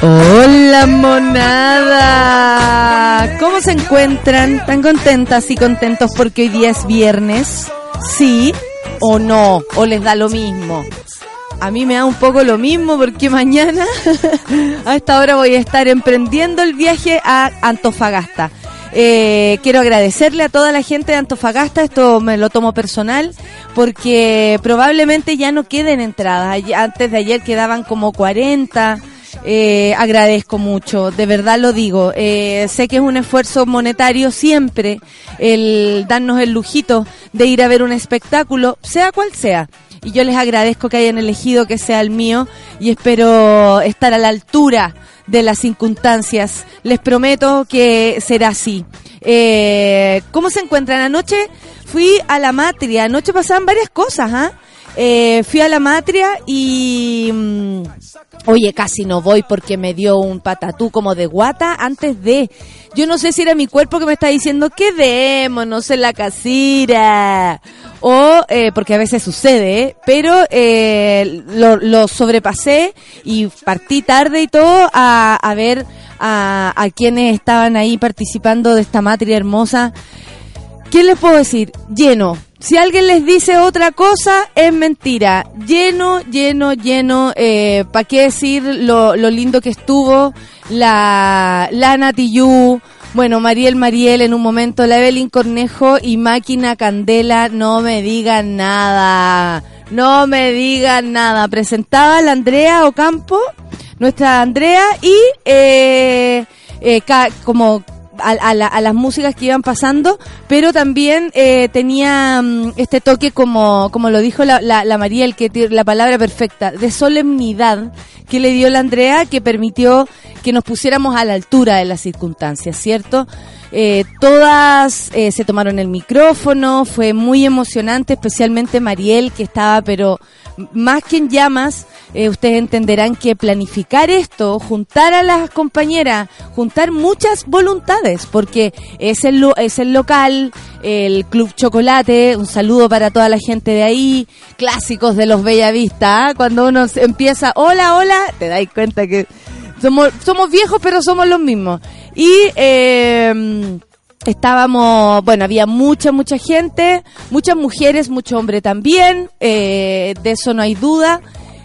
Hola monada, ¿cómo se encuentran? ¿Tan contentas y contentos porque hoy día es viernes? ¿Sí o no? ¿O les da lo mismo? A mí me da un poco lo mismo porque mañana a esta hora voy a estar emprendiendo el viaje a Antofagasta. Eh, quiero agradecerle a toda la gente de Antofagasta, esto me lo tomo personal, porque probablemente ya no queden entradas. Antes de ayer quedaban como 40 eh, agradezco mucho, de verdad lo digo. Eh, sé que es un esfuerzo monetario siempre el darnos el lujito de ir a ver un espectáculo, sea cual sea. Y yo les agradezco que hayan elegido que sea el mío y espero estar a la altura de las circunstancias. Les prometo que será así. Eh, ¿Cómo se encuentran? Anoche fui a la matria, anoche pasaban varias cosas, ¿ah? Fui a la matria y... Mm, oye, casi no voy porque me dio un patatú como de guata antes de... Yo no sé si era mi cuerpo que me está diciendo que no en la casira. O, eh, porque a veces sucede, pero eh, lo, sobrepasé y partí tarde y todo a, a ver a, a quienes estaban ahí participando de esta matria hermosa. ¿Qué les puedo decir? Lleno, si alguien les dice otra cosa, es mentira. Lleno, lleno, lleno. Eh, ¿Para qué decir lo, lindo que estuvo? La, la Natiyu, bueno, Mariel Mariel en un momento, la Evelyn Cornejo y Máquina Candela, no me digan nada. No me digan nada. Presentaba la Andrea Ocampo, nuestra Andrea, y eh, eh, como a, las músicas que iban pasando, pero también eh, tenía mm, este toque como, como lo dijo la, la, Mariel, que la palabra perfecta, de solemnidad que le dio la Andrea, que permitió que nos pusiéramos a la altura de las circunstancias, ¿cierto? Eh, todas eh, se tomaron el micrófono, fue muy emocionante, especialmente Mariel, que estaba pero más que en llamas, eh, ustedes entenderán que planificar esto, juntar a las compañeras, juntar muchas voluntades, porque es el, es el local, el Club Chocolate, un saludo para toda la gente de ahí, clásicos de los Bellavista, ¿ah? cuando uno empieza, hola, hola, te dais cuenta que somos, somos viejos pero somos los mismos. Y eh, estábamos, bueno, había mucha, mucha gente, muchas mujeres, mucho hombre también, eh, de eso no hay duda.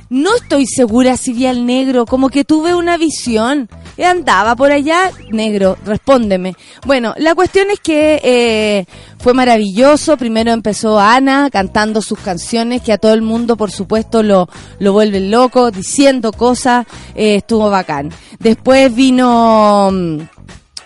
No estoy segura si vi al negro, como que tuve una visión. Andaba por allá, negro, respóndeme. Bueno, la cuestión es que eh, fue maravilloso. Primero empezó Ana cantando sus canciones, que a todo el mundo, por supuesto, lo, lo vuelven loco, diciendo cosas. Eh, estuvo bacán. Después vino...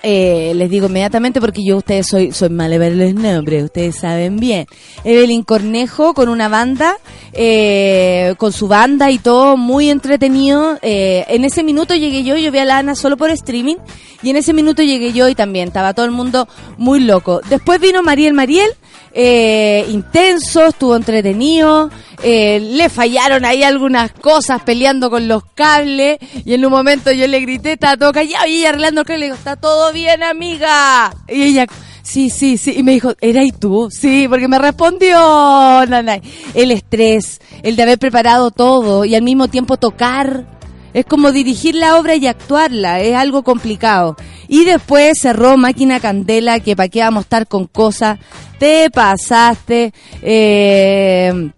Eh, les digo inmediatamente porque yo ustedes soy soy mala ver los nombres, ustedes saben bien. Evelyn Cornejo con una banda, eh, con su banda y todo muy entretenido. Eh, en ese minuto llegué yo, yo vi a la Ana solo por streaming y en ese minuto llegué yo y también estaba todo el mundo muy loco. Después vino Mariel Mariel eh, intenso, estuvo entretenido, eh, le fallaron ahí algunas cosas peleando con los cables. Y en un momento yo le grité, está todo callado y ella arreglando el cable, le digo, está todo bien amiga. Y ella, sí, sí, sí, y me dijo, ¿era y tú? Sí, porque me respondió, el estrés, el de haber preparado todo y al mismo tiempo tocar es como dirigir la obra y actuarla, es algo complicado. Y después cerró Máquina Candela, que para qué vamos a estar con cosas. Te pasaste. Eh,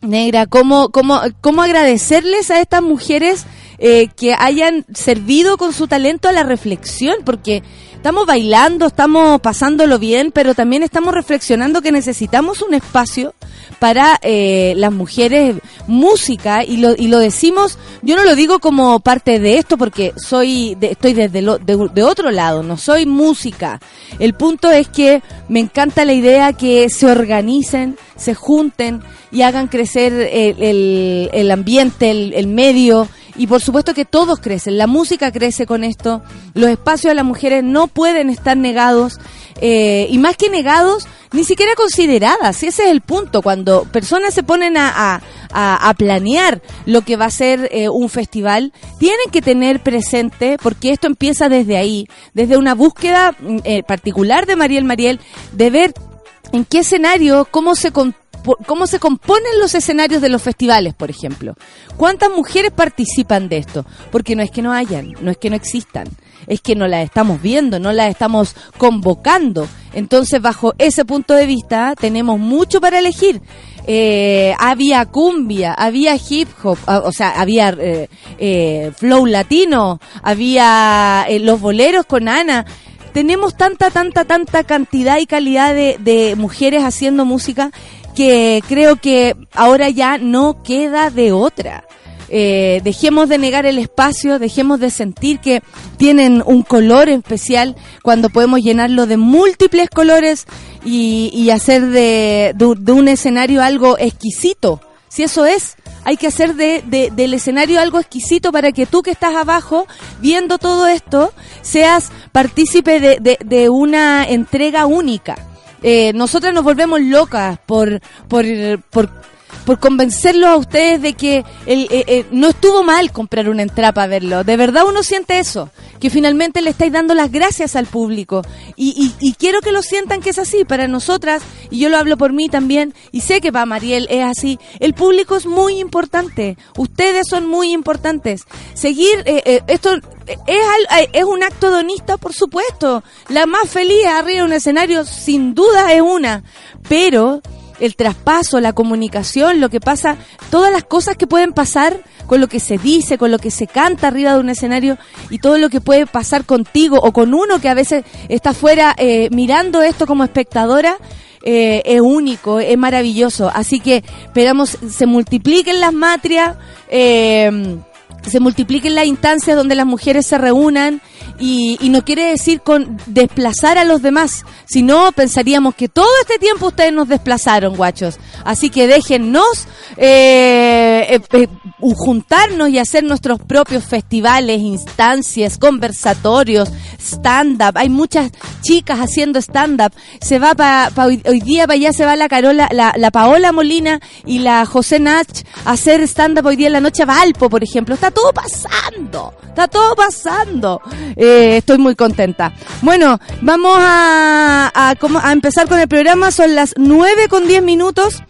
negra, ¿cómo, cómo, ¿cómo agradecerles a estas mujeres eh, que hayan servido con su talento a la reflexión, porque estamos bailando, estamos pasándolo bien, pero también estamos reflexionando que necesitamos un espacio para eh, las mujeres música y lo, y lo decimos, yo no lo digo como parte de esto porque soy estoy desde lo, de, otro lado, no soy música. El punto es que me encanta la idea que se organicen, se junten y hagan crecer el, el, ambiente, el, el medio, y por supuesto que todos crecen, la música crece con esto, los espacios de las mujeres no pueden estar negados, eh, y más que negados, ni siquiera consideradas, y ese es el punto, cuando personas se ponen a, a, planear lo que va a ser eh, un festival, tienen que tener presente, porque esto empieza desde ahí, desde una búsqueda mm, eh, particular de Mariel Mariel, de ver en qué escenario, cómo se, cómo se componen los escenarios de los festivales, por ejemplo. ¿Cuántas mujeres participan de esto? Porque no es que no hayan, no es que no existan, es que no las estamos viendo, no las estamos convocando. Entonces, bajo ese punto de vista, tenemos mucho para elegir. Eh, había cumbia, había hip hop, ah, o sea, había eh, eh, flow latino, había los boleros con Ana tenemos tanta, tanta, tanta cantidad y calidad de, de, mujeres haciendo música que creo que ahora ya no queda de otra. Eh, dejemos de negar el espacio, dejemos de sentir que tienen un color especial cuando podemos llenarlo de múltiples colores y, hacer de, un escenario algo exquisito. Si eso es, hay que hacer de, del escenario algo exquisito para que tú que estás abajo viendo todo esto seas partícipe de una entrega única eh, nosotras nos volvemos locas por, por, por, por convencerlos a ustedes de que el, eh, eh, no estuvo mal comprar una entrada para verlo. De verdad uno siente eso, que finalmente le estáis dando las gracias al público. Y, y, quiero que lo sientan que es así para nosotras, y yo lo hablo por mí también, y sé que para Mariel es así. El público es muy importante, ustedes son muy importantes. Seguir, eh, esto es, es un acto donista, por supuesto. La más feliz arriba de un escenario, sin duda, es una. Pero el traspaso, la comunicación, lo que pasa, todas las cosas que pueden pasar con lo que se dice, con lo que se canta arriba de un escenario y todo lo que puede pasar contigo o con uno que a veces está fuera eh, mirando esto como espectadora. Eh, es único, es maravilloso. Así que esperamos se multipliquen las matrias, eh, se multipliquen las instancias donde las mujeres se reúnan y, y, no quiere decir con desplazar a los demás, sino pensaríamos que todo este tiempo ustedes nos desplazaron, guachos. Así que déjennos eh, eh, eh, juntarnos y hacer nuestros propios festivales, instancias, conversatorios, stand-up. Hay muchas chicas haciendo stand-up. Se va para hoy, día, para allá se va la Carola, la, la Paola Molina y la José Nach a hacer stand-up hoy día en la noche a Valpo, por ejemplo. Está todo pasando, está todo pasando. Eh, estoy muy contenta. Bueno, vamos a, empezar con el programa. Son las 9 con 10 minutos.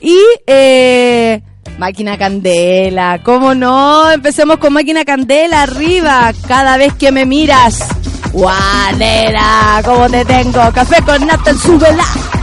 Y eh, Máquina Candela, ¿cómo no? Empecemos con Máquina Candela arriba, cada vez que me miras. Guanera, ¿cómo te tengo? Café con nata. Quiero y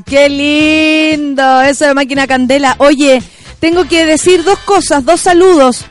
Qué lindo, eso de máquina candela. Oye, tengo que decir dos cosas, dos saludos.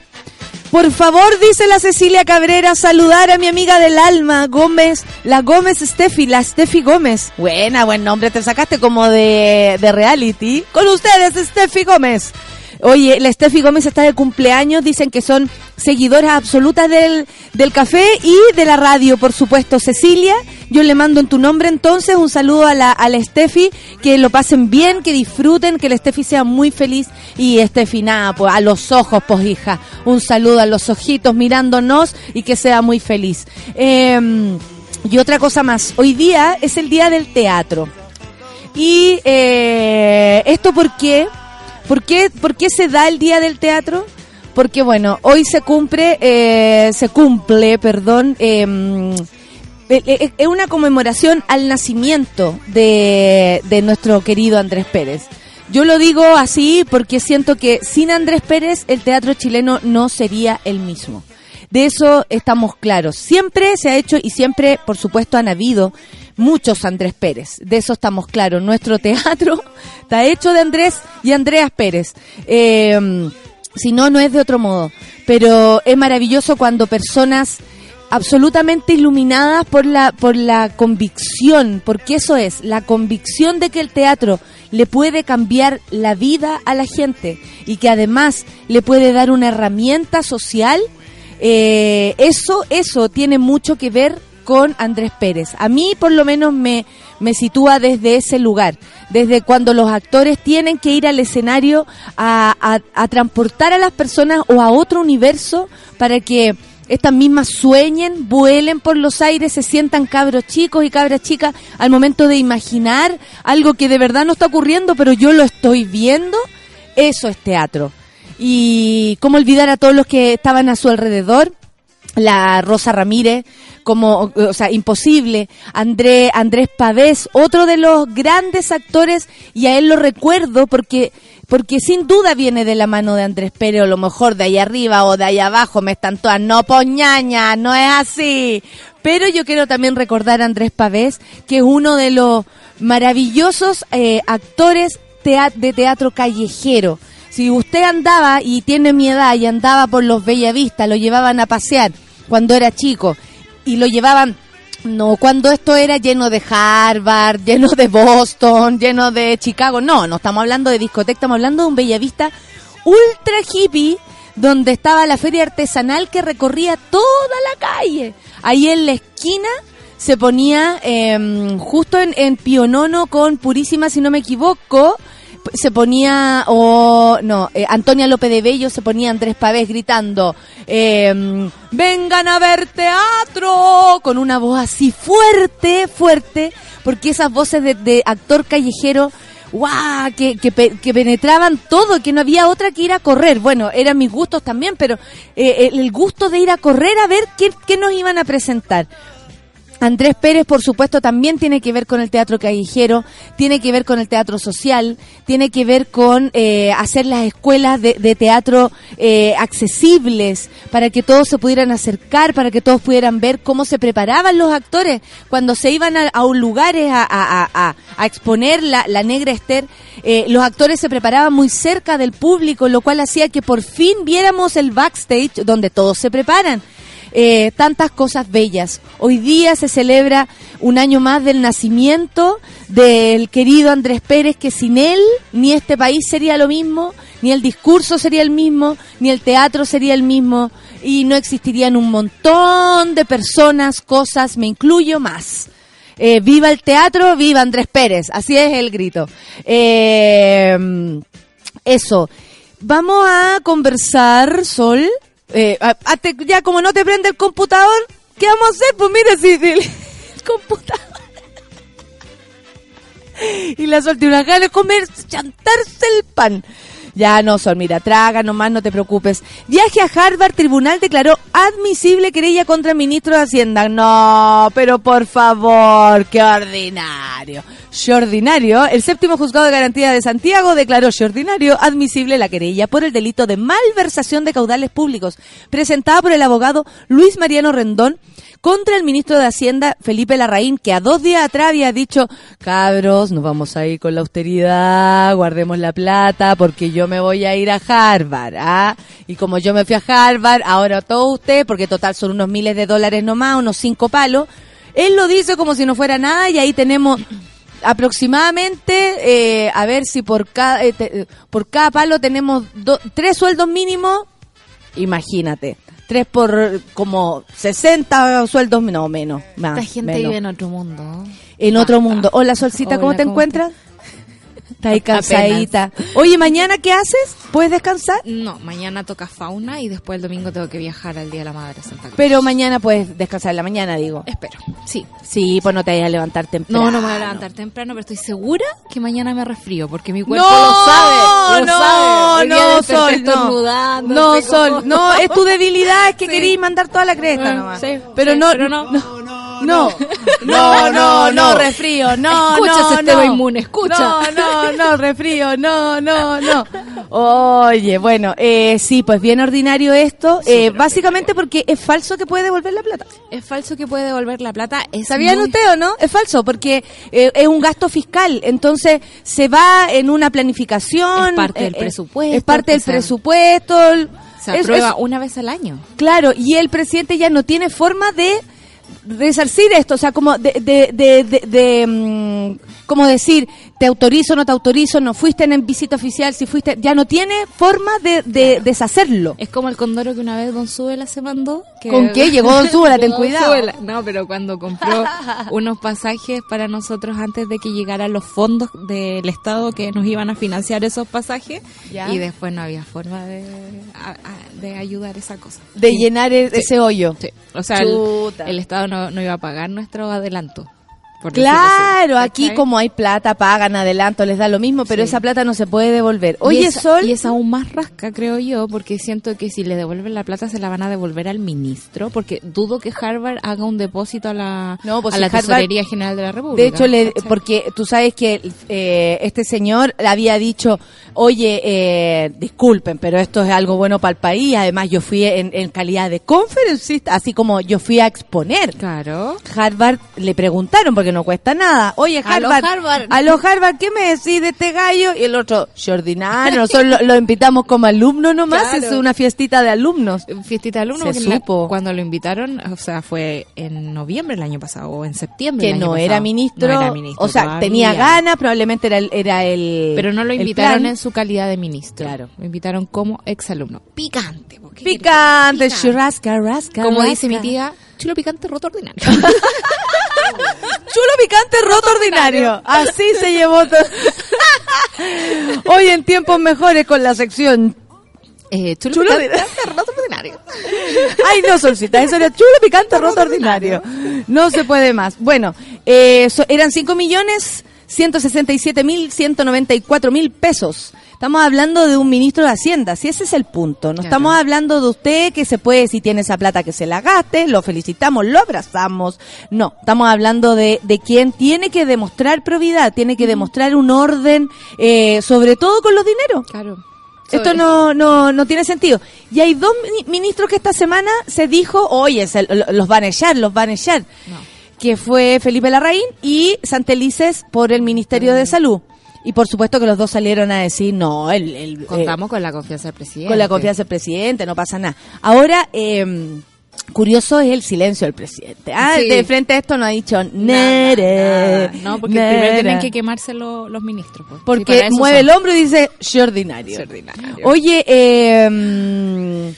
Por favor, dice la Cecilia Cabrera, saludar a mi amiga del alma, Gómez, la Gómez Steffi, la Steffi Gómez. Buena, buen nombre, te sacaste como de, de reality. Con ustedes, Steffi Gómez. Oye, la Steffi Gómez está de cumpleaños, dicen que son seguidoras absolutas del, del café y de la radio, por supuesto. Cecilia, yo le mando en tu nombre entonces un saludo a la, a Steffi, que lo pasen bien, que disfruten, que la Steffi sea muy feliz y Steffi nada, pues a los ojos, pues hija, un saludo a los ojitos mirándonos y que sea muy feliz. Eh, y otra cosa más, hoy día es el día del teatro. Y eh, esto por qué? ¿Por qué, ¿Por qué se da el Día del Teatro? Porque bueno, hoy se cumple, eh, se cumple, perdón, eh, es una conmemoración al nacimiento de, de nuestro querido Andrés Pérez. Yo lo digo así porque siento que sin Andrés Pérez el teatro chileno no sería el mismo. De eso estamos claros. Siempre se ha hecho y siempre, por supuesto, han habido muchos Andrés Pérez. De eso estamos claros. Nuestro teatro está hecho de Andrés y Andreas Pérez. Eh, si no, no es de otro modo. Pero es maravilloso cuando personas absolutamente iluminadas por la por la convicción, porque eso es, la convicción de que el teatro le puede cambiar la vida a la gente y que además le puede dar una herramienta social, eh, eso eso tiene mucho que ver con Andrés Pérez. A mí por lo menos me, me sitúa desde ese lugar, desde cuando los actores tienen que ir al escenario a, transportar a las personas o a otro universo para que estas mismas sueñen, vuelen por los aires, se sientan cabros chicos y cabras chicas al momento de imaginar algo que de verdad no está ocurriendo, pero yo lo estoy viendo, eso es teatro. Y cómo olvidar a todos los que estaban a su alrededor, la Rosa Ramírez, como, o sea, imposible. André, Andrés Pavés, otro de los grandes actores, y a él lo recuerdo porque, porque sin duda viene de la mano de Andrés Pérez, o lo mejor de ahí arriba o de ahí abajo, me están todas, no poñaña, no es así. Pero yo quiero también recordar a Andrés Pavés, que es uno de los maravillosos eh, actores de teatro callejero. Si usted andaba y tiene mi edad y andaba por los Bellavista, lo llevaban a pasear cuando era chico y lo llevaban no, cuando esto era lleno de Harvard, lleno de Boston, lleno de Chicago. No, no estamos hablando de discoteca, estamos hablando de un Bellavista ultra hippie donde estaba la feria artesanal que recorría toda la calle. Ahí en la esquina se ponía em, justo en, en Pionono con Purísima, si no me equivoco, se ponía, o no, eh, Antonia López de Bello se ponía Andrés Pavés gritando, em, vengan a ver teatro, con una voz así fuerte, fuerte, porque esas voces de, actor callejero, ¡guau! Que, que, penetraban todo, que no había otra que ir a correr. Bueno, eran mis gustos también, pero eh, el gusto de ir a correr a ver qué, qué nos iban a presentar. Andrés Pérez, por supuesto, también tiene que ver con el teatro callejero, tiene que ver con el teatro social, tiene que ver con eh, hacer las escuelas de, teatro eh, accesibles para que todos se pudieran acercar, para que todos pudieran ver cómo se preparaban los actores cuando se iban a, un lugar a, exponer la, negra Esther. Eh, los actores se preparaban muy cerca del público, lo cual hacía que por fin viéramos el backstage donde todos se preparan eh, tantas cosas bellas. Hoy día se celebra un año más del nacimiento del querido Andrés Pérez, que sin él ni este país sería lo mismo, ni el discurso sería el mismo, ni el teatro sería el mismo, y no existirían un montón de personas, cosas, me incluyo más. Eh, viva el teatro, viva Andrés Pérez, así es el grito. Eh, eso. Vamos a conversar, Sol, eh, ya como no te prende el computador, ¿qué vamos a hacer? Pues mire, si, el, computador. y la suerte una gana de comer, chantarse el pan. Ya no, Sol, mira, traga nomás, no te preocupes. Viaje a Harvard, tribunal declaró admisible querella contra el ministro de Hacienda. No, pero por favor, qué ordinario. Qué ordinario. El séptimo juzgado de garantía de Santiago declaró ordinario admisible la querella por el delito de malversación de caudales públicos presentada por el abogado Luis Mariano Rendón contra el ministro de Hacienda, Felipe Larraín, que a dos días atrás había dicho, cabros, nos vamos a ir con la austeridad, guardemos la plata, porque yo me voy a ir a Harvard, ¿ah? Y como yo me fui a Harvard, ahora todo usted, porque total son unos miles de dólares nomás, unos cinco palos, él lo dice como si no fuera nada y ahí tenemos aproximadamente, eh, a ver si por cada, eh, por cada palo tenemos tres sueldos mínimos, imagínate tres por como 60 sueldos, no menos. Más, Esta gente vive en otro mundo. En otro mundo. Hola, Solcita, ¿cómo te encuentras? Está ahí cansadita. Oye, ¿mañana qué haces? ¿Puedes descansar? No, mañana toca fauna y después el domingo tengo que viajar al Día de la Madre Santa Cruz. Pero mañana puedes descansar en la mañana, digo. Espero, sí. Sí, pues no te vayas a levantar temprano. No, no me voy a levantar temprano, pero estoy segura que mañana me resfrío porque mi cuerpo lo sabe. Lo no, sabe. no, Sol, no. No, Sol, no, es tu debilidad, es que sí. mandar toda la cresta nomás. Sí, pero, no, pero no. no no, no, no, no, refrío, no, no, no. inmune, escucha. No, no, no, refrío, no, no, no. Oye, bueno, eh, sí, pues bien ordinario esto, eh, básicamente porque es falso que puede devolver la plata. Es falso que puede devolver la plata. ¿Sabían ustedes o no? Es falso, porque eh, es un gasto fiscal, entonces se va en una planificación. Es parte del presupuesto. Es parte del presupuesto. Se aprueba una vez al año. Claro, y el presidente ya no tiene forma de resarcir esto, o sea, como de, de, de, de, mm, como decir, te autorizo, no te autorizo, no fuiste en visita oficial, si fuiste, ya no tiene forma de, deshacerlo. Es como el condoro que una vez Don Súbela se mandó. ¿Con qué? Llegó Don Súbela, ten cuidado. No, pero cuando compró unos pasajes para nosotros antes de que llegaran los fondos del Estado que nos iban a financiar esos pasajes, y después no había forma de, de ayudar esa cosa. De llenar e-, ese hoyo. O sea, el, el, Estado no, no iba a pagar nuestro adelanto claro, aquí como hay plata, pagan adelanto, les da lo mismo, pero esa plata no se puede devolver. Oye, Sol. Y es aún más rasca, creo yo, porque siento que si le devuelven la plata se la van a devolver al ministro, porque dudo que Harvard haga un depósito a la, pues a la Tesorería General de la República. De hecho, le, porque tú sabes que eh, este señor había dicho, oye, eh, disculpen, pero esto es algo bueno para el país. Además, yo fui en, en calidad de conferencista, así como yo fui a exponer. Claro. Harvard le preguntaron, porque no cuesta nada. Oye, Harvard, a los Harvard, ¿qué me decís de este gallo? Y el otro, Jordinano, nosotros lo, invitamos como alumno nomás, es una fiestita de alumnos. Fiestita de alumnos, Se supo. cuando lo invitaron, o sea, fue en noviembre el año pasado, o en septiembre. Que no, era ministro, o sea, tenía ganas, probablemente era el, era el Pero no lo invitaron en su calidad de ministro. Claro. Lo invitaron como exalumno. Picante. Picante, churrasca, rasca. Como dice mi tía, chulo picante roto ordinario. chulo picante roto ordinario. Así se llevó todo. Hoy en tiempos mejores con la sección eh, chulo, picante roto ordinario. Ay, no, Solcita, eso era chulo picante roto ordinario. No se puede más. Bueno, eh, eran 5 millones 167 mil 194 mil pesos Estamos hablando de un ministro de Hacienda, si ese es el punto. No estamos hablando de usted que se puede, si tiene esa plata, que se la gaste, lo felicitamos, lo abrazamos. No, estamos hablando de, de quien tiene que demostrar probidad, tiene que demostrar un orden, eh, sobre todo con los dineros. Claro. Esto no, no, no tiene sentido. Y hay dos ministros que esta semana se dijo, oye, los van a echar, los van a echar. Que fue Felipe Larraín y Santelices por el Ministerio de Salud. Y por supuesto que los dos salieron a decir, no, el... el Contamos eh, con la confianza del presidente. Con la confianza del presidente, no pasa nada. Ahora, eh, curioso es el silencio del presidente. Ah, de frente a esto no ha dicho nada. No, porque primero tienen que quemarse los ministros. Pues. Porque mueve el hombro y dice, ordinario. Oye, eh,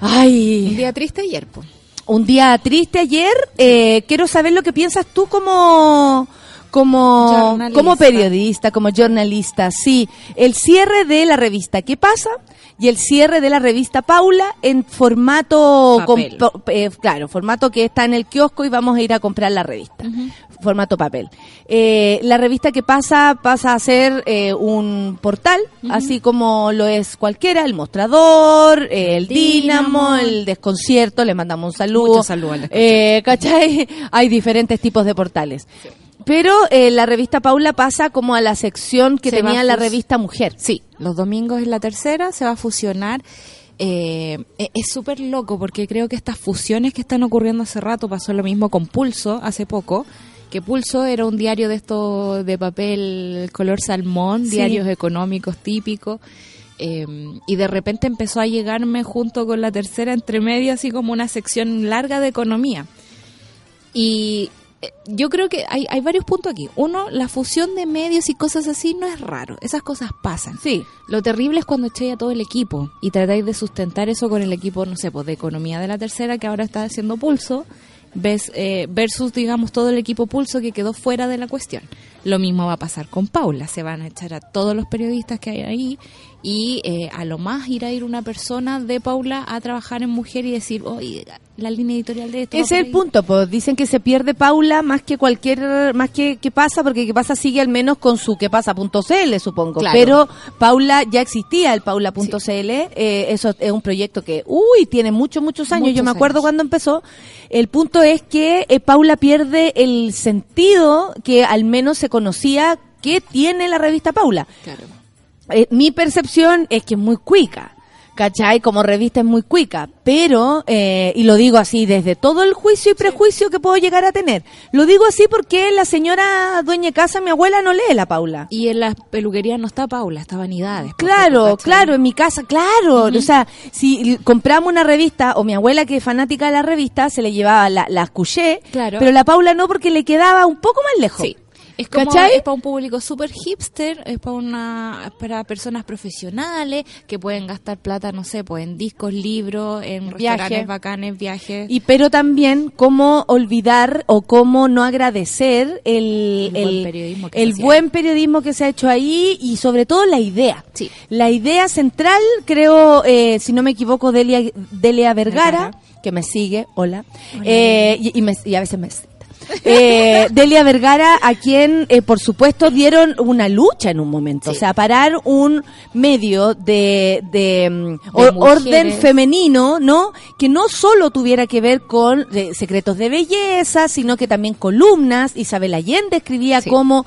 ay... Un día triste ayer, pues. Un día triste ayer. Eh, quiero saber lo que piensas tú como como, como periodista, como jornalista, sí. El cierre de la revista ¿Qué pasa? y el cierre de la revista Paula en formato, eh, claro, formato que está en el kiosco y vamos a ir a comprar la revista. Formato papel. Eh, la revista que pasa pasa a ser eh, un portal, así como lo es cualquiera, el mostrador, el, Dínamo, el desconcierto, le mandamos un saludo. saludo ¿Cachai? Hay diferentes tipos de portales. Pero eh, la revista Paula pasa como a la sección que tenía la revista Mujer. Sí, los domingos es la tercera, se va a fusionar. Eh, e-, es súper loco porque creo que estas fusiones que están ocurriendo hace rato, pasó lo mismo con Pulso hace poco, que Pulso era un diario de esto de papel color salmón, diarios económicos típicos. Eh, y de repente empezó a llegarme junto con la tercera entre medio así como una sección larga de economía. Y eh, yo creo que hay, hay varios puntos aquí. Uno, la fusión de medios y cosas así no es raro. Esas cosas pasan. Sí. Lo terrible es cuando echáis a todo el equipo y tratáis de sustentar eso con el equipo, no sé, pues de economía de la tercera que ahora está haciendo pulso ves, eh, versus, digamos, todo el equipo pulso que quedó fuera de la cuestión. Lo mismo va a pasar con Paula. Se van a echar a todos los periodistas que hay ahí y eh, a lo más ir a ir una persona de Paula a trabajar en mujer y decir, oye, la línea editorial de esto. Ese es el punto, pues dicen que se pierde Paula más que cualquier, más que que pasa, porque que pasa sigue al menos con su que pasa.cl, supongo. Pero Paula ya existía el paula.cl, eh, eso es un proyecto que, uy, tiene muchos, muchos años, yo me acuerdo cuando empezó. El punto es que eh, Paula pierde el sentido que al menos se conocía que tiene la revista Paula. Claro eh, mi percepción es que es muy cuica. ¿Cachai? Como revista es muy cuica, pero, eh, y lo digo así, desde todo el juicio y prejuicio que puedo llegar a tener. Lo digo así porque la señora dueña de casa, mi abuela, no lee la Paula. Y en las peluquerías no está Paula, está Vanidades. Claro, claro, en mi casa, claro. O sea, si compramos una revista, o mi abuela que es fanática de la revista, se le llevaba la, la claro. pero la Paula no porque le quedaba un poco más lejos. Sí. Es como es para un público súper hipster, es para una para personas profesionales que pueden gastar plata, no sé, pues en discos, libros, en viajes bacanes, viajes. Y pero también cómo olvidar o cómo no agradecer el, el, buen, periodismo que, el buen periodismo que se ha hecho ahí y sobre todo la idea. Sí. La idea central, creo, eh, si no me equivoco, Delia, Delia Vergara, que me sigue, hola, eh, y, y, me, y a veces me Eh, Delia Vergara, a quien, eh, por supuesto, dieron una lucha en un momento. O sea, parar un medio de, de, mm, orden femenino, ¿no? Que no solo tuviera que ver con eh, secretos de belleza, sino que también columnas. Isabel Allende escribía cómo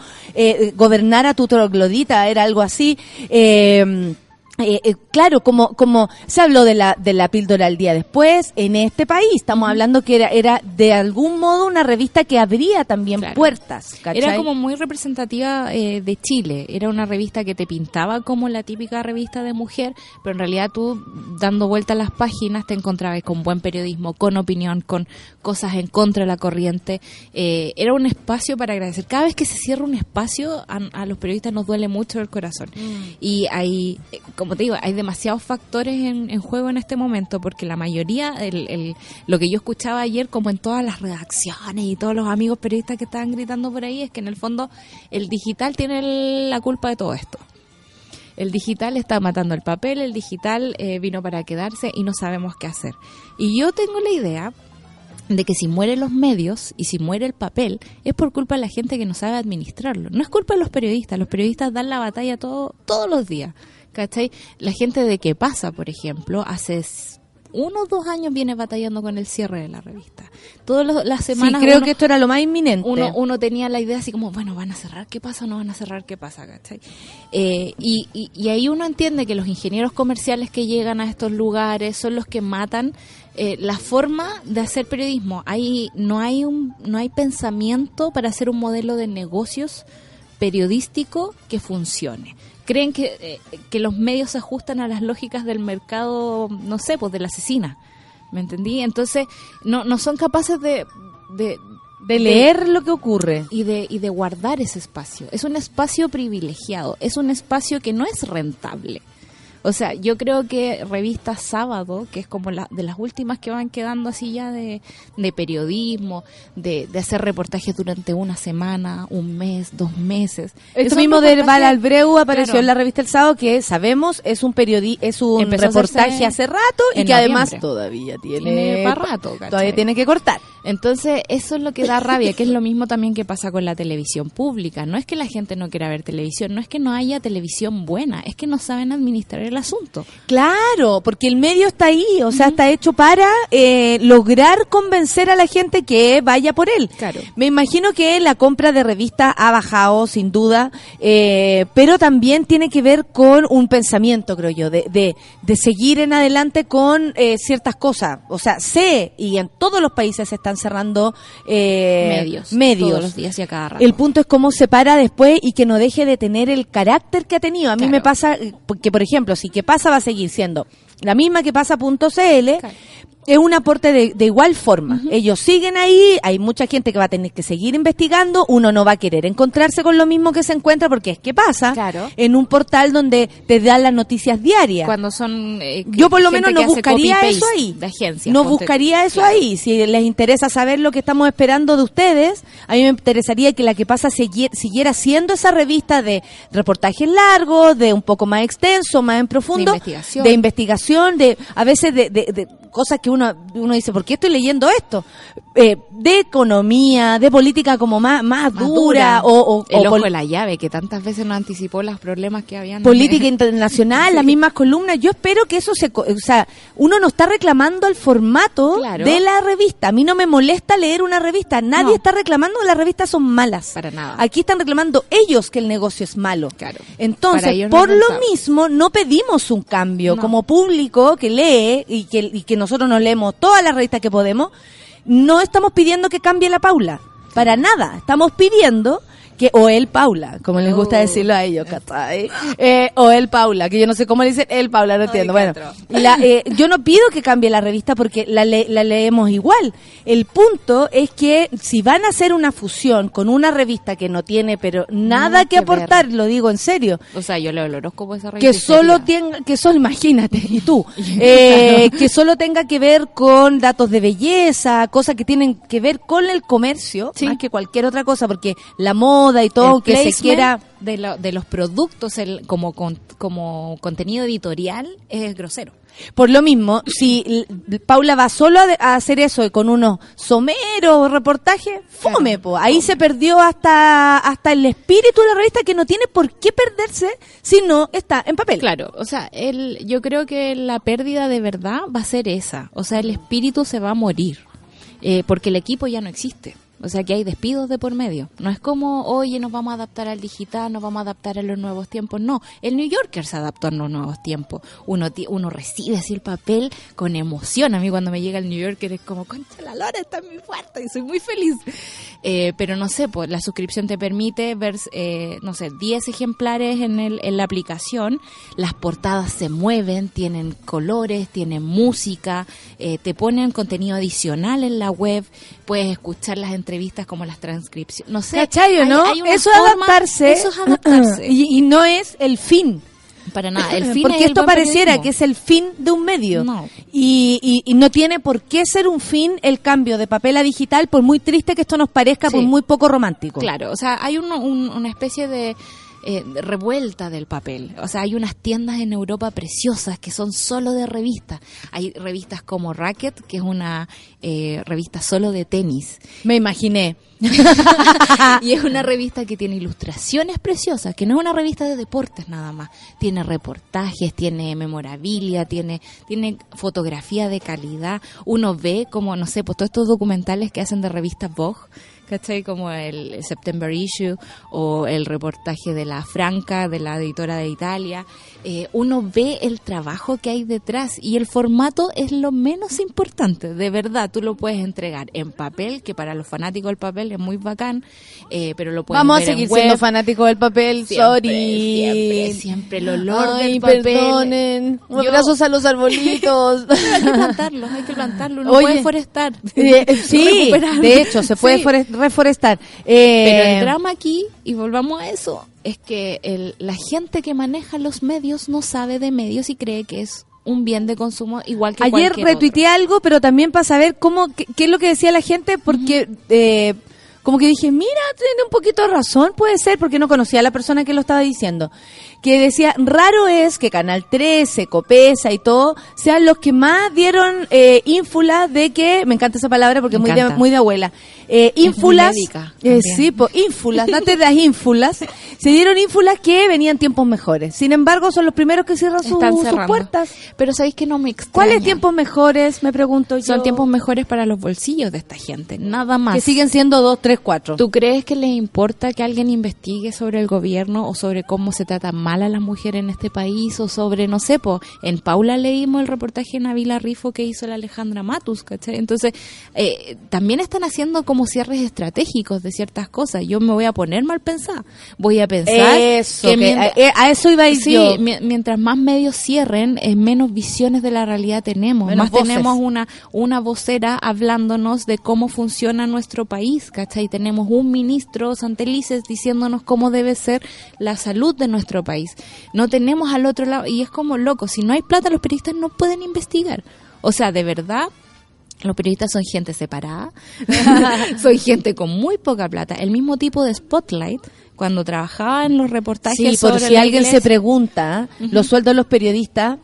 gobernar a tu troglodita, era algo así. Eh, eh, eh, claro, como, como se habló de la, de la píldora el día después, en este país estamos hablando que era, era de algún modo una revista que abría también puertas. Era como muy representativa eh, de Chile, era una revista que te pintaba como la típica revista de mujer, pero en realidad tú dando vuelta a las páginas te encontrabas con buen periodismo, con opinión, con cosas en contra de la corriente. era un espacio para agradecer. Cada vez que se cierra un espacio, a, los periodistas nos duele mucho el corazón. Mm. Y hay, como te digo, hay demasiados factores en, juego en este momento, porque la mayoría, el, lo que yo escuchaba ayer, como en todas las redacciones y todos los amigos periodistas que estaban gritando por ahí, es que en el fondo el digital tiene la culpa de todo esto. El digital está matando el papel, el digital eh, vino para quedarse y no sabemos qué hacer. Y yo tengo la idea de que si mueren los medios y si muere el papel es por culpa de la gente que no sabe administrarlo. No es culpa de los periodistas, los periodistas dan la batalla todo, todos los días. ¿Cachai? La gente de qué pasa, por ejemplo, hace uno o dos años viene batallando con el cierre de la revista. Todas las semanas. Sí, creo que esto era lo más inminente. Uno, uno tenía la idea así como, bueno, van a cerrar, ¿qué pasa? No van a cerrar, ¿qué pasa? ¿cachai? Eh, y, y, ahí uno entiende que los ingenieros comerciales que llegan a estos lugares son los que matan eh, la forma de hacer periodismo. Hay, no, hay un, no hay pensamiento para hacer un modelo de negocios periodístico que funcione creen que, eh, que los medios se ajustan a las lógicas del mercado, no sé, pues de la asesina. ¿Me entendí? Entonces, no, no son capaces de, de, de leer lo que ocurre. Y de, y de guardar ese espacio. Es un espacio privilegiado, es un espacio que no es rentable. O sea, yo creo que revista Sábado, que es como la, de las últimas que van quedando así ya de, periodismo, de, hacer reportajes durante una semana, un mes, dos meses. Esto mismo de Val Albreu apareció en la revista El Sábado, que sabemos es un periodi es un reportaje hace rato y que además todavía tiene, rato, todavía tiene que cortar. Entonces, eso es lo que da rabia, que es lo mismo también que pasa con la televisión pública. No es que la gente no quiera ver televisión, no es que no haya televisión buena, es que no saben administrar el asunto. Claro, porque el medio está ahí, o sea, está hecho para eh, lograr convencer a la gente que vaya por él. Claro. Me imagino que la compra de revistas ha bajado, sin duda, eh, pero también tiene que ver con un pensamiento, creo yo, de, de, de seguir en adelante con eh, ciertas cosas. O sea, sé, y en todos los países se están cerrando medios, medios. Todos los días y a cada rato. El punto es cómo se para después y que no deje de tener el carácter que ha tenido. A mí me pasa, que por ejemplo, si que pasa va a seguir siendo la misma que pasa.cl, es un aporte de, igual forma. Ellos siguen ahí, hay mucha gente que va a tener que seguir investigando, uno no va a querer encontrarse con lo mismo que se encuentra porque es que pasa en un portal donde te dan las noticias diarias. Cuando son... Eh, Yo por lo menos no buscaría eso ahí. De agencias, no buscaría eso ahí. Si les interesa saber lo que estamos esperando de ustedes, a mí me interesaría que la que pasa siguiera siendo esa revista de reportajes largos, de un poco más extenso, más en profundo, de investigación, de, investigación, de a veces de cosas que uno, uno dice, ¿por qué estoy leyendo esto? Eh, de economía, de política como más, más, dura, O, El ojo de la llave, que tantas veces nos anticipó los problemas que habían. Política internacional, las mismas columnas. Yo espero que eso se... O sea, uno no está reclamando el formato de la revista. A mí no me molesta leer una revista. Nadie está reclamando que las revistas son malas. Para nada. Aquí están reclamando ellos que el negocio es malo. Claro. Entonces, por lo mismo, no pedimos un cambio. Como público que lee y que, y que nosotros nos leemos todas las revistas que podemos, no estamos pidiendo que cambie la Paula. Para nada. Estamos pidiendo o él Paula, como les gusta oh. decirlo a ellos, eh, o él Paula, que yo no sé cómo le dicen él Paula, no entiendo. Bueno, eh, yo no pido que cambie la revista porque la, la leemos igual. El punto es que si van a hacer una fusión con una revista que no tiene, pero nada que, aportar, lo digo en serio. O sea, yo leo el horóscopo de esa revista. Que solo tenga, que solo, imagínate, y tú, eh, que solo tenga que ver con datos de belleza, cosas que tienen que ver con el comercio, más que cualquier otra cosa, porque la moda y todo que se quiera de, de los productos el, como, como contenido editorial es grosero. Por lo mismo, si Paula va solo a, hacer eso con unos someros reportajes, fome, po. Ahí se perdió hasta, hasta el espíritu de la revista que no tiene por qué perderse si no está en papel. Claro, o sea, el, yo creo que la pérdida de verdad va a ser esa. O sea, el espíritu se va a morir. Eh, porque el equipo ya no existe. O sea que hay despidos de por medio. No es como, oye, nos vamos a adaptar al digital, nos vamos a adaptar a los nuevos tiempos. No, el New Yorker se adaptó a los nuevos tiempos. Uno, uno recibe así el papel con emoción. A mí cuando me llega el New Yorker es como, concha, la lora está muy fuerte y soy muy feliz. Eh, pero no sé, pues la suscripción te permite ver, eh, no sé, 10 ejemplares en, el, en la aplicación. Las portadas se mueven, tienen colores, tienen música, eh, te ponen contenido adicional en la web, puedes escuchar las entrevistas entrevistas como las transcripciones. No sé. ¿Cachayo, no? eso, es adaptarse, eso es adaptarse. Y, no es el fin. Para nada. El fin Porque esto pareciera que es el fin de un medio. No. Y, y, no tiene por qué ser un fin el cambio de papel a digital, por muy triste que esto nos parezca, por muy poco romántico. Claro, o sea, hay una especie de eh, revuelta del papel. O sea, hay unas tiendas en Europa preciosas que son solo de revistas. Hay revistas como Racket, que es una eh, revista solo de tenis. Me imaginé. y es una revista que tiene ilustraciones preciosas, que no es una revista de deportes nada más. Tiene reportajes, tiene memorabilia, tiene, tiene fotografía de calidad. Uno ve como, no sé, pues todos estos documentales que hacen de revistas Vogue ¿cachai? Como el September Issue o el reportaje de la Franca, de la editora de Italia. Eh, uno ve el trabajo que hay detrás y el formato es lo menos importante, de verdad. Tú lo puedes entregar en papel, que para los fanáticos del papel es muy bacán, eh, pero lo puedes Vamos a seguir siendo fanáticos del papel, sorry. Siempre, siempre el olor Ay, perdonen. Abrazos a los arbolitos. hay que plantarlos, hay que plantarlos. Uno puede forestar. Eh, sí, de hecho, se puede forestar reforestar. Eh, Pero el drama aquí, y volvamos a eso, es que el, la gente que maneja los medios no sabe de medios y cree que es un bien de consumo igual que Ayer retuiteé algo, pero también para saber cómo qué, es lo que decía la gente, porque eh, como que dije, mira, tiene un poquito de razón, puede ser, porque no conocía a la persona que lo estaba diciendo que decía, raro es que Canal 13, Copesa y todo, sean los que más dieron eh, ínfulas de que, me encanta esa palabra porque es muy de, muy de abuela, eh, ínfulas, eh, sí, pues ínfulas, antes de las ínfulas, se dieron ínfulas que venían tiempos mejores. Sin embargo, son los primeros que cierran sus puertas. Pero sabéis que no me extraña. ¿Cuáles tiempos mejores? Me pregunto yo. Son tiempos mejores para los bolsillos de esta gente, nada más. Que siguen siendo dos, tres, cuatro. ¿Tú crees que les importa que alguien investigue sobre el gobierno o sobre cómo se trata mal a las mujeres en este país o sobre, no sé, po, en Paula leímos el reportaje en Avila Rifo que hizo la Alejandra Matus, ¿cachai? Entonces, eh, también están haciendo como cierres estratégicos de ciertas cosas. Yo me voy a poner mal pensar. Voy a pensar que, eh, a, eso iba a ir sí, mientras más medios cierren, eh, menos visiones de la realidad tenemos. más tenemos una, una vocera hablándonos de cómo funciona nuestro país, ¿cachai? Tenemos un ministro, Santelices, diciéndonos cómo debe ser la salud de nuestro país no tenemos al otro lado y es como loco, si no hay plata los periodistas no pueden investigar. O sea, de verdad, los periodistas son gente separada, son gente con muy poca plata. El mismo tipo de spotlight, cuando trabajaba en los reportajes. Sí, por si alguien se pregunta, los sueldos de los periodistas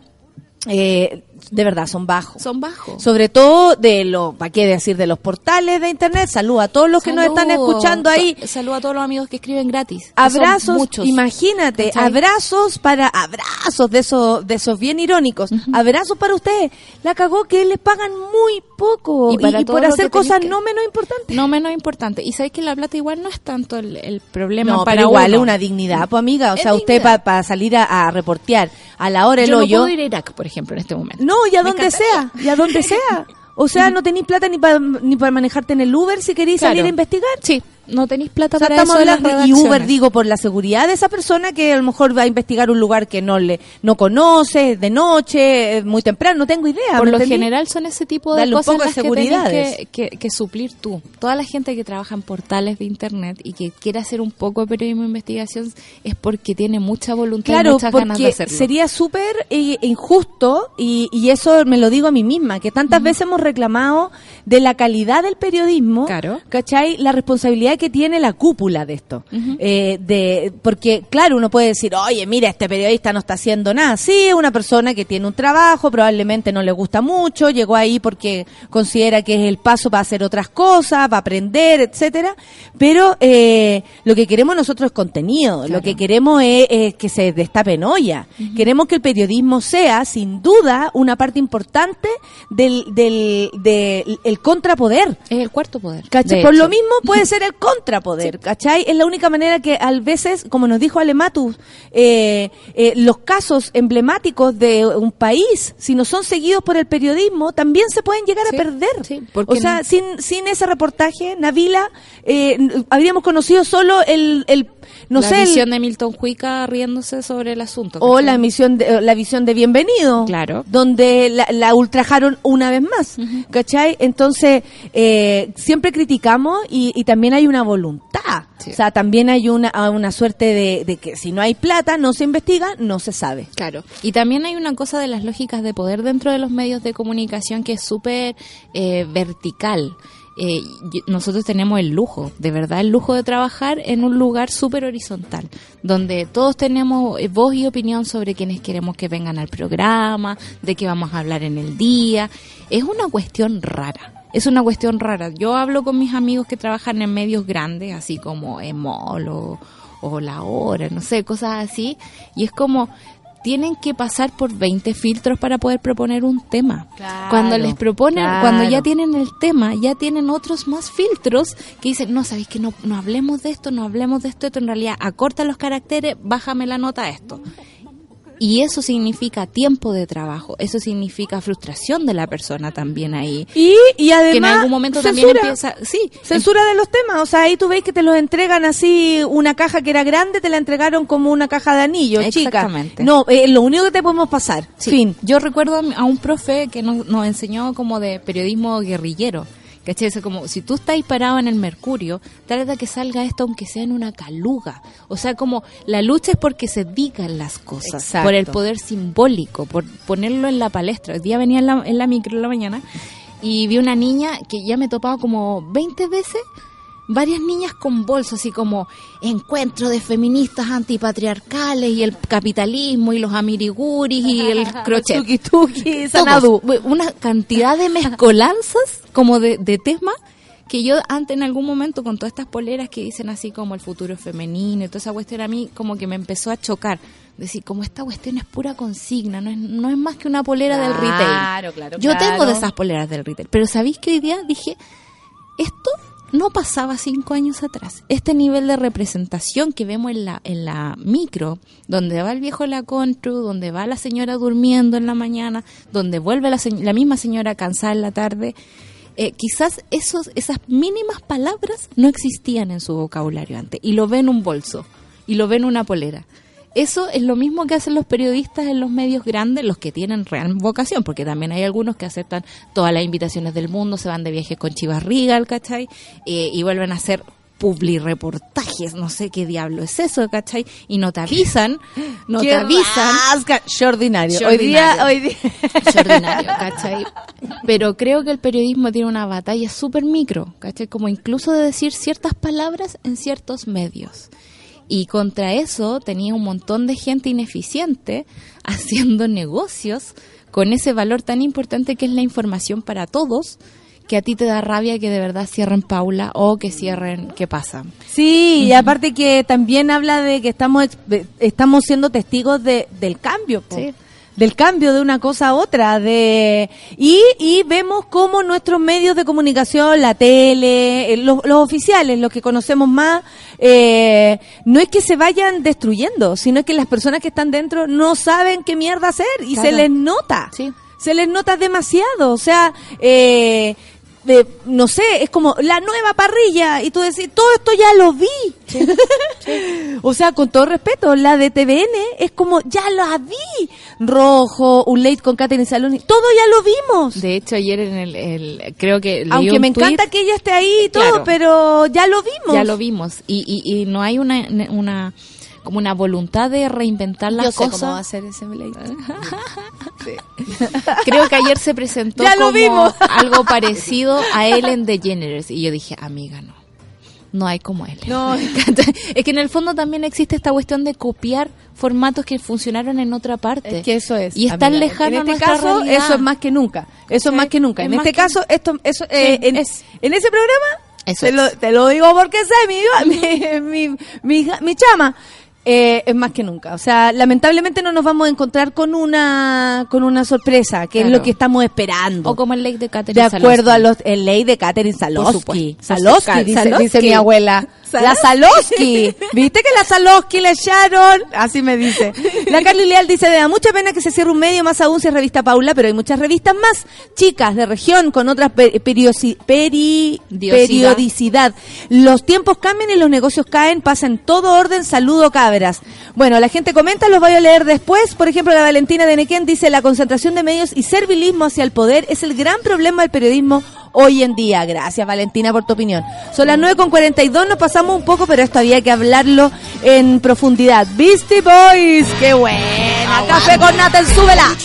eh, de verdad son bajos. Son bajos. Sobre todo de los, ¿para qué decir? De los portales de internet. Saludos a todos los que nos están escuchando ahí. Saludos a todos los amigos que escriben gratis. Abrazos, imagínate, abrazos para, abrazos de esos, de esos bien irónicos. Abrazos para ustedes. La cagó que les pagan muy poco. Y, por hacer cosas no menos importantes. No menos importantes. Y sabes que la plata igual no es tanto el, problema no, para igual es una dignidad, pues amiga. O sea, usted para salir a, reportear a la hora el yo hoyo. No puedo ir a Irak, por ejemplo, en este momento. No, y a donde sea, y a donde sea. O sea, no tenéis plata ni para ni para manejarte en el Uber si queréis salir a investigar. Sí, no tenéis plata para eso y Uber digo por la seguridad de esa persona que a lo mejor va a investigar un lugar que no le no conoce de noche muy temprano no tengo idea por lo general son ese tipo de cosas de seguridad que, que, suplir tú. Toda la gente que trabaja en portales de internet y que quiere hacer un poco de periodismo de investigación es porque tiene mucha voluntad y muchas ganas de hacerlo. sería súper eh, injusto y, y, eso me lo digo a mí misma que tantas veces hemos reclamado de la calidad del periodismo claro. ¿cachai? la responsabilidad responsabilidad que tiene la cúpula de esto. Eh, de, porque, claro, uno puede decir, oye, mira, este periodista no está haciendo nada. Sí, una persona que tiene un trabajo, probablemente no le gusta mucho, llegó ahí porque considera que es el paso para hacer otras cosas, para aprender, etcétera. Pero eh, lo que queremos nosotros es contenido, lo que queremos es, que se destape olla. Queremos que el periodismo sea, sin duda, una parte importante del, del, del el contrapoder. Es el cuarto poder. Por lo mismo puede ser el contrapoder, ¿cachai? Es la única manera que a veces, como nos dijo Alematus, eh, eh, los casos emblemáticos de un país, si no son seguidos por el periodismo, también se pueden llegar a perder. o sea, sin, sin ese reportaje, Navila, eh, habríamos conocido solo el, el no la sé. La visión de Milton Huica riéndose sobre el asunto. O la misión de, la visión de Bienvenido. Claro. Donde la, ultrajaron una vez más. ¿Cachai? Entonces, eh, siempre criticamos y, también hay una voluntad. O sea, también hay una, una suerte de, que si no hay plata, no se investiga, no se sabe. Claro. Y también hay una cosa de las lógicas de poder dentro de los medios de comunicación que es súper eh, vertical. Eh, nosotros tenemos el lujo, de verdad el lujo de trabajar en un lugar súper horizontal, donde todos tenemos eh, voz y opinión sobre quienes queremos que vengan al programa, de qué vamos a hablar en el día. Es una cuestión rara. Es una cuestión rara. Yo hablo con mis amigos que trabajan en medios grandes, así como Emol o, o La Hora, no sé, cosas así, y es como, tienen que pasar por 20 filtros para poder proponer un tema. cuando les proponen, cuando ya tienen el tema, ya tienen otros más filtros que dicen, no, sabéis que no, no hablemos de esto, no hablemos de esto, esto en realidad acorta los caracteres, bájame la nota a esto. Y eso significa tiempo de trabajo, eso significa frustración de la persona también ahí. Y, y además. Que en algún momento también empieza. Sí. Censura de los temas. O sea, ahí tú ves que te los entregan así, una caja que era grande, te la entregaron como una caja de anillos, Exactamente. No, eh, lo único que te podemos pasar. Fin. Yo recuerdo a un profe que nos, nos enseñó como de periodismo guerrillero ¿Cachai? como, si tú estás parado en el mercurio, trata que salga esto aunque sea en una caluga. O sea, como la lucha es porque se digan las cosas, por el poder simbólico, por ponerlo en la palestra. El día venía en la, en la micro en la mañana y vi una niña que ya me topaba como 20 veces varias niñas con bolsos, así como encuentro de feministas antipatriarcales y el capitalismo y los amiriguris y el crochet. tuki tuki. Una cantidad de mezcolanzas como de, de tema que yo antes en algún momento con todas estas poleras que dicen así como el futuro femenino y toda esa cuestión a mí como que me empezó a chocar. Decir, como esta cuestión es pura consigna, no es, no es más que una polera del retail. Claro, claro. Yo tengo de esas poleras del retail, pero ¿sabéis que hoy día dije, esto no pasaba cinco años atrás. Este nivel de representación que vemos en la, en la micro, donde va el viejo la contru, donde va la señora durmiendo en la mañana, donde vuelve la, la misma señora cansada en la tarde, eh, quizás esos, esas mínimas palabras no existían en su vocabulario antes, y lo ven en un bolso, y lo ven en una polera. Eso es lo mismo que hacen los periodistas en los medios grandes, los que tienen real vocación, porque también hay algunos que aceptan todas las invitaciones del mundo, se van de viaje con Chivas Regal, ¿cachai? Eh, y vuelven a hacer publi-reportajes, no sé qué diablo es eso, ¿cachai? Y no te avisan, no te avisan. Extraordinario. Hoy día, hoy día. Extraordinario, ¿cachai? Pero creo que el periodismo tiene una batalla súper micro, ¿cachai? Como incluso de decir ciertas palabras en ciertos medios. Y contra eso tenía un montón de gente ineficiente haciendo negocios con ese valor tan importante que es la información para todos, que a ti te da rabia que de verdad cierren Paula o que cierren qué pasa. Sí, y aparte que también habla de que estamos estamos siendo testigos de, del cambio. Sí del cambio de una cosa a otra, de y, y vemos cómo nuestros medios de comunicación, la tele, eh, los, oficiales, los que conocemos más, eh, no es que se vayan destruyendo, sino que las personas que están dentro no saben qué mierda hacer y se les nota. Sí. Se les nota demasiado, o sea, eh, no sé, es como la nueva parrilla y tú decís, todo esto ya lo vi. o sea, con todo respeto, la de TVN es como, ya la vi. Rojo, un late con Katherine Saloni, todo ya lo vimos. De hecho, ayer en el, creo que... Aunque me encanta que ella esté ahí y todo, pero ya lo vimos. Ya lo vimos. Y, y, y no hay una, una como una voluntad de reinventar las Yo cosas. Sé hacer ese Creo que ayer se presentó como algo parecido a Ellen DeGeneres y yo dije, amiga, no. no hay como él. No. es que en el fondo también existe esta cuestión de copiar formatos que funcionaron en otra parte. Es que eso es. Y estar lejano En este caso, eso es más que nunca. Eso es más que nunca. en este caso, esto, eso, eh, en, es, en ese programa, te, lo, te, lo, digo porque sé, mi, mi, mi, mi chama eh, es más que nunca. O sea, lamentablemente no nos vamos a encontrar con una con una sorpresa, que es lo que estamos esperando. O como el ley de Catherine De acuerdo a los el ley de Catherine Salosky. Salosky, dice, dice mi abuela. La Saloski. ¿Viste que la le echaron? Así me dice. La Carly Leal dice, me da mucha pena que se cierre un medio, más aún si es revista Paula, pero hay muchas revistas más chicas de región con otra periodicidad. Los tiempos cambian y los negocios caen, pasa en todo orden, saludo cabras. Bueno, la gente comenta, los voy a leer después. Por ejemplo, la Valentina de Nequén dice, la concentración de medios y servilismo hacia el poder es el gran problema del periodismo hoy en día. Gracias, Valentina, por tu opinión. Son las 9 con 42, nos pasamos un poco, pero esto había que hablarlo en profundidad. Beastie Boys, qué buena. Café con Natal, súbela.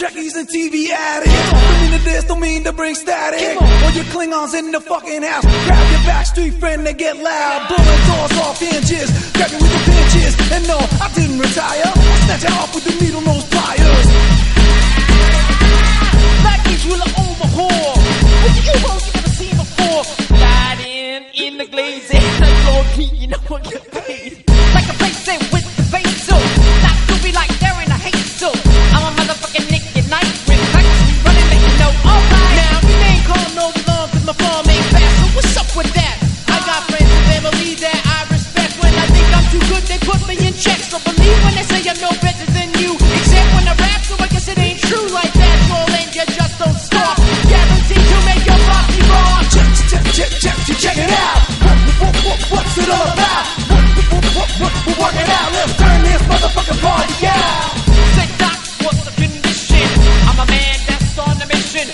In the glazing. Like Lord P, you know I get paid. Like a bass with the bass so. Not to be like in a hate so. I'm a motherfucking Nick at night with packs. Running, make you know, alright. Now, we ain't call no long cause my farm ain't fast. So what's up with that? I got friends and family that I respect. When I think I'm too good, they put me in check. So believe check, check, it out. What's it all about? We're working out. Let's turn this motherfucking party out. Say, Doc, what's the condition? I'm a man that's on a mission.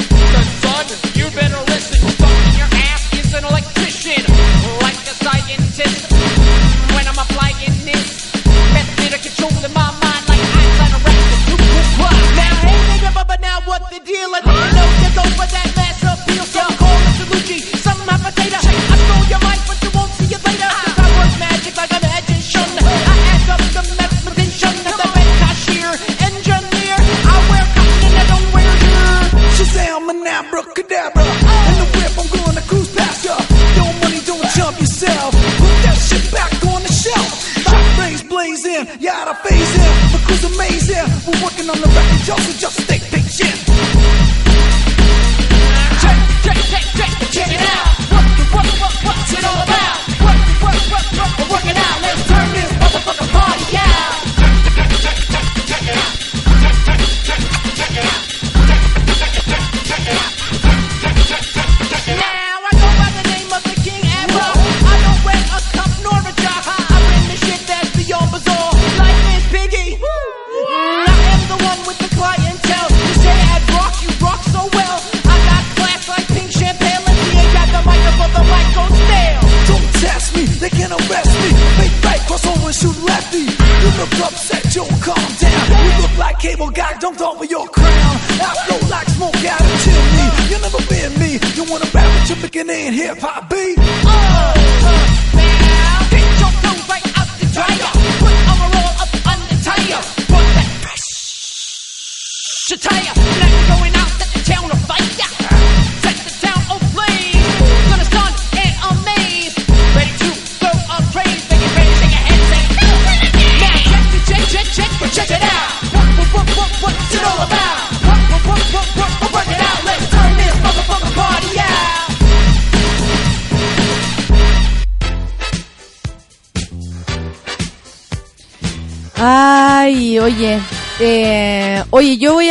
Son, you better listen. Something your ass is an electrician. Like a scientist. When I'm applying this method of controlling my mind like Einstein arrested. Now, hey, nigga, but now what the deal? I know you go for that blazing, yeah, the phase in. Crew's amazing. We're working on the record, y'all, so just stay patient.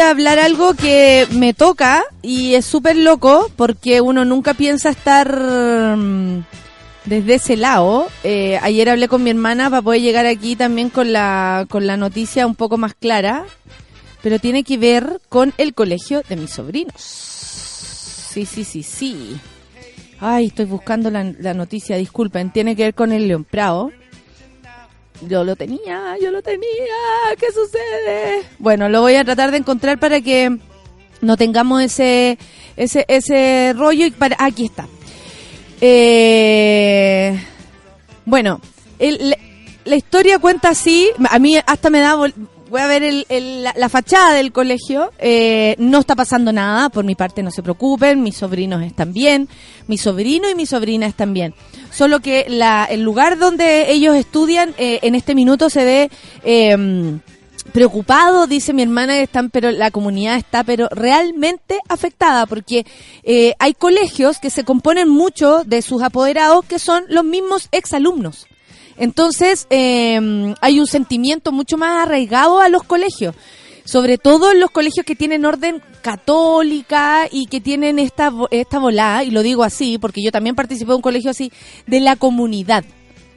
Hablar algo que me toca y es súper loco porque uno nunca piensa estar mm, desde ese lado. Eh, ayer hablé con mi hermana para poder llegar aquí también con la, con la noticia un poco más clara, pero tiene que ver con el colegio de mis sobrinos. Sí, sí, sí, sí. Ay, estoy buscando la, la noticia, disculpen, tiene que ver con el León Prado. Yo lo tenía, yo lo tenía, ¿qué sucede? Bueno, lo voy a tratar de encontrar para que no tengamos ese ese ese rollo y para aquí está. Eh, Bueno, la historia cuenta así, a mí hasta me da voy a ver el, la, fachada del colegio. Eh, no está pasando nada, por mi parte no se preocupen, mis sobrinos están bien, mi sobrino y mi sobrina están bien. Solo que la, el lugar donde ellos estudian eh, en este minuto se ve eh, preocupado, dice mi hermana, están, pero la comunidad está pero realmente afectada porque eh, hay colegios que se componen mucho de sus apoderados que son los mismos exalumnos. Entonces, eh, hay un sentimiento mucho más arraigado a los colegios, sobre todo en los colegios que tienen orden católica y que tienen esta, esta volada, y lo digo así porque yo también participé de un colegio así, de la comunidad,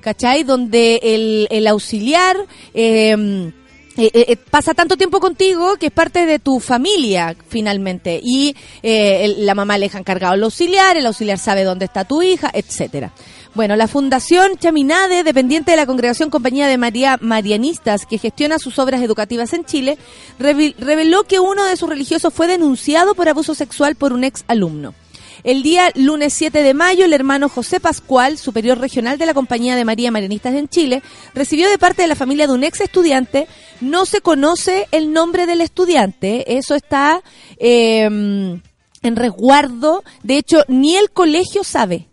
¿cachai? Donde el, el auxiliar... Eh, eh, eh, pasa tanto tiempo contigo que es parte de tu familia finalmente y la mamá le deja encargado al auxiliar, el auxiliar sabe dónde está tu hija, etcétera. Bueno, la Fundación Chaminade, dependiente de la Congregación Compañía de María Marianistas, que gestiona sus obras educativas en Chile, reveló que uno de sus religiosos fue denunciado por abuso sexual por un ex alumno. El día lunes 7 de mayo, el hermano José Pascual, superior regional de la Compañía de María Marianistas en Chile, recibió de parte de la familia de un ex estudiante. No se conoce el nombre del estudiante, eso está eh, en resguardo. De hecho, ni el colegio sabe.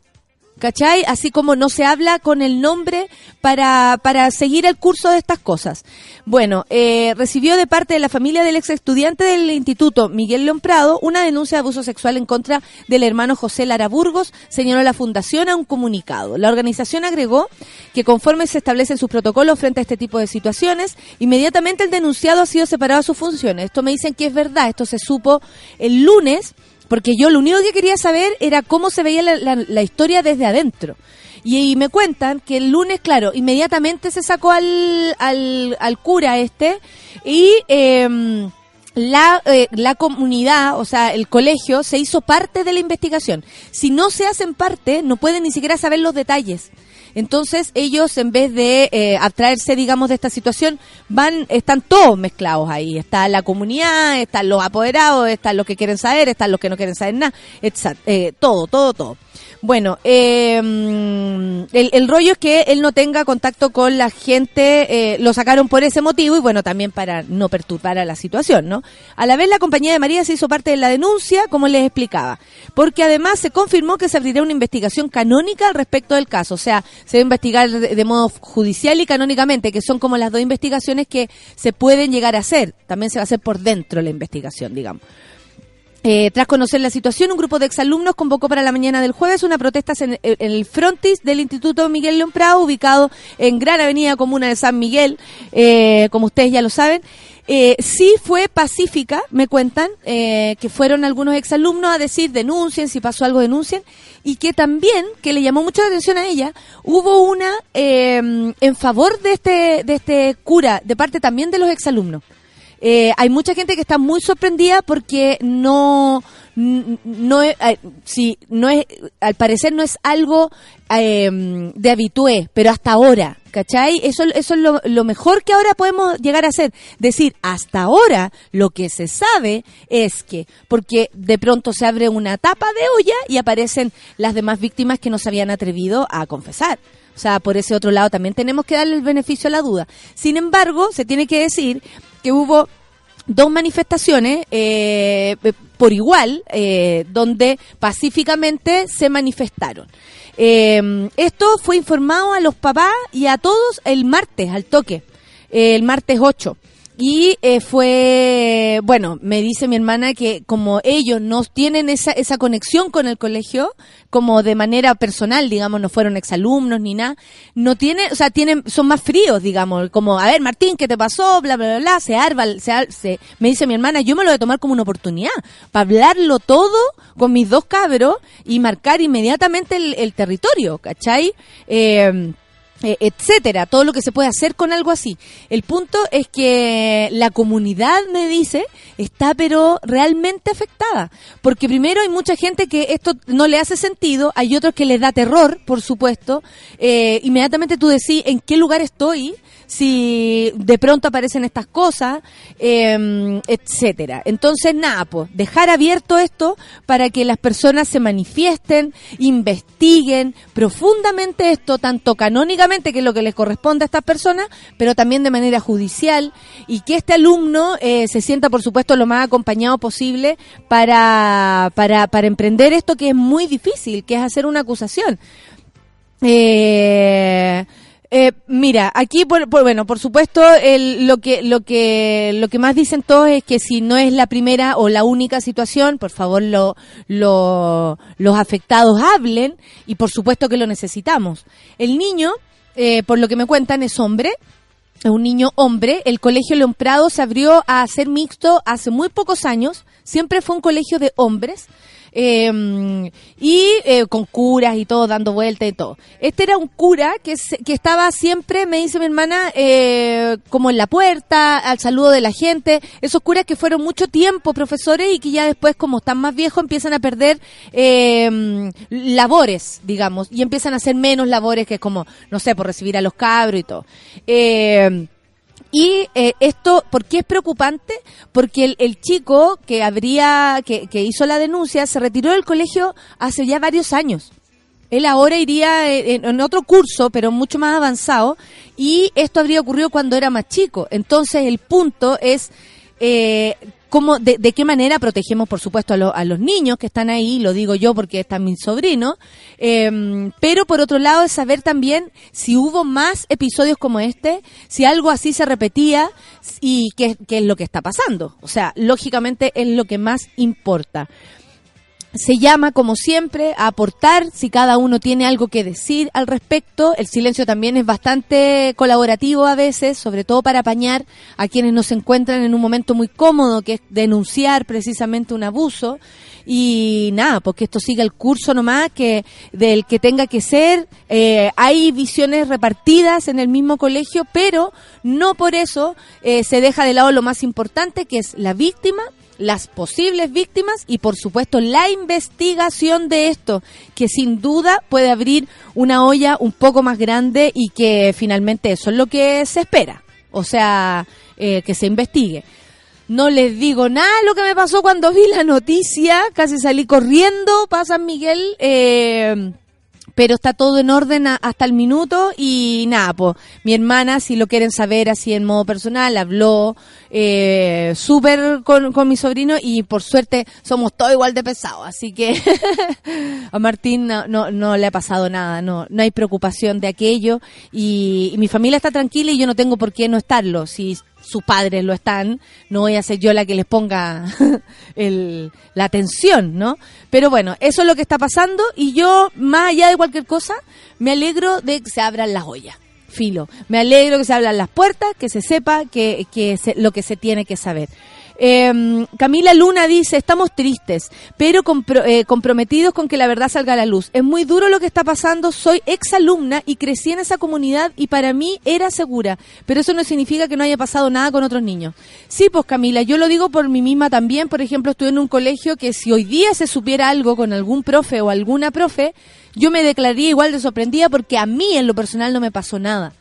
¿Cachai? Así como no se habla con el nombre para, para seguir el curso de estas cosas. Bueno, eh, recibió de parte de la familia del ex estudiante del instituto Miguel León Prado una denuncia de abuso sexual en contra del hermano José Lara Burgos, señaló la fundación a un comunicado. La organización agregó que conforme se establecen sus protocolos frente a este tipo de situaciones, inmediatamente el denunciado ha sido separado de sus funciones. Esto me dicen que es verdad, esto se supo el lunes porque yo lo único que quería saber era cómo se veía la, historia desde adentro. Y, me cuentan que el lunes, claro, inmediatamente se sacó al, al, cura este y em, la, eh, la comunidad, o sea, el colegio, se hizo parte de la investigación. Si no se hacen parte, no pueden ni siquiera saber los detalles. Entonces ellos en vez de eh, abstraerse, digamos, de esta situación, van, están todos mezclados ahí. Está la comunidad, están los apoderados, están los que quieren saber, están los que no quieren saber nada. Eh, todo, todo, todo. Bueno, eh, el, rollo es que él no tenga contacto con la gente, eh, lo sacaron por ese motivo y bueno, también para no perturbar a la situación, ¿no? A la vez la compañía de María se hizo parte de la denuncia, como les explicaba, porque además se confirmó que se abrirá una investigación canónica al respecto del caso, o sea, se va a investigar de, modo judicial y canónicamente, que son como las dos investigaciones que se pueden llegar a hacer, también se va a hacer por dentro la investigación, digamos. Eh, tras conocer la situación, un grupo de exalumnos convocó para la mañana del jueves una protesta en, el frontis del Instituto Miguel León Prado, ubicado en Gran Avenida Comuna de San Miguel, eh, como ustedes ya lo saben. Eh, sí fue pacífica, me cuentan, eh, que fueron algunos exalumnos a decir denuncien, si pasó algo denuncien, y que también, que le llamó mucho la atención a ella, hubo una en favor de este, de este cura, de parte también de los exalumnos. Eh, hay mucha gente que está muy sorprendida porque no no es, eh, si no es al parecer no es algo eh, de habitué pero hasta ahora ¿cachai? eso eso es lo, lo, mejor que ahora podemos llegar a hacer decir hasta ahora lo que se sabe es que porque de pronto se abre una tapa de olla y aparecen las demás víctimas que no se habían atrevido a confesar o sea, por ese otro lado también tenemos que darle el beneficio a la duda. Sin embargo, se tiene que decir que hubo dos manifestaciones eh, por igual, eh, donde pacíficamente se manifestaron. Eh, esto fue informado a los papás y a todos el martes, al toque, el martes 8. Y eh, fue, bueno, me dice mi hermana que como ellos no tienen esa, esa conexión con el colegio, como de manera personal, digamos, no fueron exalumnos ni nada, no tienen, o sea, tienen, son más fríos, digamos, como, a ver, Martín, ¿qué te pasó? Bla, bla, bla, bla, se arba, se, se, me dice mi hermana, yo me lo voy a tomar como una oportunidad, para hablarlo todo con mis dos cabros y marcar inmediatamente el, el territorio, ¿cachai? Eh, eh, etcétera, todo lo que se puede hacer con algo así. El punto es que la comunidad, me dice, está pero realmente afectada. Porque primero hay mucha gente que esto no le hace sentido, hay otros que les da terror, por supuesto. Eh, inmediatamente tú decís en qué lugar estoy, si de pronto aparecen estas cosas, eh, etcétera. Entonces, nada, pues, dejar abierto esto para que las personas se manifiesten, investiguen profundamente esto, tanto canónicamente, que es lo que les corresponde a estas personas, pero también de manera judicial, y que este alumno eh, se sienta, por supuesto, lo más acompañado posible para, para, para emprender esto que es muy difícil, que es hacer una acusación. Eh, eh, mira, aquí, bueno, por supuesto, lo que lo que lo que más dicen todos es que si no es la primera o la única situación, por favor, lo, los afectados hablen y por supuesto que lo necesitamos. El niño, eh, por lo que me cuentan, es hombre. Es un niño hombre. El colegio León Prado se abrió a ser mixto hace muy pocos años. Siempre fue un colegio de hombres. Em, y eh, con curas y todo, dando vueltas y todo. Este era un cura que, que estaba siempre, me dice mi hermana, eh, como en la puerta, al saludo de la gente. Esos curas que fueron mucho tiempo profesores y que ya después, como están más viejos, empiezan a perder em, labores, digamos, y empiezan a hacer menos labores que como, no sé, por recibir a los cabros y todo. Eh, y eh, esto, ¿por qué es preocupante? Porque el, chico que habría, que, que, hizo la denuncia, se retiró del colegio hace ya varios años. Él ahora iría en, otro curso, pero mucho más avanzado, y esto habría ocurrido cuando era más chico. Entonces, el punto es eh, cómo, de, qué manera protegemos, por supuesto, a, los niños que están ahí, lo digo yo porque está mi sobrino, em, pero por otro lado es saber también si hubo más episodios como este, si algo así se repetía y qué, qué es lo que está pasando. O sea, lógicamente es lo que más importa se llama, como siempre, a aportar si cada uno tiene algo que decir al respecto. El silencio también es bastante colaborativo a veces, sobre todo para apañar a quienes nos encuentran en un momento muy cómodo, que es denunciar precisamente un abuso. Y nada, porque esto siga el curso nomás, que del que tenga que ser. Eh, hay visiones repartidas en el mismo colegio, pero no por eso eh, se deja de lado lo más importante, que es la víctima las posibles víctimas y por supuesto la investigación de esto, que sin duda puede abrir una olla un poco más grande y que finalmente eso es lo que se espera, o sea, eh, que se investigue. No les digo nada lo que me pasó cuando vi la noticia, casi salí corriendo para San Miguel. Eh, pero está todo en orden hasta el minuto y nada, pues mi hermana, si lo quieren saber así en modo personal, habló eh, súper con, con, mi sobrino y por suerte somos todos igual de pesados, así que a Martín no, no, no, le ha pasado nada, no, no hay preocupación de aquello y, y mi familia está tranquila y yo no tengo por qué no estarlo, si sus padres lo están, no voy a ser yo la que les ponga el, la atención, ¿no? Pero bueno, eso es lo que está pasando y yo, más allá de cualquier cosa, me alegro de que se abran las ollas. Filo, me alegro que se abran las puertas, que se sepa que, que lo que se tiene que saber. Eh, Camila Luna dice, estamos tristes, pero eh, comprometidos con que la verdad salga a la luz. Es muy duro lo que está pasando, soy exalumna y crecí en esa comunidad y para mí era segura, pero eso no significa que no haya pasado nada con otros niños. Sí, pues Camila, yo lo digo por mí misma también, por ejemplo, estuve en un colegio que si hoy día se supiera algo con algún profe o alguna profe, yo me declararía igual de sorprendida porque a mí en lo personal no me pasó nada.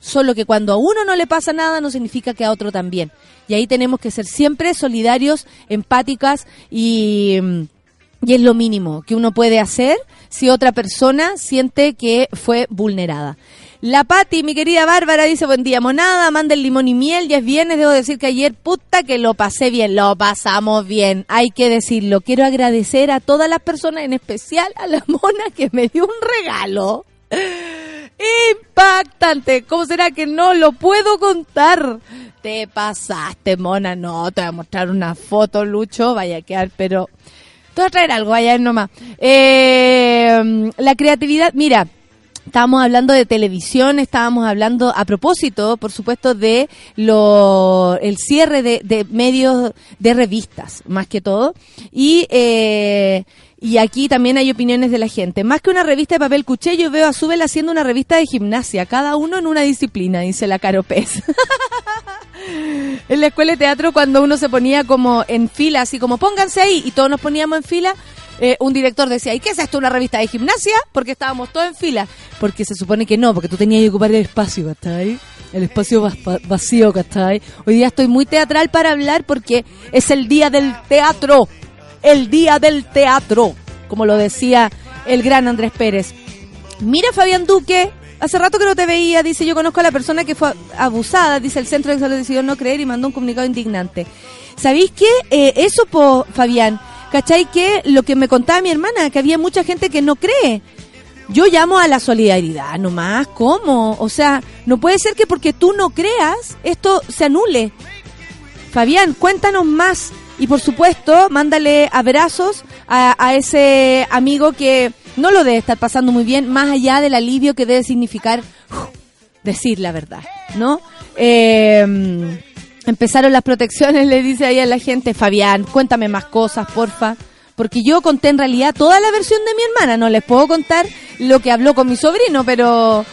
Solo que cuando a uno no le pasa nada no significa que a otro también. Y ahí tenemos que ser siempre solidarios, empáticas y, y es lo mínimo que uno puede hacer si otra persona siente que fue vulnerada. La Pati, mi querida Bárbara, dice, buen día, monada, manda el limón y miel, ya es viernes, debo decir que ayer, puta, que lo pasé bien, lo pasamos bien, hay que decirlo. Quiero agradecer a todas las personas, en especial a la mona que me dio un regalo impactante. ¿Cómo será que no lo puedo contar? Te pasaste, mona. No, te voy a mostrar una foto, Lucho. Vaya a quedar, pero... Te voy a traer algo, vaya nomás. Eh, la creatividad, mira, estábamos hablando de televisión, estábamos hablando a propósito, por supuesto, de lo, el cierre de, medios de revistas, más que todo. Y eh, y aquí también hay opiniones de la gente. Más que una revista de papel cuché, yo veo a Subel haciendo una revista de gimnasia, cada uno en una disciplina, dice la Caro Pez. en la escuela de teatro, cuando uno se ponía como en fila, así como pónganse ahí, y todos nos poníamos en fila, eh, un director decía, ¿y qué es esto, una revista de gimnasia? Porque estábamos todos en fila. Porque se supone que no, porque tú tenías que ocupar el espacio, ¿está ahí? el espacio vacío, ¿cachai? Hoy día estoy muy teatral para hablar porque es el día del teatro, el día del teatro, como lo decía el gran Andrés Pérez. Mira Fabián Duque, hace rato que no te veía, dice yo conozco a la persona que fue abusada, dice el centro de salud decidió no creer y mandó un comunicado indignante. ¿Sabéis qué? Eh, eso, po, Fabián, ¿cachai? Que lo que me contaba mi hermana, que había mucha gente que no cree. Yo llamo a la solidaridad nomás, ¿cómo? O sea, no puede ser que porque tú no creas, esto se anule. Fabián, cuéntanos más. Y por supuesto, mándale abrazos a, ese amigo que no lo debe estar pasando muy bien, más allá del alivio que debe significar decir la verdad, ¿no? Em, empezaron las protecciones, le dice ahí a la gente, Fabián, cuéntame más cosas, porfa porque yo conté en realidad toda la versión de mi hermana, no les puedo contar lo que habló con mi sobrino, pero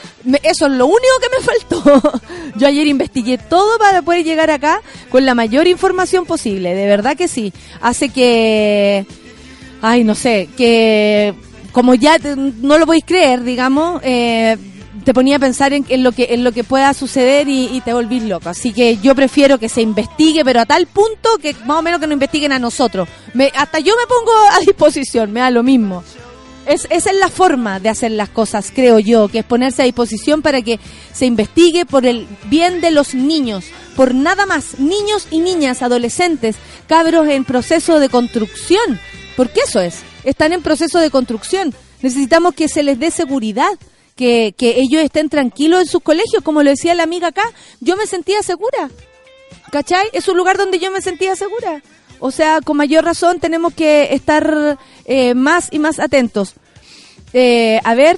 eso es lo único que me faltó. yo ayer investigué todo para poder llegar acá con la mayor información posible, de verdad que sí. Hace que, ay, no sé, que como ya no lo podéis creer, digamos, eh, te ponía a pensar en, lo que en lo que pueda suceder y, te volvís loco. Así que yo prefiero que se investigue, pero a tal punto que más o menos que nos investiguen a nosotros. Me, hasta yo me pongo a disposición, me da lo mismo. Es, esa es la forma de hacer las cosas, creo yo, que es ponerse a disposición para que se investigue por el bien de los niños, por nada más, niños y niñas, adolescentes, cabros en proceso de construcción, porque eso es, están en proceso de construcción. Necesitamos que se les dé seguridad, que, que ellos estén tranquilos en sus colegios, como lo decía la amiga acá, yo me sentía segura. ¿Cachai? Es un lugar donde yo me sentía segura. O sea, con mayor razón tenemos que estar eh, más y más atentos. Eh, a ver,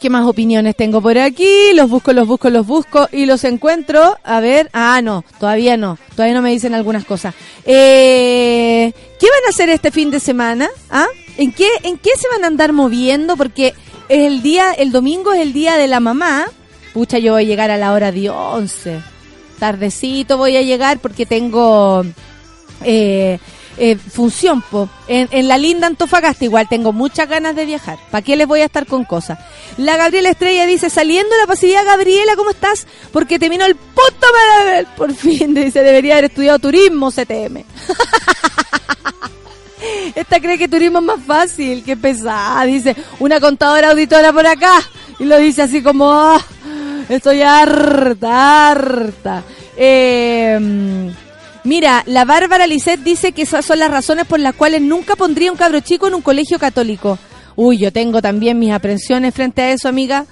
¿qué más opiniones tengo por aquí? Los busco, los busco, los busco y los encuentro. A ver, ah, no, todavía no. Todavía no me dicen algunas cosas. Eh, ¿Qué van a hacer este fin de semana? ¿Ah? ¿En qué, ¿En qué se van a andar moviendo? Porque es el día, el domingo es el día de la mamá. Pucha, yo voy a llegar a la hora de 11. Tardecito voy a llegar porque tengo eh, eh, función po. En, la linda Antofagasta igual tengo muchas ganas de viajar. ¿Para qué les voy a estar con cosas? La Gabriela Estrella dice, saliendo de la pasividad, Gabriela, ¿cómo estás? Porque te vino el puto ver Por fin, dice, debería haber estudiado turismo CTM. Esta cree que turismo es más fácil, qué pesada. Dice, una contadora auditora por acá. Y lo dice así como, ah, estoy harta, harta. Em, mira, la Bárbara Lisset dice que esas son las razones por las cuales nunca pondría un cabro chico en un colegio católico. Uy, yo tengo también mis aprensiones frente a eso, amiga.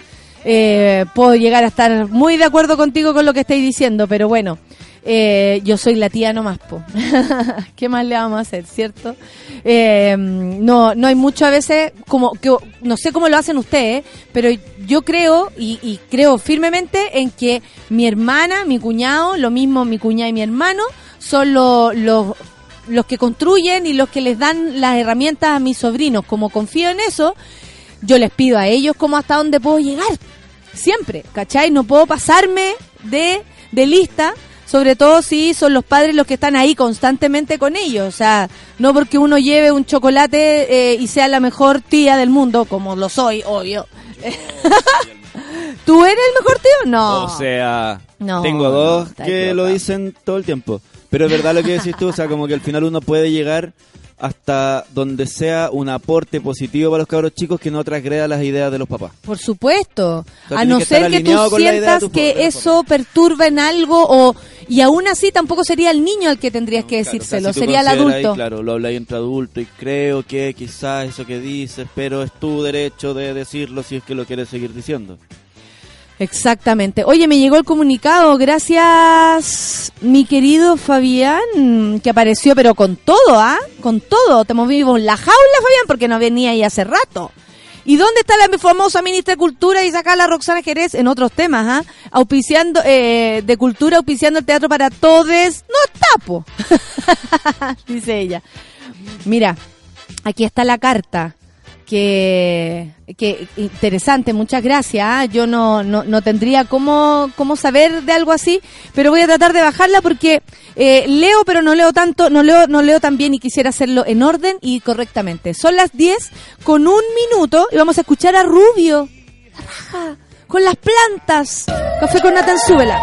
Eh, puedo llegar a estar muy de acuerdo contigo con lo que estáis diciendo, pero bueno. Eh, yo soy la tía nomás, po. ¿Qué más le vamos a hacer, cierto? Eh, no, no hay mucho a veces, como que no sé cómo lo hacen ustedes, pero yo creo y, creo firmemente en que mi hermana, mi cuñado, lo mismo mi cuñada y mi hermano, son los, los, los que construyen y los que les dan las herramientas a mis sobrinos. Como confío en eso, yo les pido a ellos como hasta dónde puedo llegar. Siempre, ¿cachai? No puedo pasarme de, de lista sobre todo si son los padres los que están ahí constantemente con ellos. O sea, no porque uno lleve un chocolate eh, y sea la mejor tía del mundo, como lo soy, obvio. ¿Tú eres el mejor tío? No. O sea, tengo dos que lo dicen todo el tiempo. Pero es verdad lo que decís tú, o sea, como que al final uno puede llegar hasta donde sea un aporte positivo para los cabros chicos que no transgreda las ideas de los papás. Por supuesto, a no ser que tú sientas que eso perturba en algo o y aún así tampoco sería el niño al que tendrías que decírselo, sería el adulto. claro, lo habláis entre adultos y creo que quizás eso que dices, pero es tu derecho de decirlo si es que lo quieres seguir diciendo. Exactamente. Oye, me llegó el comunicado. Gracias, mi querido Fabián, que apareció, pero con todo, ¿ah? Con todo. Te movimos la jaula, Fabián, porque no venía ahí hace rato. ¿Y dónde está la famosa ministra de Cultura y saca la Roxana Jerez en otros temas, ah? Auspiciando, eh, de cultura, auspiciando el teatro para todes. No tapo. Dice ella. Mira, aquí está la carta que, que interesante, muchas gracias. ¿ah? Yo no, no, no, tendría cómo, cómo saber de algo así, pero voy a tratar de bajarla porque eh, leo, pero no leo tanto, no leo, no leo tan bien y quisiera hacerlo en orden y correctamente. Son las 10 con un minuto y vamos a escuchar a Rubio. La raja con las plantas. Café con nata en súbela.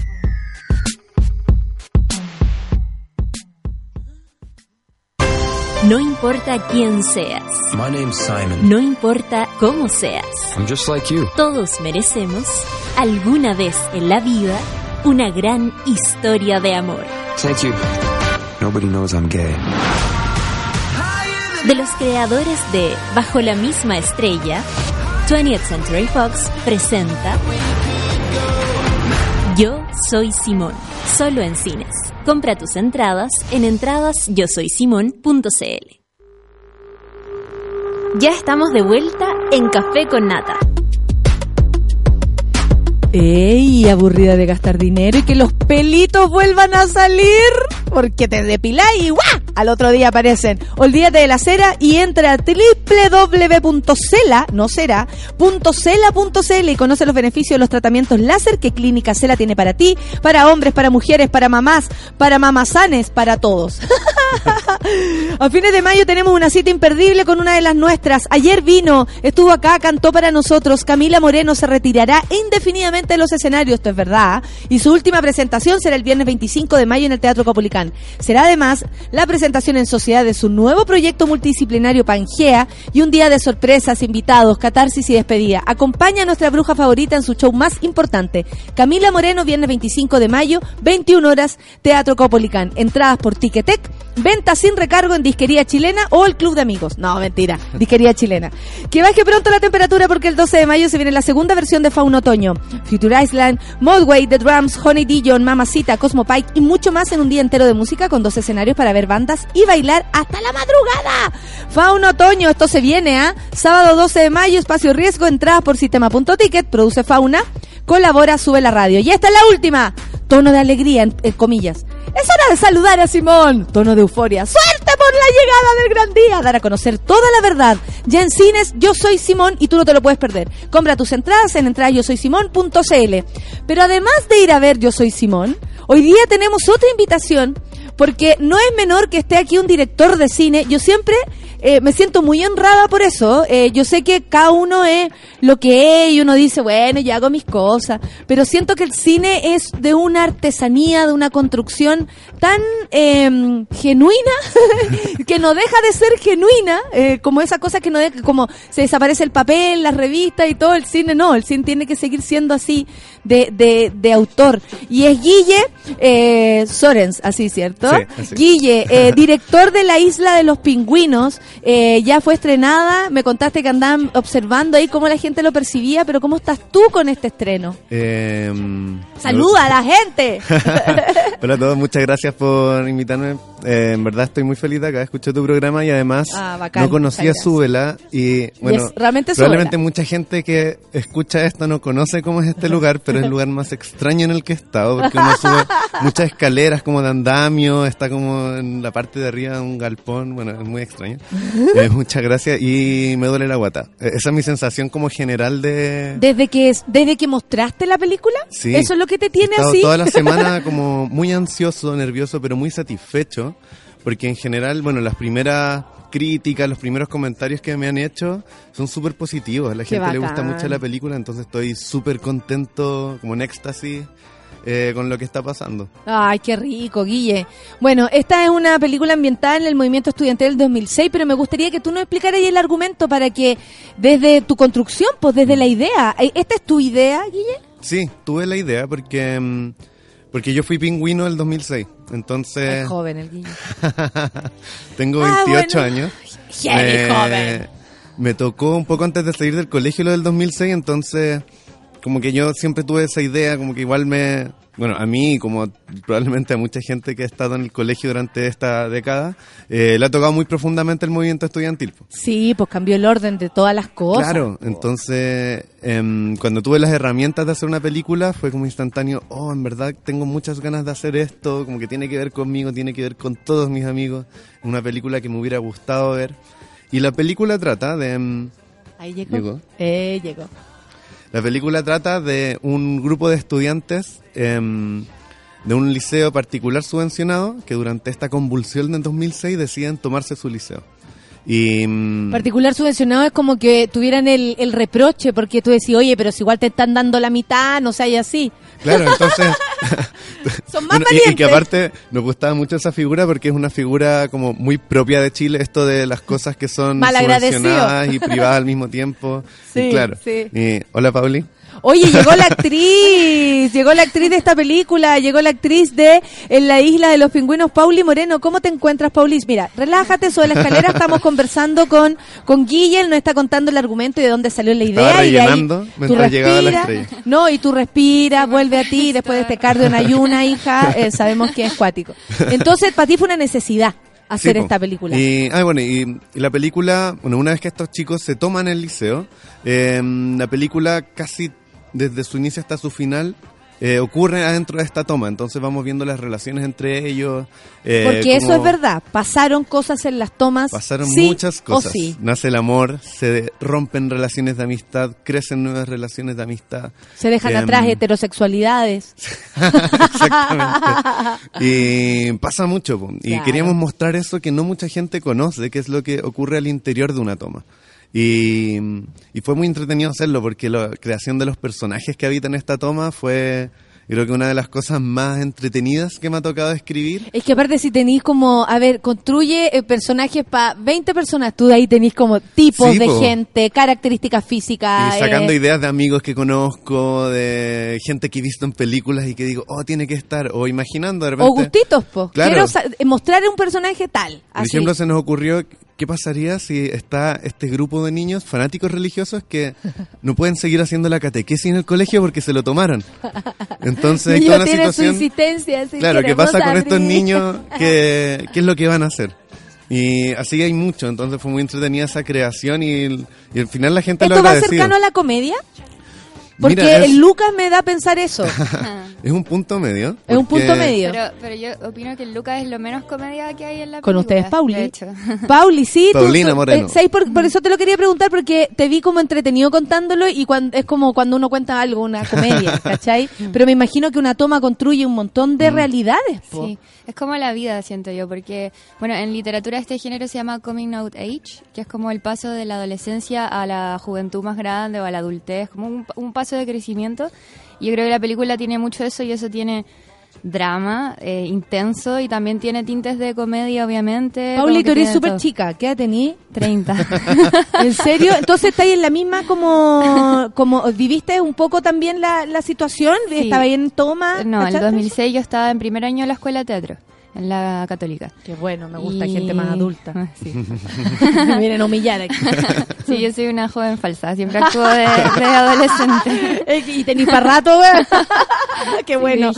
No importa quién seas. No importa cómo seas. Todos merecemos, alguna vez en la vida, una gran historia de amor. De los creadores de Bajo la misma estrella, 20th Century Fox presenta soy Simón, solo en cines. Compra tus entradas en entradasyosoysimon.cl. Ya estamos de vuelta en Café con Nata. ¡Ey! Aburrida de gastar dinero y que los pelitos vuelvan a salir. Porque te depiláis y ¡guau! Al otro día aparecen. Olvídate de la cera y entra a www.cela, no será, .cela.cl y conoce los beneficios de los tratamientos láser que Clínica Cela tiene para ti, para hombres, para mujeres, para mamás, para mamasanes, para todos. a fines de mayo tenemos una cita imperdible con una de las nuestras. Ayer vino, estuvo acá, cantó para nosotros. Camila Moreno se retirará indefinidamente de los escenarios, esto es verdad. Y su última presentación será el viernes 25 de mayo en el Teatro Capolicán. Será además la presentación en sociedad de su nuevo proyecto multidisciplinario Pangea y un día de sorpresas, invitados, catarsis y despedida. Acompaña a nuestra bruja favorita en su show más importante. Camila Moreno, viernes 25 de mayo, 21 horas, Teatro Capolicán. Entradas por Ticketek Venta sin recargo en Disquería Chilena o el Club de Amigos. No, mentira. Disquería Chilena. Que baje pronto la temperatura porque el 12 de mayo se viene la segunda versión de Fauna Otoño. Future Island, Modway, The Drums, Honey Dijon, Mamacita, Cosmo Pike y mucho más en un día entero de música con dos escenarios para ver bandas y bailar hasta la madrugada. Fauna Otoño, esto se viene, ¿ah? Sábado 12 de mayo, espacio riesgo, entradas por sistema.ticket, produce Fauna, colabora, sube la radio. Y esta es la última. Tono de alegría, en comillas. Es hora de saludar a Simón. Tono de euforia. ¡Suerte por la llegada del gran día! Dar a conocer toda la verdad. Ya en cines, yo soy Simón y tú no te lo puedes perder. Compra tus entradas en entradas.yosoysimón.cl. Pero además de ir a ver Yo Soy Simón, hoy día tenemos otra invitación porque no es menor que esté aquí un director de cine. Yo siempre eh, me siento muy honrada por eso. Eh, yo sé que cada uno es lo que es y uno dice, bueno, yo hago mis cosas, pero siento que el cine es de una artesanía, de una construcción tan em, genuina que no deja de ser genuina, eh, como esa cosa que no deja, como se desaparece el papel, las revistas y todo, el cine no, el cine tiene que seguir siendo así de, de, de autor. Y es Guille Sorens, así, ¿cierto? Guille, director de La Isla de los Pingüinos, eh, ya fue estrenada, me contaste que andaban observando ahí cómo la gente lo percibía, pero ¿cómo estás tú con este estreno? Eh, ¡Saluda a la gente! Hola a todos, muchas gracias por invitarme. Eh, en verdad estoy muy feliz de acá, escuché tu programa y además ah, no conocía Súbela y bueno, realmente probablemente mucha gente que escucha esto no conoce cómo es este lugar, pero es el lugar más extraño en el que he estado, porque uno sube muchas escaleras como de andamio, está como en la parte de arriba de un galpón, bueno, es muy extraño. Eh, muchas gracias y me duele la guata. Eh, esa es mi sensación como general de... ¿Desde que, desde que mostraste la película? Sí. ¿Eso es lo que te tiene así? Toda la semana como muy ansioso, nervioso, pero muy satisfecho, porque en general, bueno, las primeras críticas, los primeros comentarios que me han hecho son súper positivos. A la gente le gusta mucho la película, entonces estoy súper contento, como en éxtasis eh, con lo que está pasando. Ay, qué rico, Guille. Bueno, esta es una película ambientada en el movimiento estudiantil del 2006, pero me gustaría que tú nos explicaras el argumento para que desde tu construcción, pues desde la idea, eh, ¿esta es tu idea, Guille? Sí, tuve la idea porque mm, porque yo fui pingüino el 2006. Entonces. Es joven el Guille. Tengo 28 ah, años. joven. me tocó un poco antes de salir del colegio lo del 2006, entonces como que yo siempre tuve esa idea, como que igual me, bueno, a mí, como probablemente a mucha gente que ha estado en el colegio durante esta década, eh, le ha tocado muy profundamente el movimiento estudiantil. Sí, pues cambió el orden de todas las cosas. Claro, entonces em, cuando tuve las herramientas de hacer una película fue como instantáneo, oh, en verdad tengo muchas ganas de hacer esto, como que tiene que ver conmigo, tiene que ver con todos mis amigos, una película que me hubiera gustado ver. Y la película trata de... Em, Ahí llegó. Llegó. Eh, llegó. La película trata de un grupo de estudiantes em, de un liceo particular subvencionado que durante esta convulsión del 2006 deciden tomarse su liceo. Y, mm, Particular subvencionado es como que tuvieran el, el, reproche, porque tú decís, oye, pero si igual te están dando la mitad, no sé, así. Claro, entonces. Son más valientes. Y, que aparte nos gustaba mucho esa figura porque es una figura como muy propia de Chile, esto de las cosas que son subvencionadas y privadas al mismo tiempo. Sí, claro. Sí. hola, Pauli. Oye, llegó la actriz, llegó la actriz de esta película, llegó la actriz de En la isla de los pingüinos, Pauli Moreno. ¿Cómo te encuentras, Paulis? Mira, relájate, sobre la escalera estamos conversando con, con Guille, nos está contando el argumento y de dónde salió la idea. y ahí tú respiras, no, y tú respiras, vuelve a ti, después de este cardio en ayuna, hija, eh, sabemos que es cuático. Entonces, para ti fue una necesidad hacer esta película. Y, ah, bueno, y, la película, bueno, una vez que estos chicos se toman el liceo, eh, la película casi desde su inicio hasta su final, eh, ocurre adentro de esta toma. Entonces vamos viendo las relaciones entre ellos. Eh, Porque eso es verdad. Pasaron cosas en las tomas. Pasaron muchas cosas. Nace el amor, se rompen relaciones de amistad, crecen nuevas relaciones de amistad. Se dejan em, atrás heterosexualidades. Exactamente. y pasa mucho. Y queríamos mostrar eso que no mucha gente conoce, que es lo que ocurre al interior de una toma. Y, fue muy entretenido hacerlo porque la creación de los personajes que habitan esta toma fue creo que una de las cosas más entretenidas que me ha tocado escribir. Es que aparte si tenéis como, a ver, construye eh, personajes para 20 personas, tú de ahí tenéis como tipos de gente, características físicas. Y sacando eh. ideas de amigos que conozco, de gente que he visto en películas y que digo, oh, tiene que estar, o imaginando de repente. O gustitos, pues. Quiero mostrar un personaje tal. Por ejemplo, se nos ocurrió ¿qué pasaría si está este grupo de niños fanáticos religiosos que no pueden seguir haciendo la catequesis en el colegio porque se lo tomaron? Entonces, hay toda una situación. claro, ¿qué pasa con estos niños? ¿Qué, ¿Qué es lo que van a hacer? Y así hay mucho, entonces fue muy entretenida esa creación y, al final la gente ¿Esto lo va cercano a la comedia? Porque Lucas me da a pensar eso. es un punto medio. Es un punto medio. Pero, yo opino que Lucas es lo menos comedia que hay en la Con ustedes, Pauli. Pauli, sí. Paulina Moreno. Eh, por, eso te lo quería preguntar, porque te vi como entretenido contándolo y cuando, es como cuando uno cuenta algo, una comedia, ¿cachai? Pero me imagino que una toma construye un montón de mm. realidades. Sí, es como la vida, siento yo, porque, bueno, en literatura este género se llama Coming Out Age, que es como el paso de la adolescencia a la juventud más grande o a la adultez, como un, un paso de crecimiento. Y yo creo que la película tiene mucho eso y eso tiene drama eh, intenso y también tiene tintes de comedia, obviamente. Pauli, tú eres súper chica. ¿Qué edad tení? 30. ¿En serio? Entonces estáis en la misma como... como ¿Viviste un poco también la, la situación? Sí. ¿Estaba ahí en toma? No, en el 2006 yo estaba en primer año de la escuela de teatro en la católica. Qué bueno, me gusta gente más adulta. Sí. me vienen a humillar aquí. sí, yo soy una joven falsa, siempre actúo de, adolescente. y tenis para rato, Qué bueno.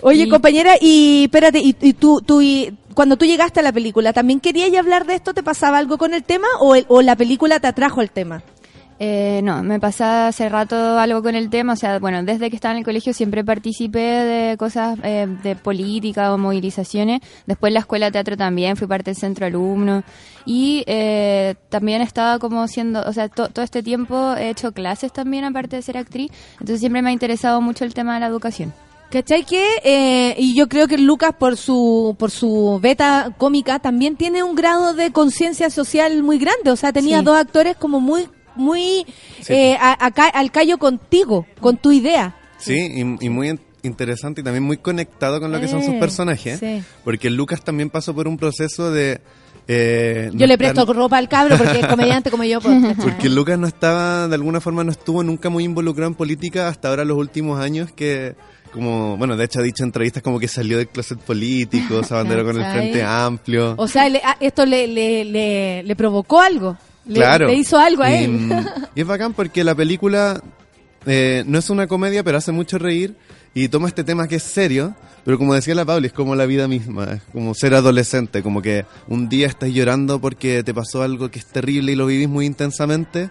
Oye, compañera, y espérate, y, tú, tú y, cuando tú llegaste a la película, ¿también querías hablar de esto? ¿Te pasaba algo con el tema o, o la película te atrajo el tema? Eh, no, me pasaba hace rato algo con el tema, o sea, bueno, desde que estaba en el colegio siempre participé de cosas eh, de política o movilizaciones, después en la escuela de teatro también, fui parte del centro alumno y eh, también estaba como siendo, o sea, todo este tiempo he hecho clases también aparte de ser actriz, entonces siempre me ha interesado mucho el tema de la educación. ¿Cachai que? Eh, y yo creo que Lucas, por su, por su beta cómica, también tiene un grado de conciencia social muy grande. O sea, tenía dos actores como muy muy eh, al callo contigo, con tu idea. Sí, y, muy interesante y también muy conectado con lo que son sus eh, personajes. Porque Lucas también pasó por un proceso de... Eh, yo le presto ropa al cabro porque es comediante como yo. Pues. porque Lucas no estaba, de alguna forma no estuvo nunca muy involucrado en política hasta ahora los últimos años que como, bueno, de hecho ha dicho en entrevistas como que salió del closet político, se abanderó con el Frente Amplio. O sea, ah, esto le, le, le, le, provocó algo. Le, hizo algo a él. Mm, y, es bacán porque la película eh, no es una comedia, pero hace mucho reír y toma este tema que es serio, pero como decía la Pauli, es como la vida misma, es como ser adolescente, como que un día estás llorando porque te pasó algo que es terrible y lo vivís muy intensamente,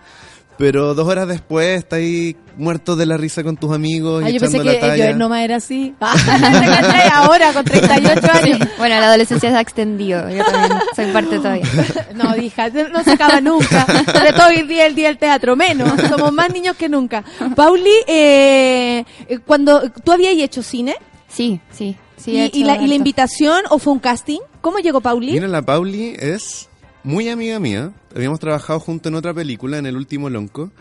pero dos horas después estás ahí muerto de la risa con tus amigos. y yo pensé que yo nomás era así. Ahora, con 38 años. Bueno, la adolescencia se ha extendido. Yo también soy parte todavía. No, hija, no se acaba nunca. Sobre todo el día, el día del teatro, menos. Somos más niños que nunca. Pauli, eh, cuando ¿tú habías hecho cine? Sí, sí. sí ¿Y, la, ¿Y la invitación o fue un casting? ¿Cómo llegó Pauli? Mira, la Pauli es muy amiga mía. Habíamos trabajado junto en otra película, en El Último Lonco.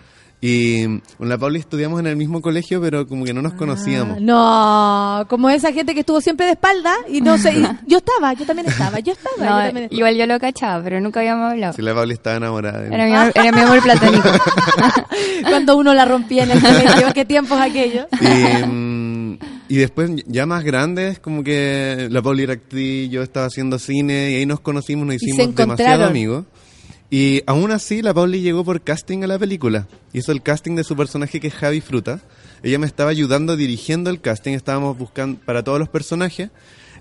Y con la Pauli estudiamos en el mismo colegio, pero como que no nos ah, conocíamos. no, como esa gente que estuvo siempre de espalda y no sé. yo estaba, yo también estaba, yo estaba. Igual yo lo cachaba, pero nunca habíamos hablado. Sí, la Pauli estaba enamorada. Era, mi amor, era mi amor platónico. Cuando uno la rompía en el colegio, qué tiempos aquellos. Y, mm, y después, ya más grandes, como que la Pauli era actriz, yo estaba haciendo cine y ahí nos conocimos, nos hicimos demasiado amigos. Y aún así, la Pauli llegó por casting a la película. Hizo el casting de su personaje que es Javi Fruta. Ella me estaba ayudando dirigiendo el casting. Estábamos buscando para todos los personajes.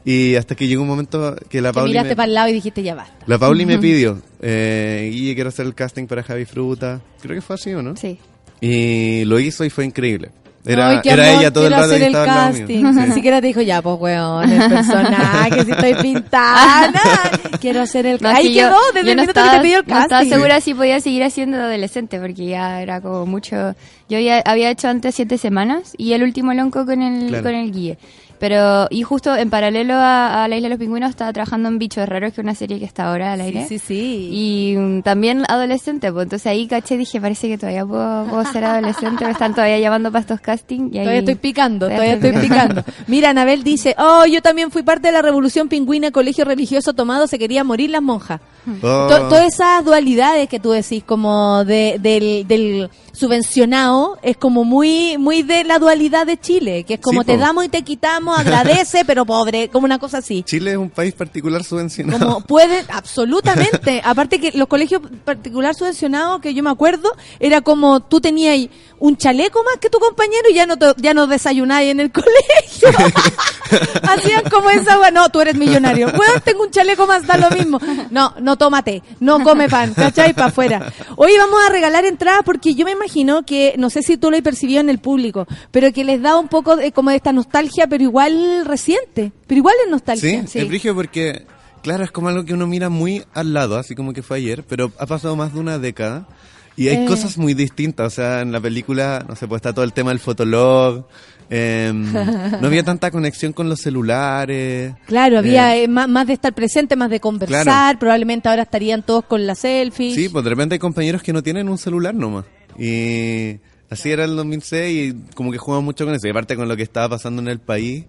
Y hasta que llegó un momento que la Pauli. miraste para el lado y dijiste ya basta. La Pauli me pidió, eh, Guille, quiero hacer el casting para Javi Fruta. Creo que fue así, ¿o no? Sí. Y lo hizo y fue increíble. Era, era ella todo el rato hacer el casting. Ni siquiera te dijo, ya, pues, weón, el personaje, si estoy pintada. quiero hacer el casting. Ahí quedó, desde el minuto que te pidió el casting. No estaba segura si podía seguir haciendo adolescente, porque ya era como mucho... Yo ya había hecho antes siete semanas y el último lonco con el, con el guía. Pero, y justo en paralelo a, La Isla de los Pingüinos estaba trabajando en Bichos Raros, que es una serie que está ahora al aire. Sí, sí, Y mm, también adolescente, pues entonces ahí caché, dije, parece que todavía puedo, ser adolescente, me están todavía llamando para estos castings. Y todavía estoy picando, todavía estoy picando. Mira, Anabel dice, oh, yo también fui parte de la revolución pingüina, colegio religioso tomado, se quería morir las monjas. Oh. Todas esas dualidades que tú decís, como de, del, del subvencionado, es como muy, muy de la dualidad de Chile, que es como te damos y te quitamos agradece, pero pobre, como una cosa así. Chile es un país particular subvencionado. Como puede, absolutamente. Aparte que los colegios particular subvencionados, que yo me acuerdo, era como tú tenías un chaleco más que tu compañero y ya no ya no desayunáis en el colegio. Hacían como esa, no, tú eres millonario. Bueno, tengo un chaleco más, da lo mismo. No, no tómate, no come pan, ¿cachai? Para afuera. Hoy vamos a regalar entradas porque yo me imagino que, no sé si tú lo has percibido en el público, pero que les da un poco de, como de esta nostalgia, pero igual reciente, pero igual es nostalgia. Sí, es porque, claro, es como algo que uno mira muy al lado, así como que fue ayer, pero ha pasado más de una década. Y hay eh. cosas muy distintas, o sea, en la película, no sé, pues está todo el tema del fotolog, em, no había tanta conexión con los celulares. Claro, había eh, eh, más, de estar presente, más de conversar, probablemente ahora estarían todos con la selfie. Sí, pues de repente hay compañeros que no tienen un celular nomás. Y así era el 2006 y como que jugamos mucho con eso. Y aparte con lo que estaba pasando en el país,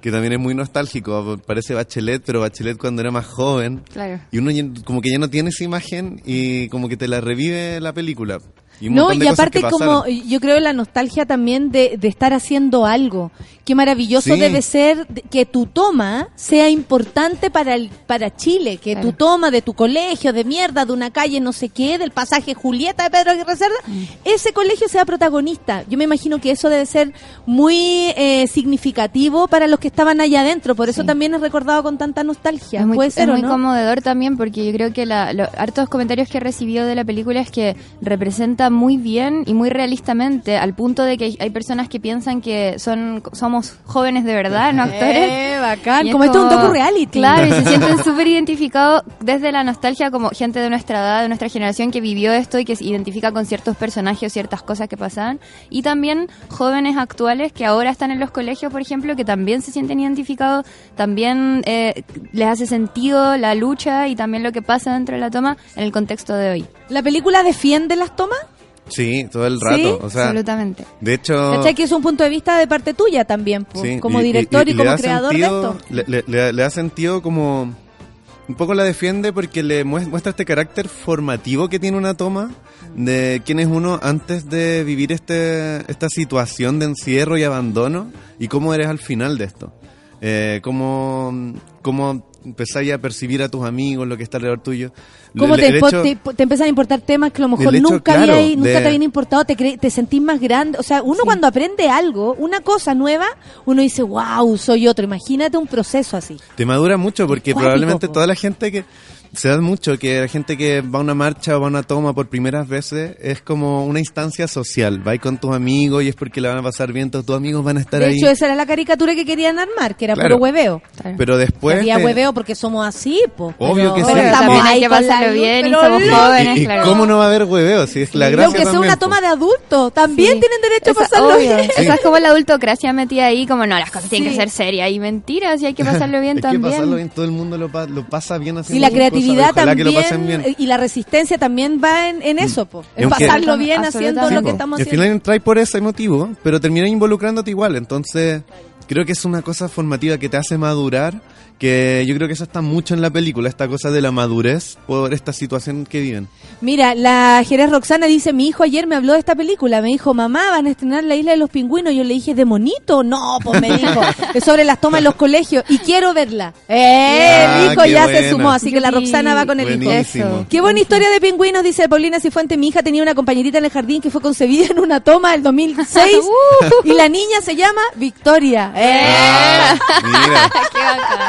que también es muy nostálgico. Parece Bachelet, pero Bachelet cuando era más joven. Claro. Y uno como que ya no tiene esa imagen y como que te la revive la película no, y aparte como yo creo la nostalgia también de, de estar haciendo algo. Qué maravilloso debe ser que tu toma sea importante para el, para Chile, que tu toma de tu colegio, de mierda, de una calle, no sé qué, del pasaje Julieta de Pedro Aguirre Cerda, mm. ese colegio sea protagonista. Yo me imagino que eso debe ser muy eh, significativo para los que estaban allá adentro, por eso también es recordado con tanta nostalgia. Es muy, ¿Puede ser, es muy conmovedor también porque yo creo que la, hartos comentarios que he recibido de la película es que representa muy bien y muy realistamente, al punto de que hay personas que piensan que son somos jóvenes de verdad, no actores. Eh, bacán, como, esto es un docu reality. Claro, y se sienten súper identificados desde la nostalgia como gente de nuestra edad, de nuestra generación que vivió esto y que se identifica con ciertos personajes o ciertas cosas que pasaban. Y también jóvenes actuales que ahora están en los colegios, por ejemplo, que también se sienten identificados, también eh, les hace sentido la lucha y también lo que pasa dentro de la toma en el contexto de hoy. ¿La película defiende las tomas? Sí, todo el rato. O sea, absolutamente. De hecho. que es un punto de vista de parte tuya también, como director y, como creador de esto. Le, le, da sentido como. Un poco la defiende porque le muestra este carácter formativo que tiene una toma de quién es uno antes de vivir este, esta situación de encierro y abandono y cómo eres al final de esto. Eh, cómo, cómo empezáis a percibir a tus amigos, lo que está alrededor tuyo. ¿Cómo te, te, empiezan a importar temas que a lo mejor nunca, nunca te habían importado? Te, te sentís más grande. O sea, uno cuando aprende algo, una cosa nueva, uno dice, wow, soy otro. Imagínate un proceso así. Te madura mucho porque probablemente toda la gente que se da mucho que la gente que va a una marcha o va a una toma por primeras veces es como una instancia social. Va con tus amigos y es porque le van a pasar bien, todos tus amigos van a estar ahí. De hecho, esa era la caricatura que querían armar, que era puro hueveo. Pero después. Había hueveo porque somos así, pues. Obvio que sí. Pero también hay que pasarlo bien y somos jóvenes, y, ¿Cómo no va a haber hueveo? Si es la gracia. Aunque sea una toma de adulto, también tienen derecho a pasarlo bien. Esa es como la adultocracia metida ahí, como no, las cosas tienen que ser serias y mentiras y hay que pasarlo bien también. Hay que pasarlo bien, todo el mundo lo, lo pasa bien así. Y la creatividad también y la resistencia también va en, eso, po, en pasarlo bien haciendo lo que estamos haciendo. Al final entráis por ese motivo, pero termináis involucrándote igual, entonces creo que es una cosa formativa que te hace madurar que yo creo que eso está mucho en la película, esta cosa de la madurez por esta situación que viven. Mira, la Jerez Roxana dice, mi hijo ayer me habló de esta película, me dijo, mamá, van a estrenar La Isla de los Pingüinos, yo le dije, ¿de monito? No, pues me dijo, es sobre las tomas en los colegios, y quiero verla. ¡Eh! el ah, hijo ya se sumó, así que la Roxana va con el hijo. Qué buena historia de pingüinos, dice Paulina Cifuente, mi hija tenía una compañerita en el jardín que fue concebida en una toma el 2006, uh. y la niña se llama Victoria. ¡Eh! Ah, mira,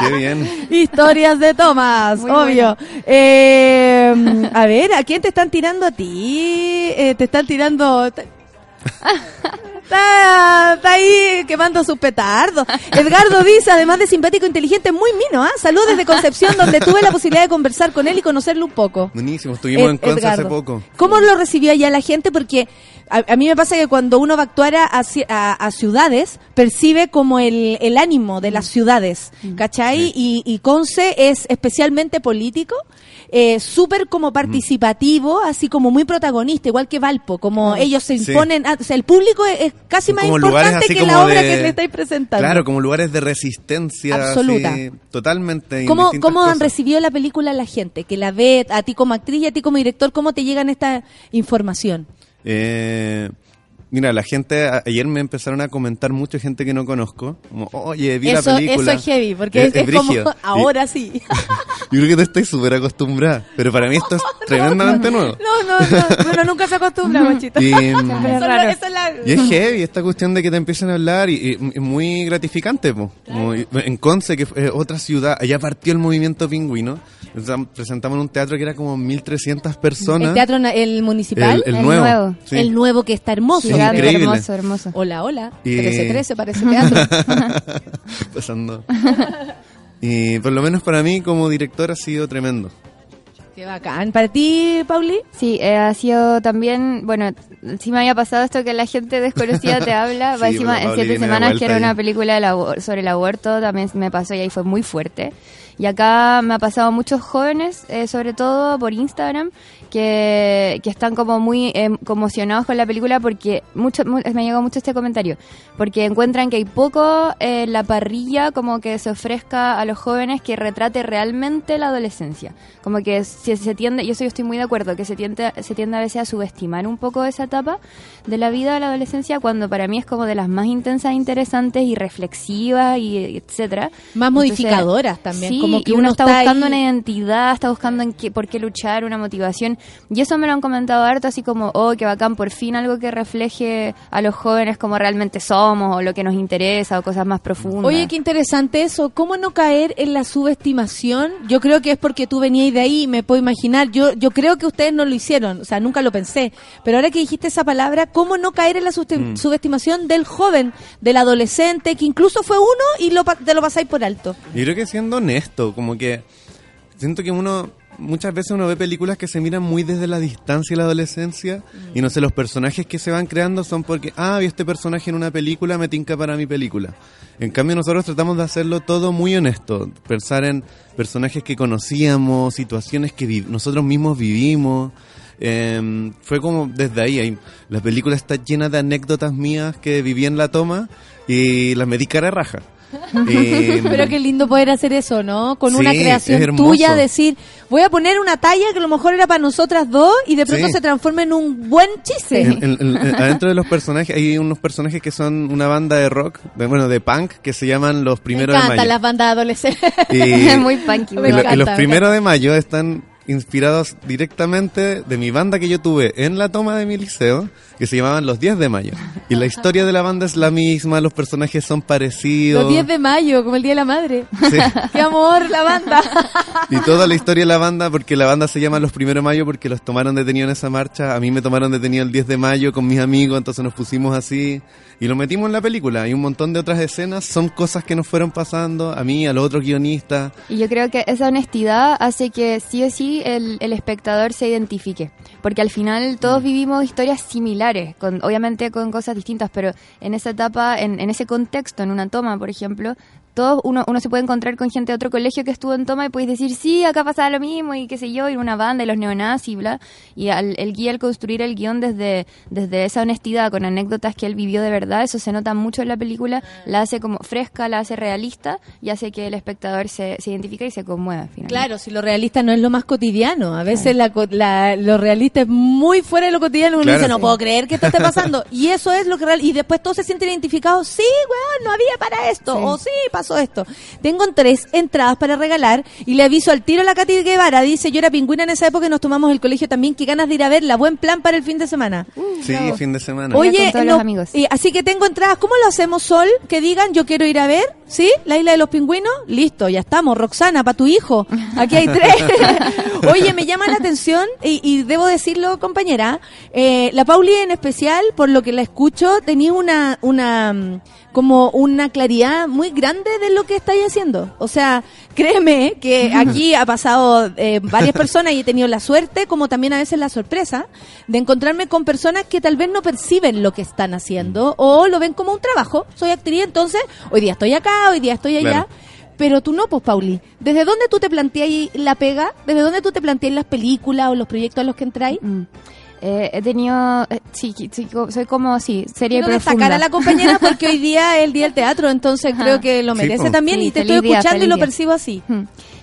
qué, bien. Historias de Tomás, obvio. Eh, a ver, ¿a quién te están tirando a ti? Eh, te están tirando... Está, ahí quemando sus petardos. Edgardo dice, además de simpático, inteligente, muy mino, ¿ah? Saludos desde Concepción, donde tuve la posibilidad de conversar con él y conocerlo un poco. Buenísimo, estuvimos en Conce hace poco. ¿Cómo lo recibió allá la gente? Porque a, mí me pasa que cuando uno va a actuar a, ciudades, percibe como el, el, ánimo de las mm. ciudades, mm. ¿cachai? Y, y, Conce es especialmente político, eh, súper como mm. participativo, así como muy protagonista, igual que Valpo, como ellos se imponen, ah, o sea, el público es, casi más importante que la obra que le estáis presentando. Claro, como lugares de resistencia. Absoluta. totalmente. ¿Cómo, ¿cómo han recibido la película la gente? Que la ve a ti como actriz y a ti como director, ¿cómo te llegan esta información? Eh, Mira, la gente, ayer me empezaron a comentar mucha gente que no conozco, como, oye, vi la película. Eso es heavy, porque es, como, ahora sí. Yo creo que te estoy súper acostumbrada, pero para mí esto es tremendamente nuevo. No, no, no, uno nunca se acostumbra, machito. Y, y, es heavy esta cuestión de que te empiecen a hablar y, es muy gratificante. Po. en Conce, que es otra ciudad, allá partió el movimiento pingüino, presentamos en un teatro que era como 1.300 personas. ¿El teatro el municipal? El, nuevo. El nuevo que está hermoso. Hermoso, hermoso. Hola, hola. Y... 1313 parece teatro. Pasando. Y por lo menos para mí como director ha sido tremendo. Qué bacán. ¿Para ti, Pauli? Sí, eh, ha sido también, bueno, sí me había pasado esto que la gente desconocida te habla. sí, encima, en siete semanas que era una película sobre el aborto, también me pasó y ahí fue muy fuerte. Y acá me ha pasado muchos jóvenes, eh, sobre todo por Instagram, que, que están como muy em, conmocionados con la película porque mucho, me llegado mucho este comentario, porque encuentran que hay poco en la parrilla como que se ofrezca a los jóvenes que retrate realmente la adolescencia. Como que si se tiende, yo, soy, estoy muy de acuerdo, que se tiende, se tiende a veces a subestimar un poco esa etapa de la vida de la adolescencia cuando para mí es como de las más intensas, interesantes y reflexivas y etcétera. Más modificadoras también. como que uno, está, buscando una identidad, está buscando en qué, por qué luchar, una motivación y eso me lo han comentado harto, así como, oh, qué bacán, por fin algo que refleje a los jóvenes como realmente somos, o lo que nos interesa, o cosas más profundas. Oye, qué interesante eso. ¿Cómo no caer en la subestimación? Yo creo que es porque tú venías de ahí, me puedo imaginar. Yo, yo creo que ustedes no lo hicieron, o sea, nunca lo pensé. Pero ahora que dijiste esa palabra, ¿cómo no caer en la mm. subestimación del joven, del adolescente, que incluso fue uno y lo, te lo pasáis por alto? Yo creo que siendo honesto, como que siento que uno muchas veces uno ve películas que se miran muy desde la distancia y la adolescencia y no sé, los personajes que se van creando son porque, ah, vi este personaje en una película, me tinca para mi película. En cambio nosotros tratamos de hacerlo todo muy honesto, pensar en personajes que conocíamos, situaciones que nosotros mismos vivimos. Em, fue como desde ahí, la película está llena de anécdotas mías que viví en la toma y las me di cara raja. Pero qué lindo poder hacer eso, ¿no? Con una creación tuya, decir, voy a poner una talla que a lo mejor era para nosotras dos y de pronto se transforma en un buen chiste. adentro de los personajes hay unos personajes que son una banda de rock, bueno, de punk, que se llaman los primeros de mayo. las bandas adolescentes. Y, Muy punky. y los primeros de mayo están inspirados directamente de mi banda que yo tuve en la toma de mi liceo, que se llamaban Los 10 de Mayo. Y la historia de la banda es la misma, los personajes son parecidos. Los 10 de Mayo, como el Día de la Madre. Sí. ¡Qué amor, la banda! Y toda la historia de la banda, porque la banda se llama Los Primeros Mayo porque los tomaron detenidos en esa marcha. A mí me tomaron detenido el 10 de Mayo con mis amigos, entonces nos pusimos así. Y lo metimos en la película. Y un montón de otras escenas son cosas que nos fueron pasando a mí, a los otros guionistas. Y yo creo que esa honestidad hace que sí o sí el, el espectador se identifique. Porque al final todos mm. vivimos historias similares, con, obviamente con cosas distintas, pero en esa etapa, en, en ese contexto, en una toma, por ejemplo, todos uno, uno se puede encontrar con gente de otro colegio que estuvo en toma y puedes decir, sí, acá pasaba lo mismo y qué sé yo, y una banda y los neonazis, bla. Y al, el guía al construir el guion desde, desde esa honestidad, con anécdotas que él vivió de verdad, eso se nota mucho en la película, la hace como fresca, la hace realista y hace que el espectador se, se identifique y se conmueva. Claro, si lo realista no es lo más cotidiano, a veces la, lo realista es muy fuera de lo cotidiano, uno dice, no puedo creer que esto esté pasando. y eso es lo que real, y después todos se sienten identificados, sí, weón, no había para esto, o sí, para esto. Tengo tres entradas para regalar y le aviso al tiro a la Katy Guevara. Dice, yo era pingüina en esa época y nos tomamos el colegio también. Qué ganas de ir a verla. Buen plan para el fin de semana. sí, fin de semana. Oye, amigos. Y, así que tengo entradas. ¿Cómo lo hacemos, Sol? Que digan, yo quiero ir a ver. ¿Sí? La isla de los pingüinos. Listo, ya estamos. Roxana, para tu hijo. Aquí hay tres. Oye, me llama la atención y, debo decirlo, compañera. Eh, la Pauli en especial, por lo que la escucho, tenía una, una, mm, como una claridad muy grande de lo que estáis haciendo. O sea, créeme que aquí ha pasado eh, varias personas y he tenido la suerte, como también a veces la sorpresa, de encontrarme con personas que tal vez no perciben lo que están haciendo o lo ven como un trabajo. Soy actriz, entonces hoy día estoy acá, hoy día estoy allá. Pero tú no, pues, Pauli. ¿Desde dónde tú te planteas la pega? ¿Desde dónde tú te planteas las películas o los proyectos a los que entráis? Mm. Eh, he tenido, eh, sí, soy como, sí, serie Quiero destacar a la compañera porque hoy día es el Día del Teatro, entonces creo que lo merece también y te estoy escuchando y lo percibo así.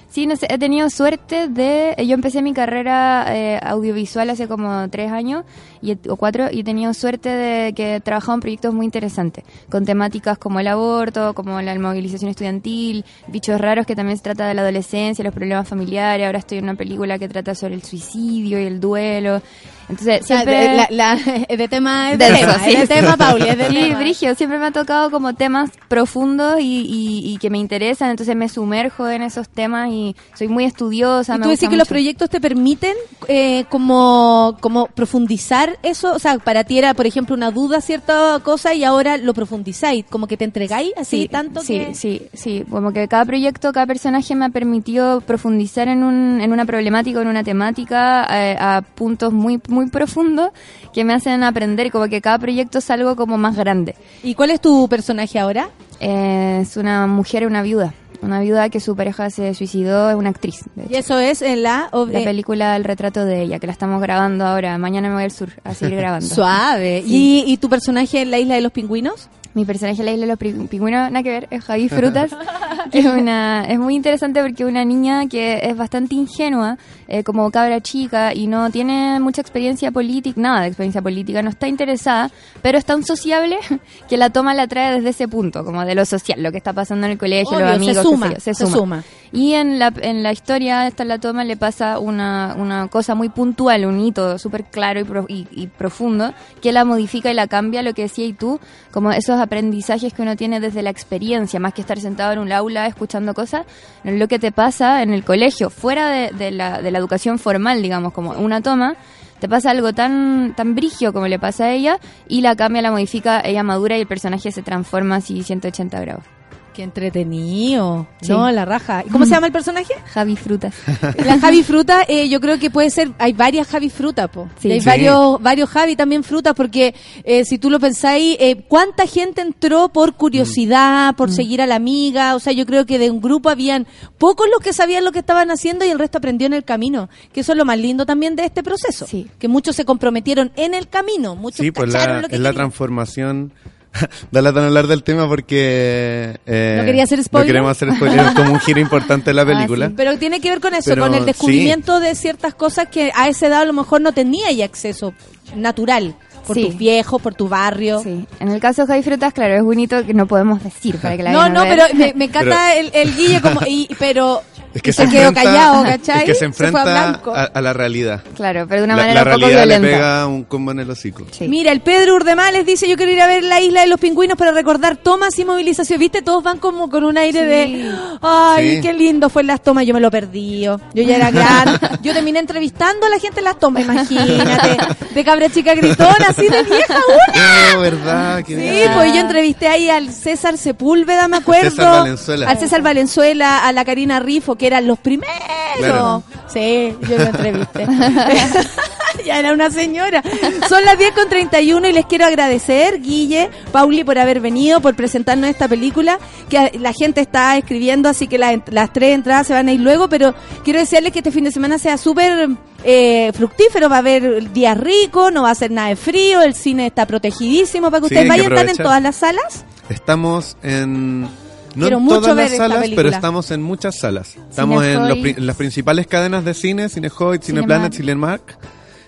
Sí, no sé, he tenido suerte de... Yo empecé mi carrera eh, audiovisual hace como tres años y, o cuatro y he tenido suerte de que he trabajado en proyectos muy interesantes, con temáticas como el aborto, como la movilización estudiantil, bichos raros que también se trata de la adolescencia, los problemas familiares. Ahora estoy en una película que trata sobre el suicidio y el duelo. Entonces, siempre... La, de tema es de, tema, sí. es de tema, Pauli, es de Sí, Brigio, siempre me ha tocado como temas profundos y, y, que me interesan, entonces me sumerjo en esos temas y soy muy estudiosa. ¿Y tú decís que los proyectos te permiten eh, como, como profundizar eso? O sea, para ti era, por ejemplo, una duda cierta cosa y ahora lo profundizáis, como que te entregáis así tanto Sí, sí, sí, como que cada proyecto, cada personaje me ha permitido profundizar en, un, en una problemática, en una temática, eh, a puntos muy, muy muy profundo que me hacen aprender como que cada proyecto es algo como más grande. ¿Y cuál es tu personaje ahora? Eh, es una mujer, una viuda. Una viuda que su pareja se suicidó, es una actriz. ¿Y eso es en la, la película El retrato de ella, que la estamos grabando ahora. Mañana me voy al sur a seguir grabando. Suave. ¿Y, ¿Y tu personaje en la isla de los pingüinos? Mi personaje en la isla de los pingüinos, nada que ver, es Javi Frutas. es, una, es muy interesante porque una niña que es bastante ingenua, eh, como cabra chica, y no tiene mucha experiencia política, nada de experiencia política, no está interesada, pero es tan sociable que la toma la trae desde ese punto, como de lo social, lo que está pasando en el colegio, los amigos. Se suma, se, suma. Y en la, en la historia, esta la toma, le pasa una, una cosa muy puntual, un hito súper claro y, y, profundo, que la modifica y la cambia, lo que decía y tú, como esos aprendizajes que uno tiene desde la experiencia, más que estar sentado en un aula escuchando cosas, lo que te pasa en el colegio, fuera de, la, de la educación formal, digamos, como una toma, te pasa algo tan tan brigio como le pasa a ella y la cambia, la modifica, ella madura y el personaje se transforma así 180 grados. Qué entretenido. No, la raja. ¿Cómo se llama el personaje? Javi Fruta. La Javi Fruta, eh, yo creo que puede ser, hay varias Javi Fruta, po. hay varios, varios Javi también Frutas, porque eh, si tú lo pensáis, eh, ¿cuánta gente entró por curiosidad, por mm. seguir a la amiga? O sea, yo creo que de un grupo habían pocos los que sabían lo que estaban haciendo y el resto aprendió en el camino. Que eso es lo más lindo también de este proceso. Que muchos se comprometieron en el camino, muchos sí, pues la, es la transformación da la tan hablar del tema porque... Eh, ¿No quería hacer spoiler? No queremos hacer spoiler, es como un giro importante de la ah, película. Pero tiene que ver con eso, con el descubrimiento de ciertas cosas que a esa edad a lo mejor no tenía ya acceso natural por tus viejos, por tu barrio. Sí. En el caso de Javi Frutas, claro, es bonito que no podemos decir para que la No, no, pero me, me encanta el, el, guille como, y, pero es que se, quedó callado, ¿cachai? Es que se enfrenta a, la realidad. Claro, pero de una manera la un poco violenta. le pega un combo en el hocico. Mira, el Pedro Urdemales dice, yo quiero ir a ver la isla de los pingüinos para recordar tomas y movilización. ¿Viste? Todos van como con un aire de, ay, qué lindo fue las tomas. Yo me lo perdí. Yo, ya era grande. yo terminé entrevistando a la gente en las tomas, imagínate. De cabra chica gritona, así de vieja una. Oh, verdad. sí, pues yo entrevisté ahí al César Sepúlveda, me acuerdo. César Valenzuela. Al César Valenzuela, a la Karina Rifo, que eran los primeros. Sí, yo lo entrevisté. ya era una señora. Son las 10 con 31 y les quiero agradecer, Guille, Pauli, por haber venido, por presentarnos esta película, que la gente está escribiendo, así que las tres entradas se van a ir luego, pero quiero decirles que este fin de semana sea súper eh, fructífero, va a haber días ricos, no va a ser nada de frío, el cine está protegidísimo para que ustedes vayan, están en todas las salas. Estamos en no en todas las salas, pero estamos en muchas salas. Estamos en, las principales cadenas de cine, Cinehoid, Cineplanet, Cinemark.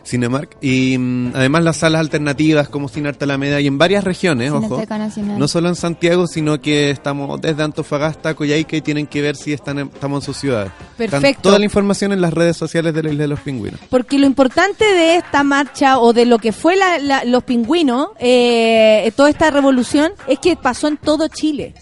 Cinemark y mm, además las salas alternativas como Cine Arte Alameda y en varias regiones, ojo, no solo en Santiago, sino que estamos desde Antofagasta, Coyhaique y tienen que ver si están estamos en su ciudad. Perfecto. toda la información en las redes sociales de la Isla de los Pingüinos. Porque lo importante de esta marcha o de lo que fue los pingüinos, eh, toda esta revolución, es que pasó en todo Chile.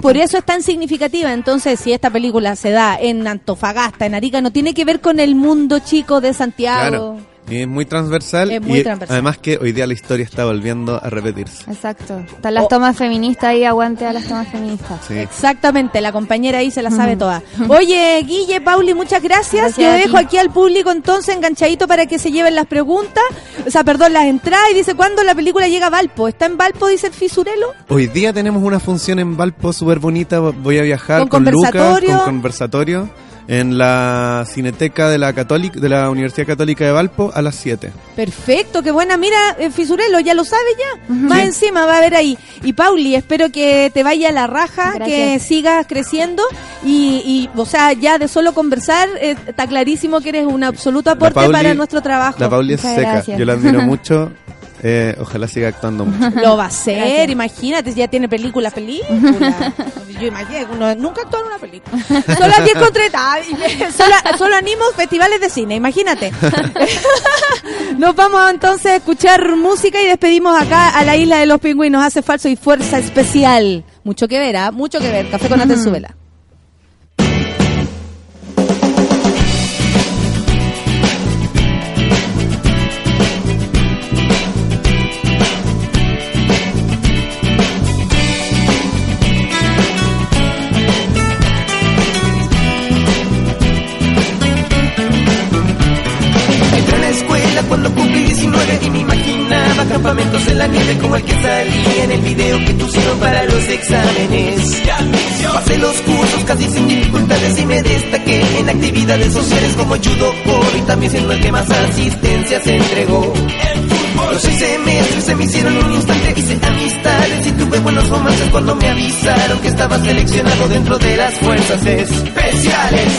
Por eso es tan significativa. Entonces, si esta película se da en Antofagasta, en Arica, no tiene que ver con el mundo chico de Santiago. Y es muy transversal. y Además que hoy día la historia está volviendo a repetirse. Exacto. Están las tomas feministas ahí, aguante a las tomas feministas. Exactamente, la compañera ahí se la sabe toda. Oye, Guille, Pauli, muchas gracias. Yo dejo aquí al público entonces enganchadito para que se lleven las preguntas, o sea, perdón, las entradas. Y dice, ¿cuándo la película llega a Valpo? ¿Está en Valpo, dice el Fisurelo? Hoy día tenemos una función en Valpo súper bonita. Voy a viajar con, con Lucas, con conversatorio en la Cineteca de la Católica de la Universidad Católica de Valpo a las 7. Perfecto, qué buena. Mira, eh, Fisurelo, ya lo sabe ya. Más encima va a haber ahí. Y Pauli, espero que te vaya a la raja, que sigas creciendo y, y, o sea, ya de solo conversar eh, está clarísimo que eres un absoluto aporte para nuestro trabajo. La Pauli es seca, yo la admiro mucho. Eh, ojalá siga actuando mucho. Lo va a hacer, imagínate, ya tiene películas, películas. Yo imagino, nunca actuó en una película. Solo aquí solo, solo animo festivales de cine, imagínate. Nos vamos entonces a escuchar música y despedimos acá a la isla de los pingüinos. Hace falso y fuerza especial. Mucho que ver, ¿ah? Mucho que ver. Café con Atenzuela. Campamentos en la nieve como el que salía en el video que pusieron para los exámenes. Pasé los cursos casi sin dificultades y me destaqué en actividades sociales como judo, y también siendo el que más asistencia se entregó. Los seis semestres se me hicieron un instante, hice amistades y tuve buenos romances cuando me avisaron que estaba seleccionado dentro de las fuerzas especiales.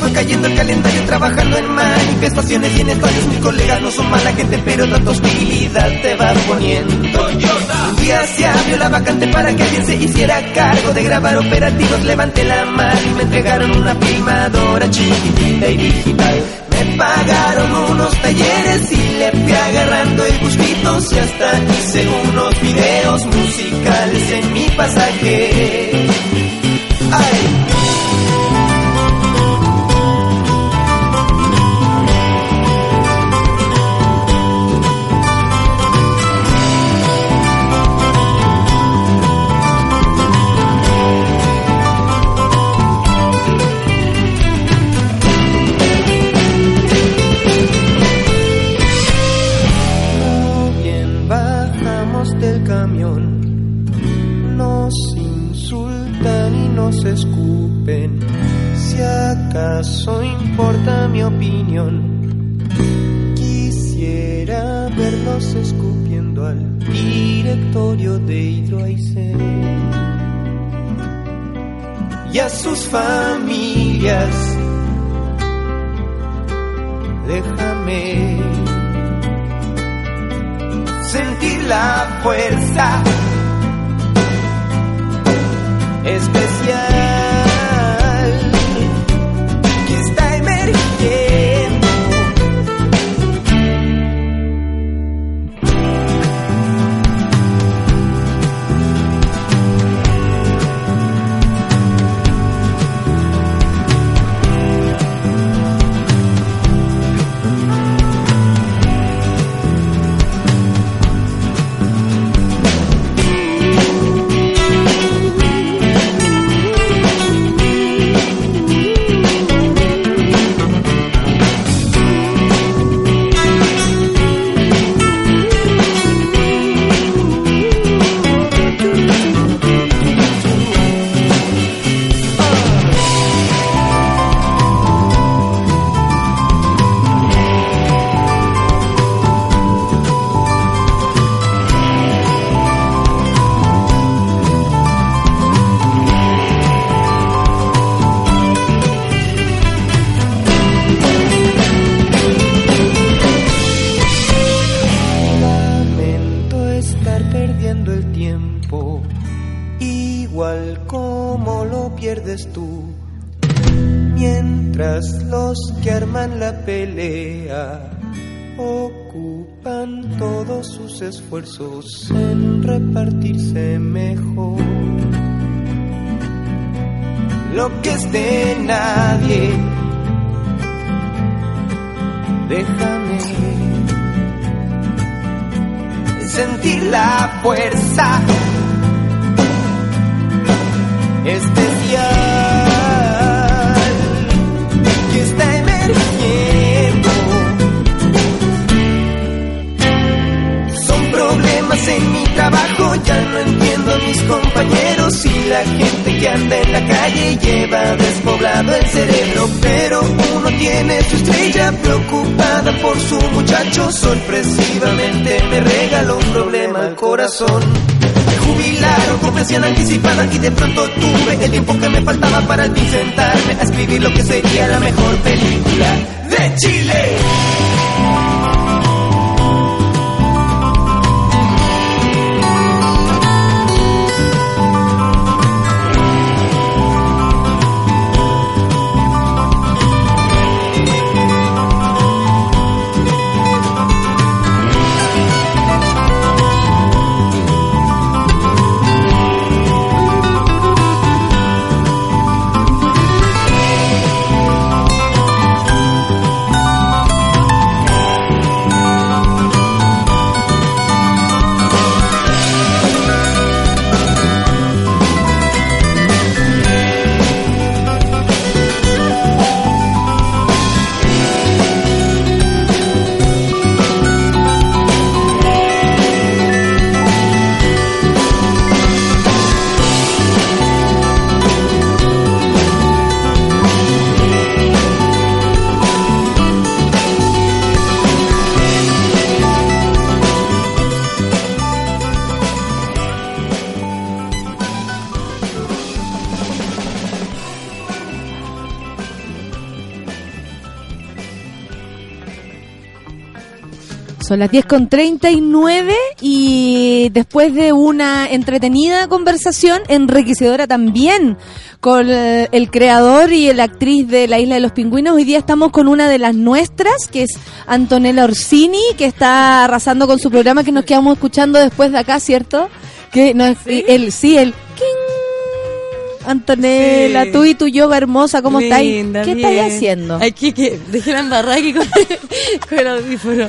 Fue cayendo el calendario trabajando en manifestaciones y en estadios. Mis colegas no son mala gente, pero tanta hostilidad te vas poniendo. Un día se abrió la vacante para que alguien se hiciera cargo de grabar operativos. Levanté la mano y me entregaron una filmadora chiquitita y digital. Me pagaron unos talleres y le fui agarrando el gustito y hasta hice unos videos musicales en mi pasaje. Ay. Familias. Déjame sentir la fuerza sentarme a escribir lo que sería la mejor película de Chile. Son las 10 con 39 y después de una entretenida conversación, enriquecedora también, con eh, el creador y la actriz de La Isla de los Pingüinos, hoy día estamos con una de las nuestras, que es Antonella Orsini, que está arrasando con su programa que nos quedamos escuchando después de acá, ¿cierto? Que no, ¿Sí? el sí, el Antonella, tú y tu yoga hermosa, ¿cómo estáis? ¿Qué estáis haciendo? Aquí que dejé la embarrada aquí con, con el audífono.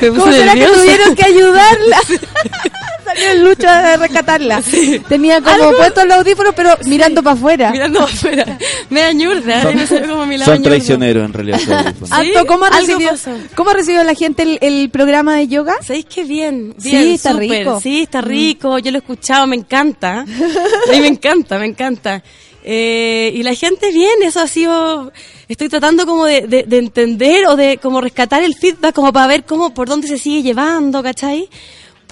¿Cómo será que tuvieron que ayudarla? Salió el lucho a rescatarla. Tenía como puestos los audífonos, pero mirando para afuera. Mirando para afuera. Me da ñurda. Son, no como mi son traicioneros en realidad. ¿cómo, ha recibido, ¿cómo ha recibido la gente el, el, programa de yoga? ¿Sabéis que bien? bien sí, está rico. Sí, está rico. Yo lo he escuchado, me encanta. A mí me encanta, me encanta. Eh, y la gente bien, eso ha sido, estoy tratando como de, de, entender o de como rescatar el feedback como para ver cómo, por dónde se sigue llevando, ¿cachai?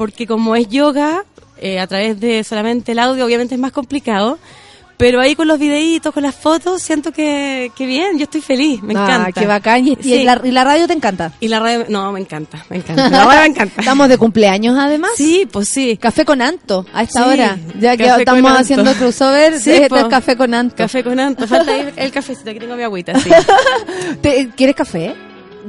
Porque como es yoga, eh, a través de solamente el audio obviamente es más complicado, pero ahí con los videitos, con las fotos, siento que, que bien, yo estoy feliz, me ah, encanta. qué bacán. ¿Y, la, radio te encanta? Y la radio, no, me encanta, me encanta. La radio me encanta. Estamos de cumpleaños además. Sí, pues sí. Café con Anto, a esta hora. Ya que estamos haciendo crossover, sí, este es café con Anto. Café con Anto, falta ahí el cafecito, aquí tengo mi agüita, sí. ¿Quieres café?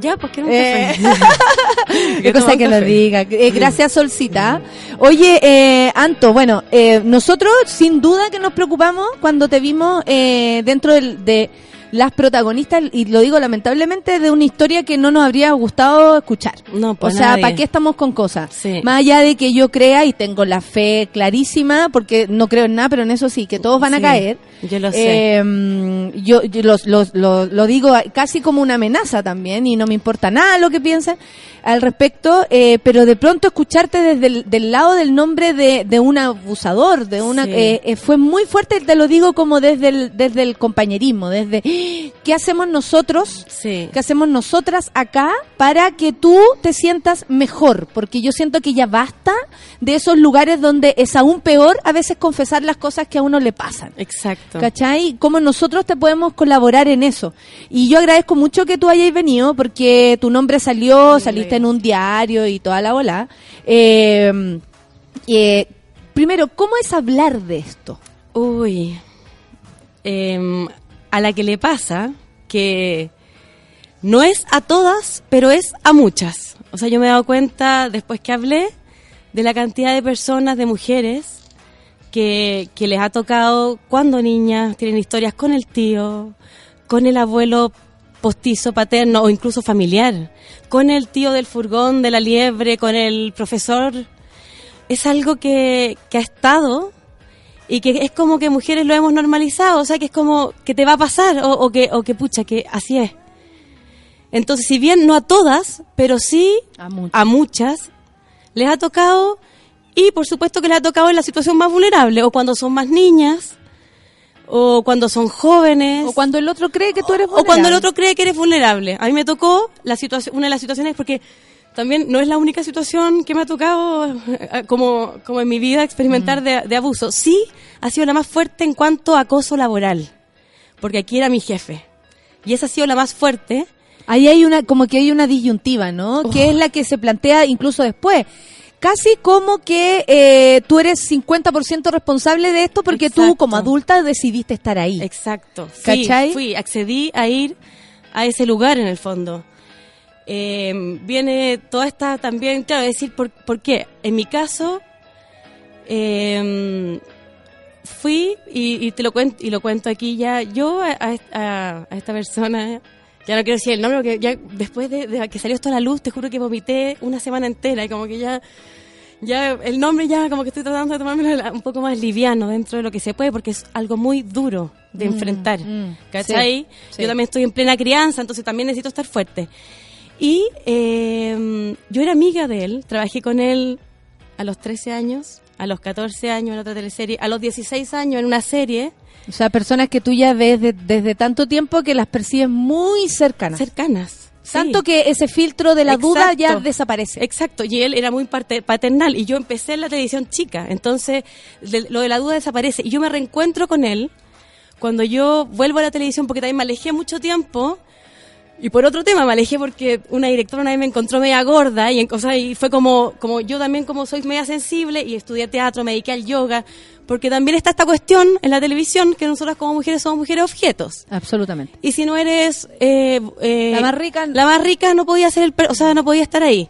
Ya, pues quiero un café. Eh, qué cosa que nos diga. Eh, gracias, Solcita. Oye, eh, Anto, bueno, eh, nosotros sin duda que nos preocupamos cuando te vimos eh, dentro del, de las protagonistas, y lo digo lamentablemente, de una historia que no nos habría gustado escuchar. No, pues O sea, ¿para qué estamos con cosas? Más allá de que yo crea y tengo la fe clarísima, porque no creo en nada, pero en eso sí, que todos van a caer. Yo lo sé. Em, yo, lo, digo casi como una amenaza también, y no me importa nada lo que piensen al respecto, eh, pero de pronto escucharte desde el del lado del nombre de, de un abusador, de una eh, eh, fue muy fuerte, te lo digo como desde el, desde el compañerismo, desde ¿qué hacemos nosotros? Sí. ¿Qué hacemos nosotras acá para que tú te sientas mejor? Porque yo siento que ya basta de esos lugares donde es aún peor a veces confesar las cosas que a uno le pasan. Exacto. ¿Cachai? Cómo nosotros te podemos colaborar en eso. Y yo agradezco mucho que tú hayas venido porque tu nombre salió, saliste en un diario y toda la bola. Eh, eh, primero, ¿cómo es hablar de esto? Uy, eh, a la que le pasa que no es a todas, pero es a muchas. O sea, yo me he dado cuenta después que hablé de la cantidad de personas, de mujeres, que, que les ha tocado cuando niñas tienen historias con el tío, con el abuelo postizo, paterno o incluso familiar, con el tío del furgón, de la liebre, con el profesor. Es algo que, que ha estado y que es como que mujeres lo hemos normalizado, o sea, que es como que te va a pasar o, que, o que pucha, que así es. Entonces, si bien no a todas, pero sí a muchas, les ha tocado y por supuesto que les ha tocado en la situación más vulnerable, o cuando son más niñas, o cuando son jóvenes. O cuando el otro cree que tú eres vulnerable. O cuando el otro cree que eres vulnerable. A mí me tocó la situación, una de las situaciones porque también no es la única situación que me ha tocado eh, como, como en mi vida experimentar mm. de, abuso. Sí, ha sido la más fuerte en cuanto a acoso laboral, porque aquí era mi jefe. Y esa ha sido la más fuerte. Ahí hay una, como que hay una disyuntiva, ¿no? Que es la que se plantea incluso después. Casi como que eh, tú eres 50% responsable de esto porque tú como adulta decidiste estar ahí. Exacto. ¿Cachai? fui, accedí a ir a ese lugar en el fondo. Eh, viene toda esta también, claro, decir por, por qué. En mi caso, eh, fui y, te lo cuento y lo cuento aquí ya. Yo a, esta persona, ya no quiero decir el nombre, porque ya después de, que salió esto a la luz, te juro que vomité una semana entera y como que ya ya el nombre ya como que estoy tratando de tomármelo un poco más liviano dentro de lo que se puede porque es algo muy duro de mm, enfrentar. Mm, ¿Cachai? Yo también estoy en plena crianza, entonces también necesito estar fuerte. Y eh, yo era amiga de él, trabajé con él a los 13 años, a los 14 años en otra teleserie, a los 16 años en una serie. O sea, personas que tú ya ves desde tanto tiempo que las percibes muy cercanas. Cercanas. Tanto que ese filtro de la duda ya desaparece. Exacto, y él era muy paternal y yo empecé en la televisión chica, entonces lo de la duda desaparece y yo me reencuentro con él cuando yo vuelvo a la televisión porque también me alejé mucho tiempo y por otro tema me alejé porque una directora una vez me encontró media gorda y, en, y fue como, como yo también como soy media sensible y estudié teatro, me dediqué al yoga, porque también está esta cuestión en la televisión que nosotras como mujeres somos mujeres objetos. Absolutamente. Y si no eres eh, eh, la más rica, la más rica no podía ser el, o sea, no podía estar ahí.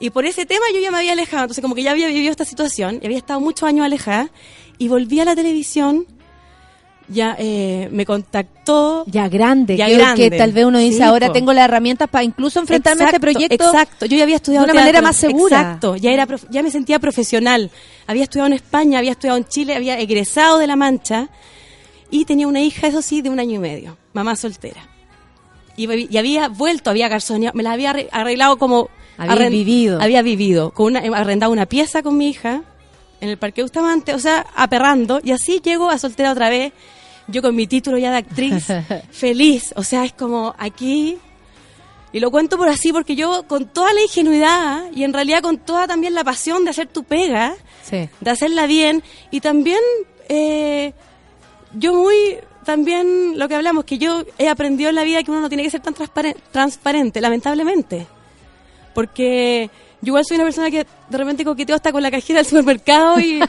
Y por ese tema yo ya me había alejado, entonces como que ya había vivido esta situación y había estado muchos años alejada y volví a la televisión ya eh, me contactó. Ya grande, ya grande. que tal vez uno dice, ahora tengo las herramientas para incluso enfrentarme a este proyecto. Exacto, yo ya había estudiado de una manera más segura. Exacto, ya, era, ya me sentía profesional. Había estudiado en España, había estudiado en Chile, había egresado de La Mancha y tenía una hija, eso sí, de un año y medio, mamá soltera. Y, había vuelto, había garzoneado, me la había arreglado como... Había vivido. Había vivido, con una, arrendado una pieza con mi hija en el Parque Bustamante, o sea, aperrando, y así llego a soltera otra vez yo con mi título ya de actriz, feliz. O sea, es como aquí y lo cuento por así porque yo con toda la ingenuidad y en realidad con toda también la pasión de hacer tu pega, de hacerla bien y también eh, yo muy también lo que hablamos que yo he aprendido en la vida que uno no tiene que ser tan transparente, lamentablemente, porque yo igual soy una persona que de repente coqueteo hasta con la cajera del supermercado y,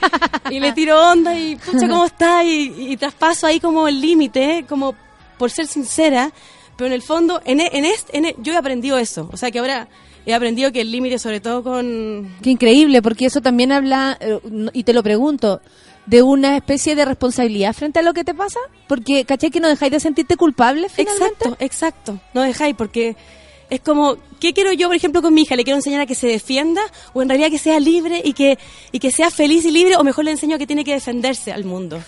le tiro onda y pucha cómo está y, y traspaso ahí como el límite, como por ser sincera pero en el fondo, en, e, en, este, en yo he aprendido eso. O sea que ahora he aprendido que el límite, sobre todo con... Qué increíble, porque eso también habla, eh, y te lo pregunto, de una especie de responsabilidad frente a lo que te pasa. Porque, ¿caché que no dejáis de sentirte culpable finalmente? Exacto, exacto. No dejáis, porque es como, ¿qué quiero yo, por ejemplo, con mi hija? ¿Le quiero enseñar a que se defienda? ¿O en realidad que sea libre y que, y que sea feliz y libre? ¿O mejor le enseño a que tiene que defenderse al mundo?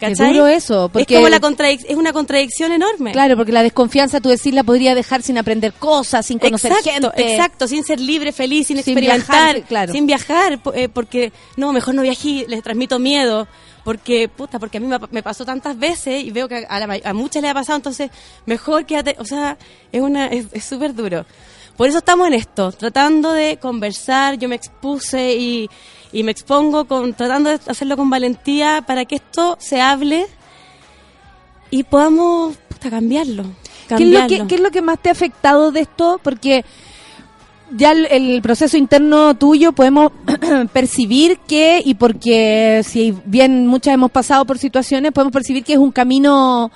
¿Cachai? eso. Porque... Es como la es una contradicción enorme. Claro, porque la desconfianza, tú decís, la podría dejar sin aprender cosas, sin conocer exacto, gente. Exacto, sin ser libre, feliz, sin, experimentar, claro. sin viajar, eh, porque, no, mejor no viaje, les transmito miedo. Porque, puta, porque a mí me, pasó tantas veces y veo que a, a muchas le ha pasado, entonces mejor quédate, o sea, es una es súper duro. Por eso estamos en esto, tratando de conversar, yo me expuse y y me expongo con tratando de hacerlo con valentía para que esto se hable y podamos cambiarlo. ¿Qué es, lo que, ¿Qué es lo que más te ha afectado de esto? Porque ya el, proceso interno tuyo podemos percibir que, y porque si bien muchas hemos pasado por situaciones, podemos percibir que es un camino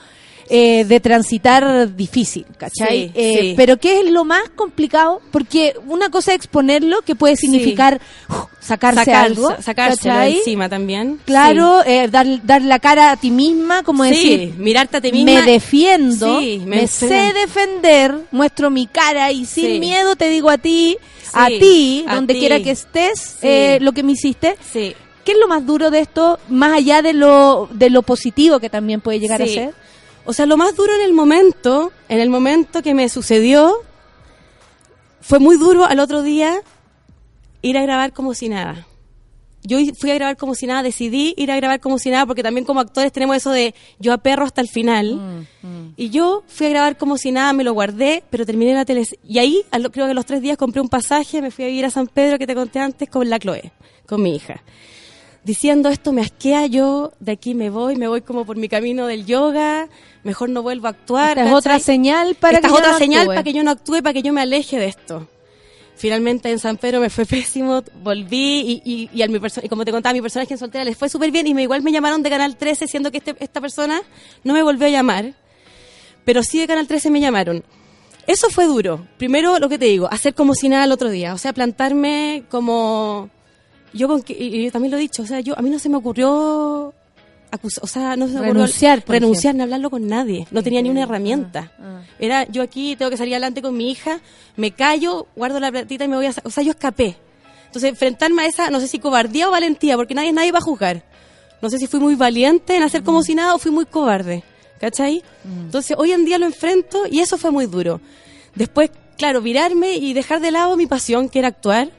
eh, de transitar difícil, ¿cachai? Eh, pero ¿qué es lo más complicado? Porque una cosa es exponerlo, que puede significar uh, sacarse algo. Sacarse encima también. Claro, eh, dar, dar la cara a ti misma, como decir, mirarte a ti misma. Me defiendo, me, sé defender, muestro mi cara y sin miedo te digo a ti, a ti, donde quiera que estés, lo que me hiciste. Sí. ¿Qué es lo más duro de esto, más allá de lo, de lo positivo que también puede llegar a ser? O sea, lo más duro en el momento, en el momento que me sucedió, fue muy duro al otro día ir a grabar como si nada. Yo fui a grabar como si nada, decidí ir a grabar como si nada, porque también como actores tenemos eso de yo aperro hasta el final. Mm, mm. Y yo fui a grabar como si nada, me lo guardé, pero terminé la tele. Y ahí, creo que a los tres días compré un pasaje, me fui a vivir a San Pedro, que te conté antes, con la Chloe, con mi hija diciendo esto me asquea, yo de aquí me voy, me voy como por mi camino del yoga, mejor no vuelvo a actuar. Esta es otra señal para que otra señal para que yo no actúe, para que yo me aleje de esto. Finalmente en San Pedro me fue pésimo, volví y, y, mi y como te contaba, mi personaje en soltera les fue súper bien y me, igual me llamaron de Canal 13 siendo que este, esta persona no me volvió a llamar, pero sí de Canal 13 me llamaron. Eso fue duro. Primero, lo que te digo, hacer como si nada el otro día. O sea, plantarme como yo con que, y yo también lo he dicho, o sea, yo a mí no se me ocurrió o sea, no se renunciar, ocurrió renunciar, ni hablarlo con nadie, no tenía ni una herramienta. Ah, ah. Era yo aquí tengo que salir adelante con mi hija, me callo, guardo la platita y me voy a, o sea, yo escapé. Entonces, enfrentarme a esa, no sé si cobardía o valentía, porque nadie nadie va a juzgar. No sé si fui muy valiente en hacer como mm. si nada o fui muy cobarde. ¿Cachai? Mm. Entonces, hoy en día lo enfrento y eso fue muy duro. Después, claro, virarme y dejar de lado mi pasión, que era actuar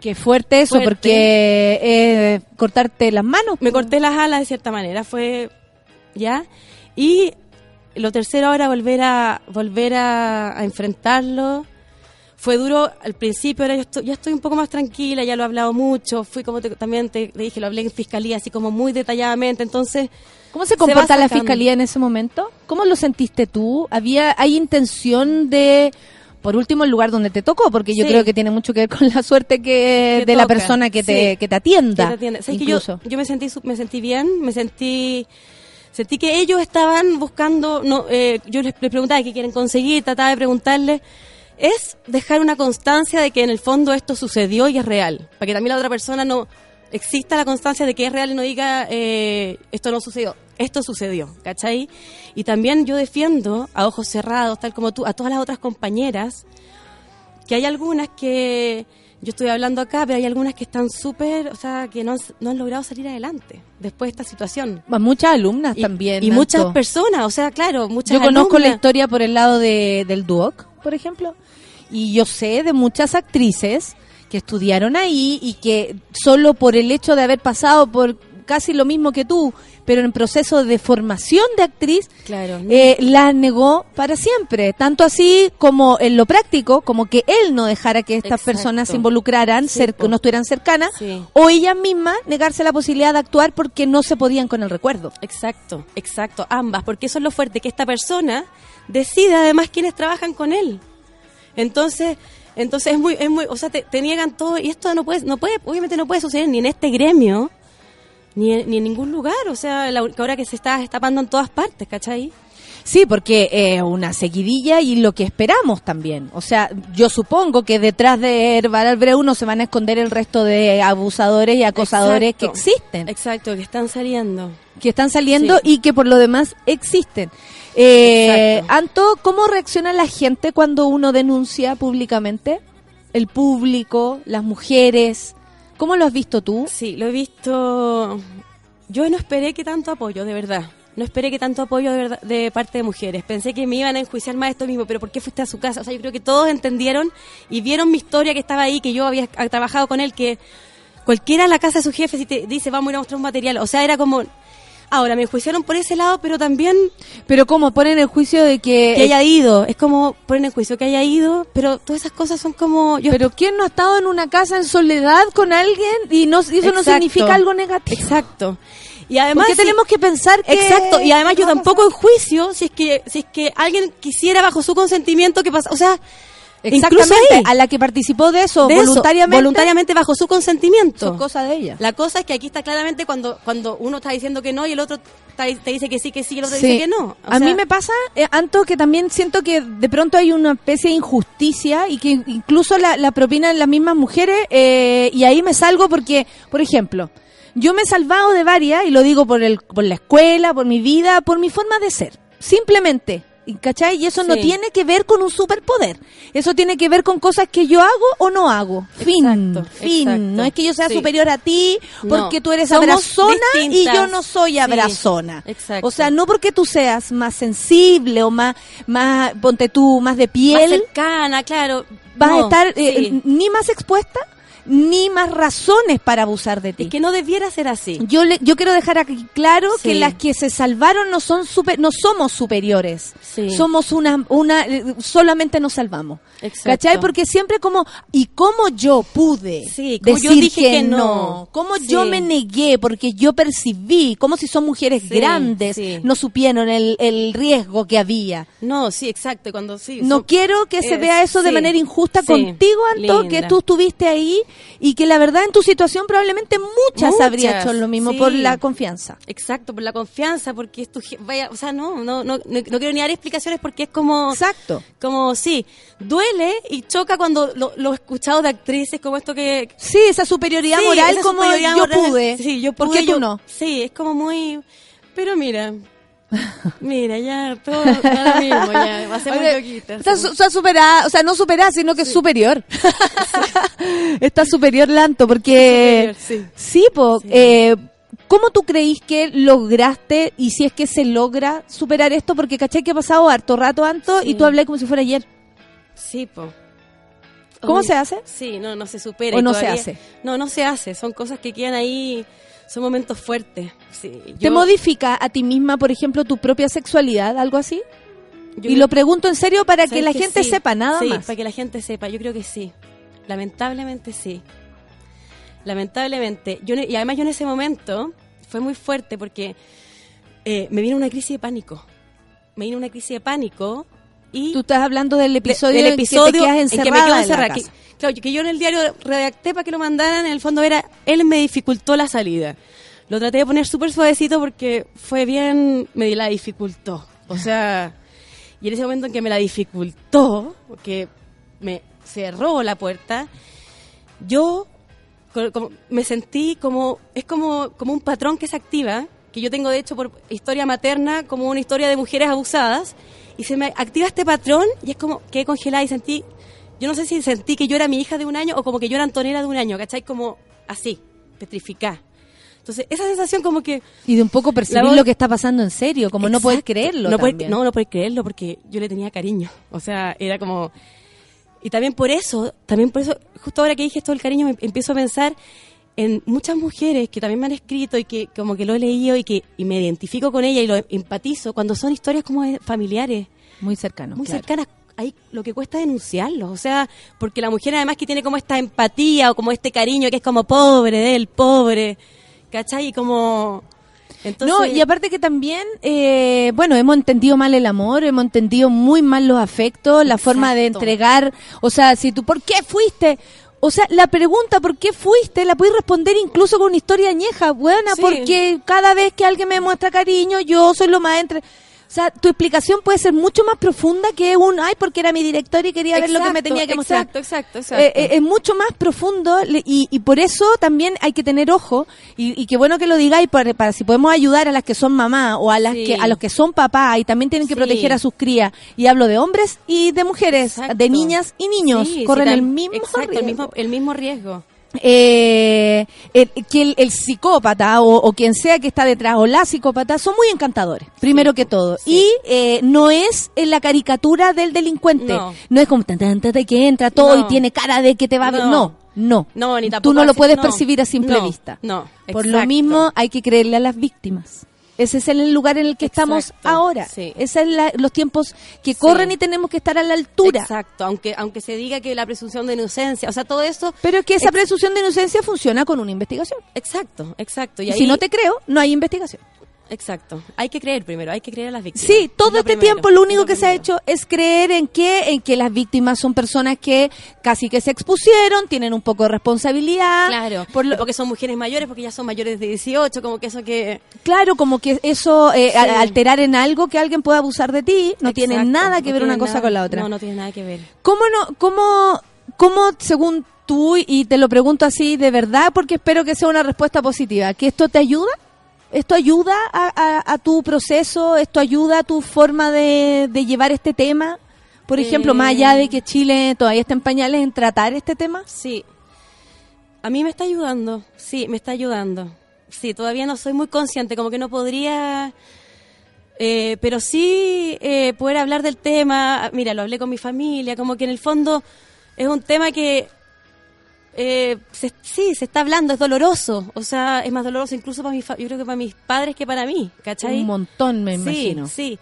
Qué fuerte eso, porque eh, cortarte las manos. Me corté las alas de cierta manera, fue ya. Y lo tercero ahora volver a volver a, enfrentarlo. Fue duro al principio, ahora ya estoy, un poco más tranquila, ya lo he hablado mucho, fui como también te, dije, lo hablé en fiscalía así como muy detalladamente, entonces... ¿Cómo se comporta la fiscalía en ese momento? ¿Cómo lo sentiste tú? ¿Había, hay intención de por último el lugar donde te tocó, porque yo creo que tiene mucho que ver con la suerte que, de la persona que te, que te atienda. yo, me sentí me sentí bien, me sentí sentí que ellos estaban buscando, no, eh, yo les, preguntaba qué quieren conseguir, trataba de preguntarles, es dejar una constancia de que en el fondo esto sucedió y es real, para que también la otra persona no exista la constancia de que es real y no diga eh, esto no sucedió esto sucedió, ¿cachai? Y también yo defiendo a ojos cerrados, tal como tú, a todas las otras compañeras, que hay algunas que, yo estoy hablando acá, pero hay algunas que están súper, o sea, que no, han logrado salir adelante después de esta situación. Muchas alumnas también. Y muchas personas, o sea, claro, muchas Yo conozco la historia por el lado de, del Duoc, por ejemplo, y yo sé de muchas actrices que estudiaron ahí y que solo por el hecho de haber pasado por casi lo mismo que tú, pero en proceso de formación de actriz, claro, eh, la negó para siempre. Tanto así como en lo práctico, como que él no dejara que estas personas se involucraran, no estuvieran cercanas, o ella misma negarse la posibilidad de actuar porque no se podían con el recuerdo. Exacto, exacto, ambas, porque eso es lo fuerte, que esta persona decide además quienes trabajan con él. Entonces, entonces es muy, es muy, o sea, te, niegan todo y esto no puede, no puede, obviamente no puede suceder ni en este gremio, ni en, ni en ningún lugar, o sea, la, ahora que se está destapando en todas partes, ¿cachai? Sí, porque es una seguidilla y lo que esperamos también. O sea, yo supongo que detrás de Herbal Albreu no se van a esconder el resto de abusadores y acosadores que existen. Exacto, que están saliendo. Que están saliendo y que por lo demás existen. Eh, Anto, ¿cómo reacciona la gente cuando uno denuncia públicamente? El público, las mujeres. ¿Cómo lo has visto tú? Sí, lo he visto. Yo no esperé que tanto apoyo, de verdad. No esperé que tanto apoyo de, de parte de mujeres. Pensé que me iban a enjuiciar más esto mismo, pero ¿por qué fuiste a su casa? O sea, yo creo que todos entendieron y vieron mi historia que estaba ahí, que yo había trabajado con él, que cualquiera en la casa de su jefe si te dice vamos a ir a mostrar un material. O sea, era como, Ahora, me enjuiciaron por ese lado, pero también... Pero como ponen el juicio de que... Que haya ido. Es como ponen el juicio que haya ido, pero todas esas cosas son como... Pero ¿quién no ha estado en una casa en soledad con alguien y, no, eso no significa algo negativo? Exacto. Y además ¿Por tenemos que pensar que Exacto, y además yo tampoco en juicio si es que si es que alguien quisiera bajo su consentimiento que pasa, o sea, Exactamente, a la que participó de eso voluntariamente. voluntariamente bajo su consentimiento. Es cosa de ella. La cosa es que aquí está claramente cuando cuando uno está diciendo que no y el otro te dice que sí, que sí, y el otro dice que no. a mí me pasa, eh, Anto, que también siento que de pronto hay una especie de injusticia y que incluso la, la propinan las mismas mujeres eh, y ahí me salgo porque, por ejemplo, yo me he salvado de varias y lo digo por, el, por la escuela, por mi vida, por mi forma de ser. Simplemente ¿Cachai? Y eso no tiene que ver con un superpoder. Eso tiene que ver con cosas que yo hago o no hago. Fin. fin. No es que yo sea superior a ti porque tú eres abrazona y yo no soy abrazona. O sea, no porque tú seas más sensible o más, más ponte tú, más de piel. Más cercana, claro. Vas a estar eh, ni más expuesta ni más razones para abusar de ti. Que no debiera ser así. Yo le, yo quiero dejar aquí claro que las que se salvaron no son super, no somos superiores. Somos una una solamente nos salvamos. ¿Cachai? Porque siempre como y cómo yo pude decir que, no, cómo yo me negué porque yo percibí, como si son mujeres grandes, no supieron el, el, riesgo que había. No, sí, exacto, cuando sí. No quiero que se vea eso de manera injusta contigo, Anto, que tú estuviste ahí y que la verdad en tu situación probablemente muchas, habría hecho lo mismo por la confianza. Exacto, por la confianza, porque es tu vaya, o sea, no, no, no, no, quiero ni dar explicaciones porque es como Exacto. Como sí, duele y choca cuando lo, he escuchado de actrices como esto que Sí, esa superioridad moral como yo pude. Sí, yo pude, ¿Por qué tú no? Sí, es como muy pero mira, Mira, ya todo ahora mismo, ya va a ser muy loquita. Está, superada, o sea, no superada, sino que es superior. está superior Lanto, porque... sí. Sí, eh, ¿Cómo tú creís que lograste y si es que se logra superar esto? Porque caché que ha pasado harto rato, Anto, y tú hablé como si fuera ayer. Sí, po. ¿Cómo se hace? Sí, no, no se supera. ¿O no se hace? No, no se hace. Son cosas que quedan ahí son momentos fuertes. Sí, ¿Te modifica a ti misma, por ejemplo, tu propia sexualidad, algo así? y lo pregunto en serio para que la gente sepa, nada sí, más. para que la gente sepa, yo creo que sí. Lamentablemente sí. Lamentablemente. Yo, y además yo en ese momento fue muy fuerte porque eh, me vino una crisis de pánico. Me vino una crisis de pánico y... Tú estás hablando del episodio, del episodio en que, te que me quedo encerrada. Claro, que yo en el diario redacté para que lo mandaran, en el fondo era, él me dificultó la salida. Lo traté de poner súper suavecito porque fue bien, me la dificultó. O sea, y en ese momento en que me la dificultó, porque me cerró la puerta, yo me sentí como, es como, como un patrón que se activa, que yo tengo de hecho por historia materna, como una historia de mujeres abusadas, y se me activa este patrón y es como que congelada y sentí yo no sé si sentí que yo era mi hija de un año o como que yo era Antonella de un año, ¿cachai? Como así, petrificada. Entonces, esa sensación como que... Y de un poco percibir lo que está pasando en serio, como no puedes creerlo. No, no, no puedes creerlo porque yo le tenía cariño. O sea, era como... Y también por eso, también por eso, justo ahora que dije esto del cariño, me empiezo a pensar en muchas mujeres que también me han escrito y que como que lo he leído y que y me identifico con ella y lo empatizo cuando son historias como familiares. Muy cercanas. Muy cercanas. Ahí lo que cuesta denunciarlo, o sea, porque la mujer además que tiene como esta empatía o como este cariño que es como pobre de él, pobre, ¿cachai? Y como no, y aparte que también, eh, bueno, hemos entendido mal el amor, hemos entendido muy mal los afectos, la forma de entregar, o sea, si tú, ¿por qué fuiste? O sea, la pregunta ¿por qué fuiste? la puedes responder incluso con una historia añeja, buena, porque cada vez que alguien me muestra cariño, yo soy lo más entre... O sea, tu explicación puede ser mucho más profunda que un, ay, porque era mi director y quería ver lo que me tenía que mostrar. Exacto, exacto, exacto. Eh, eh, es mucho más profundo y, y, por eso también hay que tener ojo y, y qué bueno que lo digáis para, para, si podemos ayudar a las que son mamá o a las que a los que son papá y también tienen que proteger a sus crías. Y hablo de hombres y de mujeres, de niñas y niños. Corren el mismo riesgo. El mismo, el mismo riesgo eh, que el, psicópata o, quien sea que está detrás o la psicópata son muy encantadores, primero que todo. Y eh, no es en la caricatura del delincuente. No, es como tan, de que entra todo y tiene cara de que te va a ver. No, no. no ni Tú no lo puedes percibir a simple vista. No. Por lo mismo hay que creerle a las víctimas. Ese es el lugar en el que estamos ahora. Sí. Esos son los tiempos que corren y tenemos que estar a la altura. Exacto, aunque aunque se diga que la presunción de inocencia, o sea, todo eso... Pero es que esa presunción de inocencia funciona con una investigación. Exacto, exacto. Y, si no te creo, no hay investigación. Exacto. Hay que creer primero, hay que creer a las víctimas. Sí, todo este tiempo lo único que se ha hecho es creer en que en que las víctimas son personas que casi que se expusieron, tienen un poco de responsabilidad. Claro, por lo, porque son mujeres mayores, porque ya son mayores de 18, como que eso que... Claro, como que eso, eh, alterar en algo que alguien pueda abusar de ti, no tiene nada que ver una cosa con la otra. No, no tiene nada que ver. ¿Cómo no, cómo, cómo según tú, y te lo pregunto así de verdad, porque espero que sea una respuesta positiva, que esto te ayuda? ¿Esto ayuda a, tu proceso? ¿Esto ayuda a tu forma de, llevar este tema? Por ejemplo, más allá de que Chile todavía está en pañales en tratar este tema. Sí. A mí me está ayudando, sí, me está ayudando. Sí, todavía no soy muy consciente, como que no podría... Eh, pero sí eh, poder hablar del tema, mira, lo hablé con mi familia, como que en el fondo es un tema que eh, sí, se está hablando, es doloroso. O sea, es más doloroso incluso para mi yo creo que para mis padres que para mí, ¿cachai? Un montón, me imagino. Sí,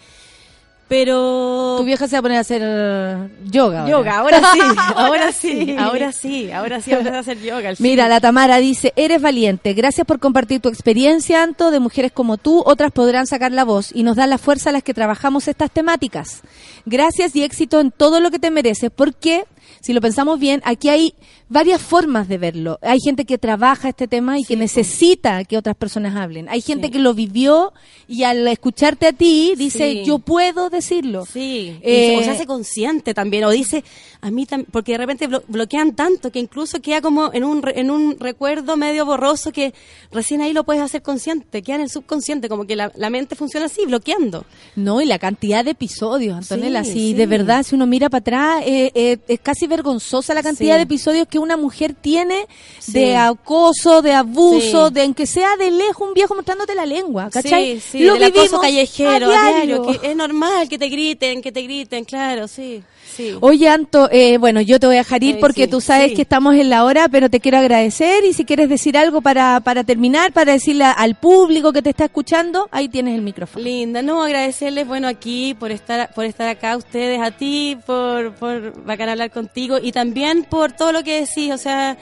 Pero... Tu vieja se va a poner a hacer yoga. Yoga, ahora sí, ahora sí, ahora sí, ahora sí a hacer yoga. Mira, la Tamara dice, eres valiente, gracias por compartir tu experiencia, Anto, de mujeres como tú, otras podrán sacar la voz y nos da la fuerza a las que trabajamos estas temáticas. Gracias y éxito en todo lo que te mereces, porque si lo pensamos bien, aquí hay varias formas de verlo. Hay gente que trabaja este tema y que necesita que otras personas hablen. Hay gente que lo vivió y al escucharte a ti dice, yo puedo decirlo. Sí, eh, o se hace consciente también, o dice, a mí también, porque de repente bloquean tanto que incluso queda como en un, en un recuerdo medio borroso que recién ahí lo puedes hacer consciente, queda en el subconsciente, como que la, mente funciona así, bloqueando. No, y la cantidad de episodios, Antonella, si de verdad, si uno mira para atrás, eh, eh, es casi vergonzosa la cantidad de episodios que una mujer tiene de acoso, de abuso, de aunque sea de lejos un viejo mostrándote la lengua, ¿cachai? Sí, Lo acoso callejero, diario. que es normal que te griten, que te griten, claro, sí. Oye, Anto, eh, bueno, yo te voy a dejar ir porque tú sabes que estamos en la hora, pero te quiero agradecer y si quieres decir algo para, para terminar, para decirle al público que te está escuchando, ahí tienes el micrófono. Linda, no, agradecerles, bueno, aquí por estar, por estar acá, ustedes, a ti, por, por bacán hablar contigo y también por todo lo que decís, o sea,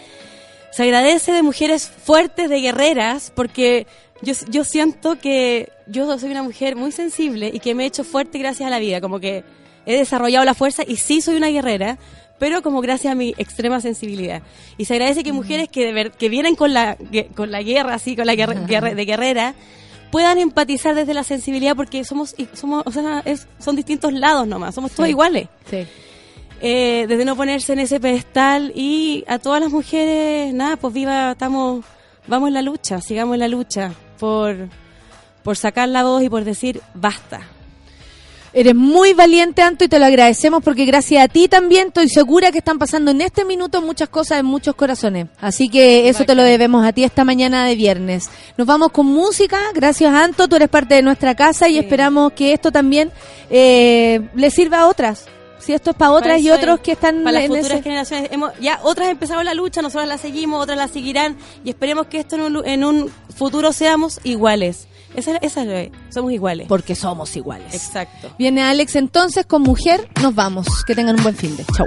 se agradece de mujeres fuertes, de guerreras, porque yo, yo siento que yo soy una mujer muy sensible y que me he hecho fuerte gracias a la vida, como que he desarrollado la fuerza y sí soy una guerrera, pero como gracias a mi extrema sensibilidad. Y se agradece que mujeres que, de que vienen con la, con la guerra, así, con la guerra, de guerrera, puedan empatizar desde la sensibilidad porque somos, somos o sea, son distintos lados nomás, somos todos iguales. Sí. Eh, desde no ponerse en ese pedestal y a todas las mujeres, nada, pues viva, estamos, vamos en la lucha, sigamos en la lucha por, por sacar la voz y por decir basta, Eres muy valiente, Anto, y te lo agradecemos porque gracias a ti también estoy segura que están pasando en este minuto muchas cosas en muchos corazones. Así que eso te lo debemos a ti esta mañana de viernes. Nos vamos con música. Gracias, Anto. Tú eres parte de nuestra casa y esperamos que esto también eh, le sirva a otras Si esto es para otras y otros que están para las futuras generaciones. Hemos, ya otras empezaron la lucha, nosotros la seguimos, otras la seguirán y esperemos que esto en un, en un futuro seamos iguales. Esa, esa es somos iguales. Porque somos iguales. Exacto. Viene Alex entonces con mujer, nos vamos. Que tengan un buen fin de. Chau.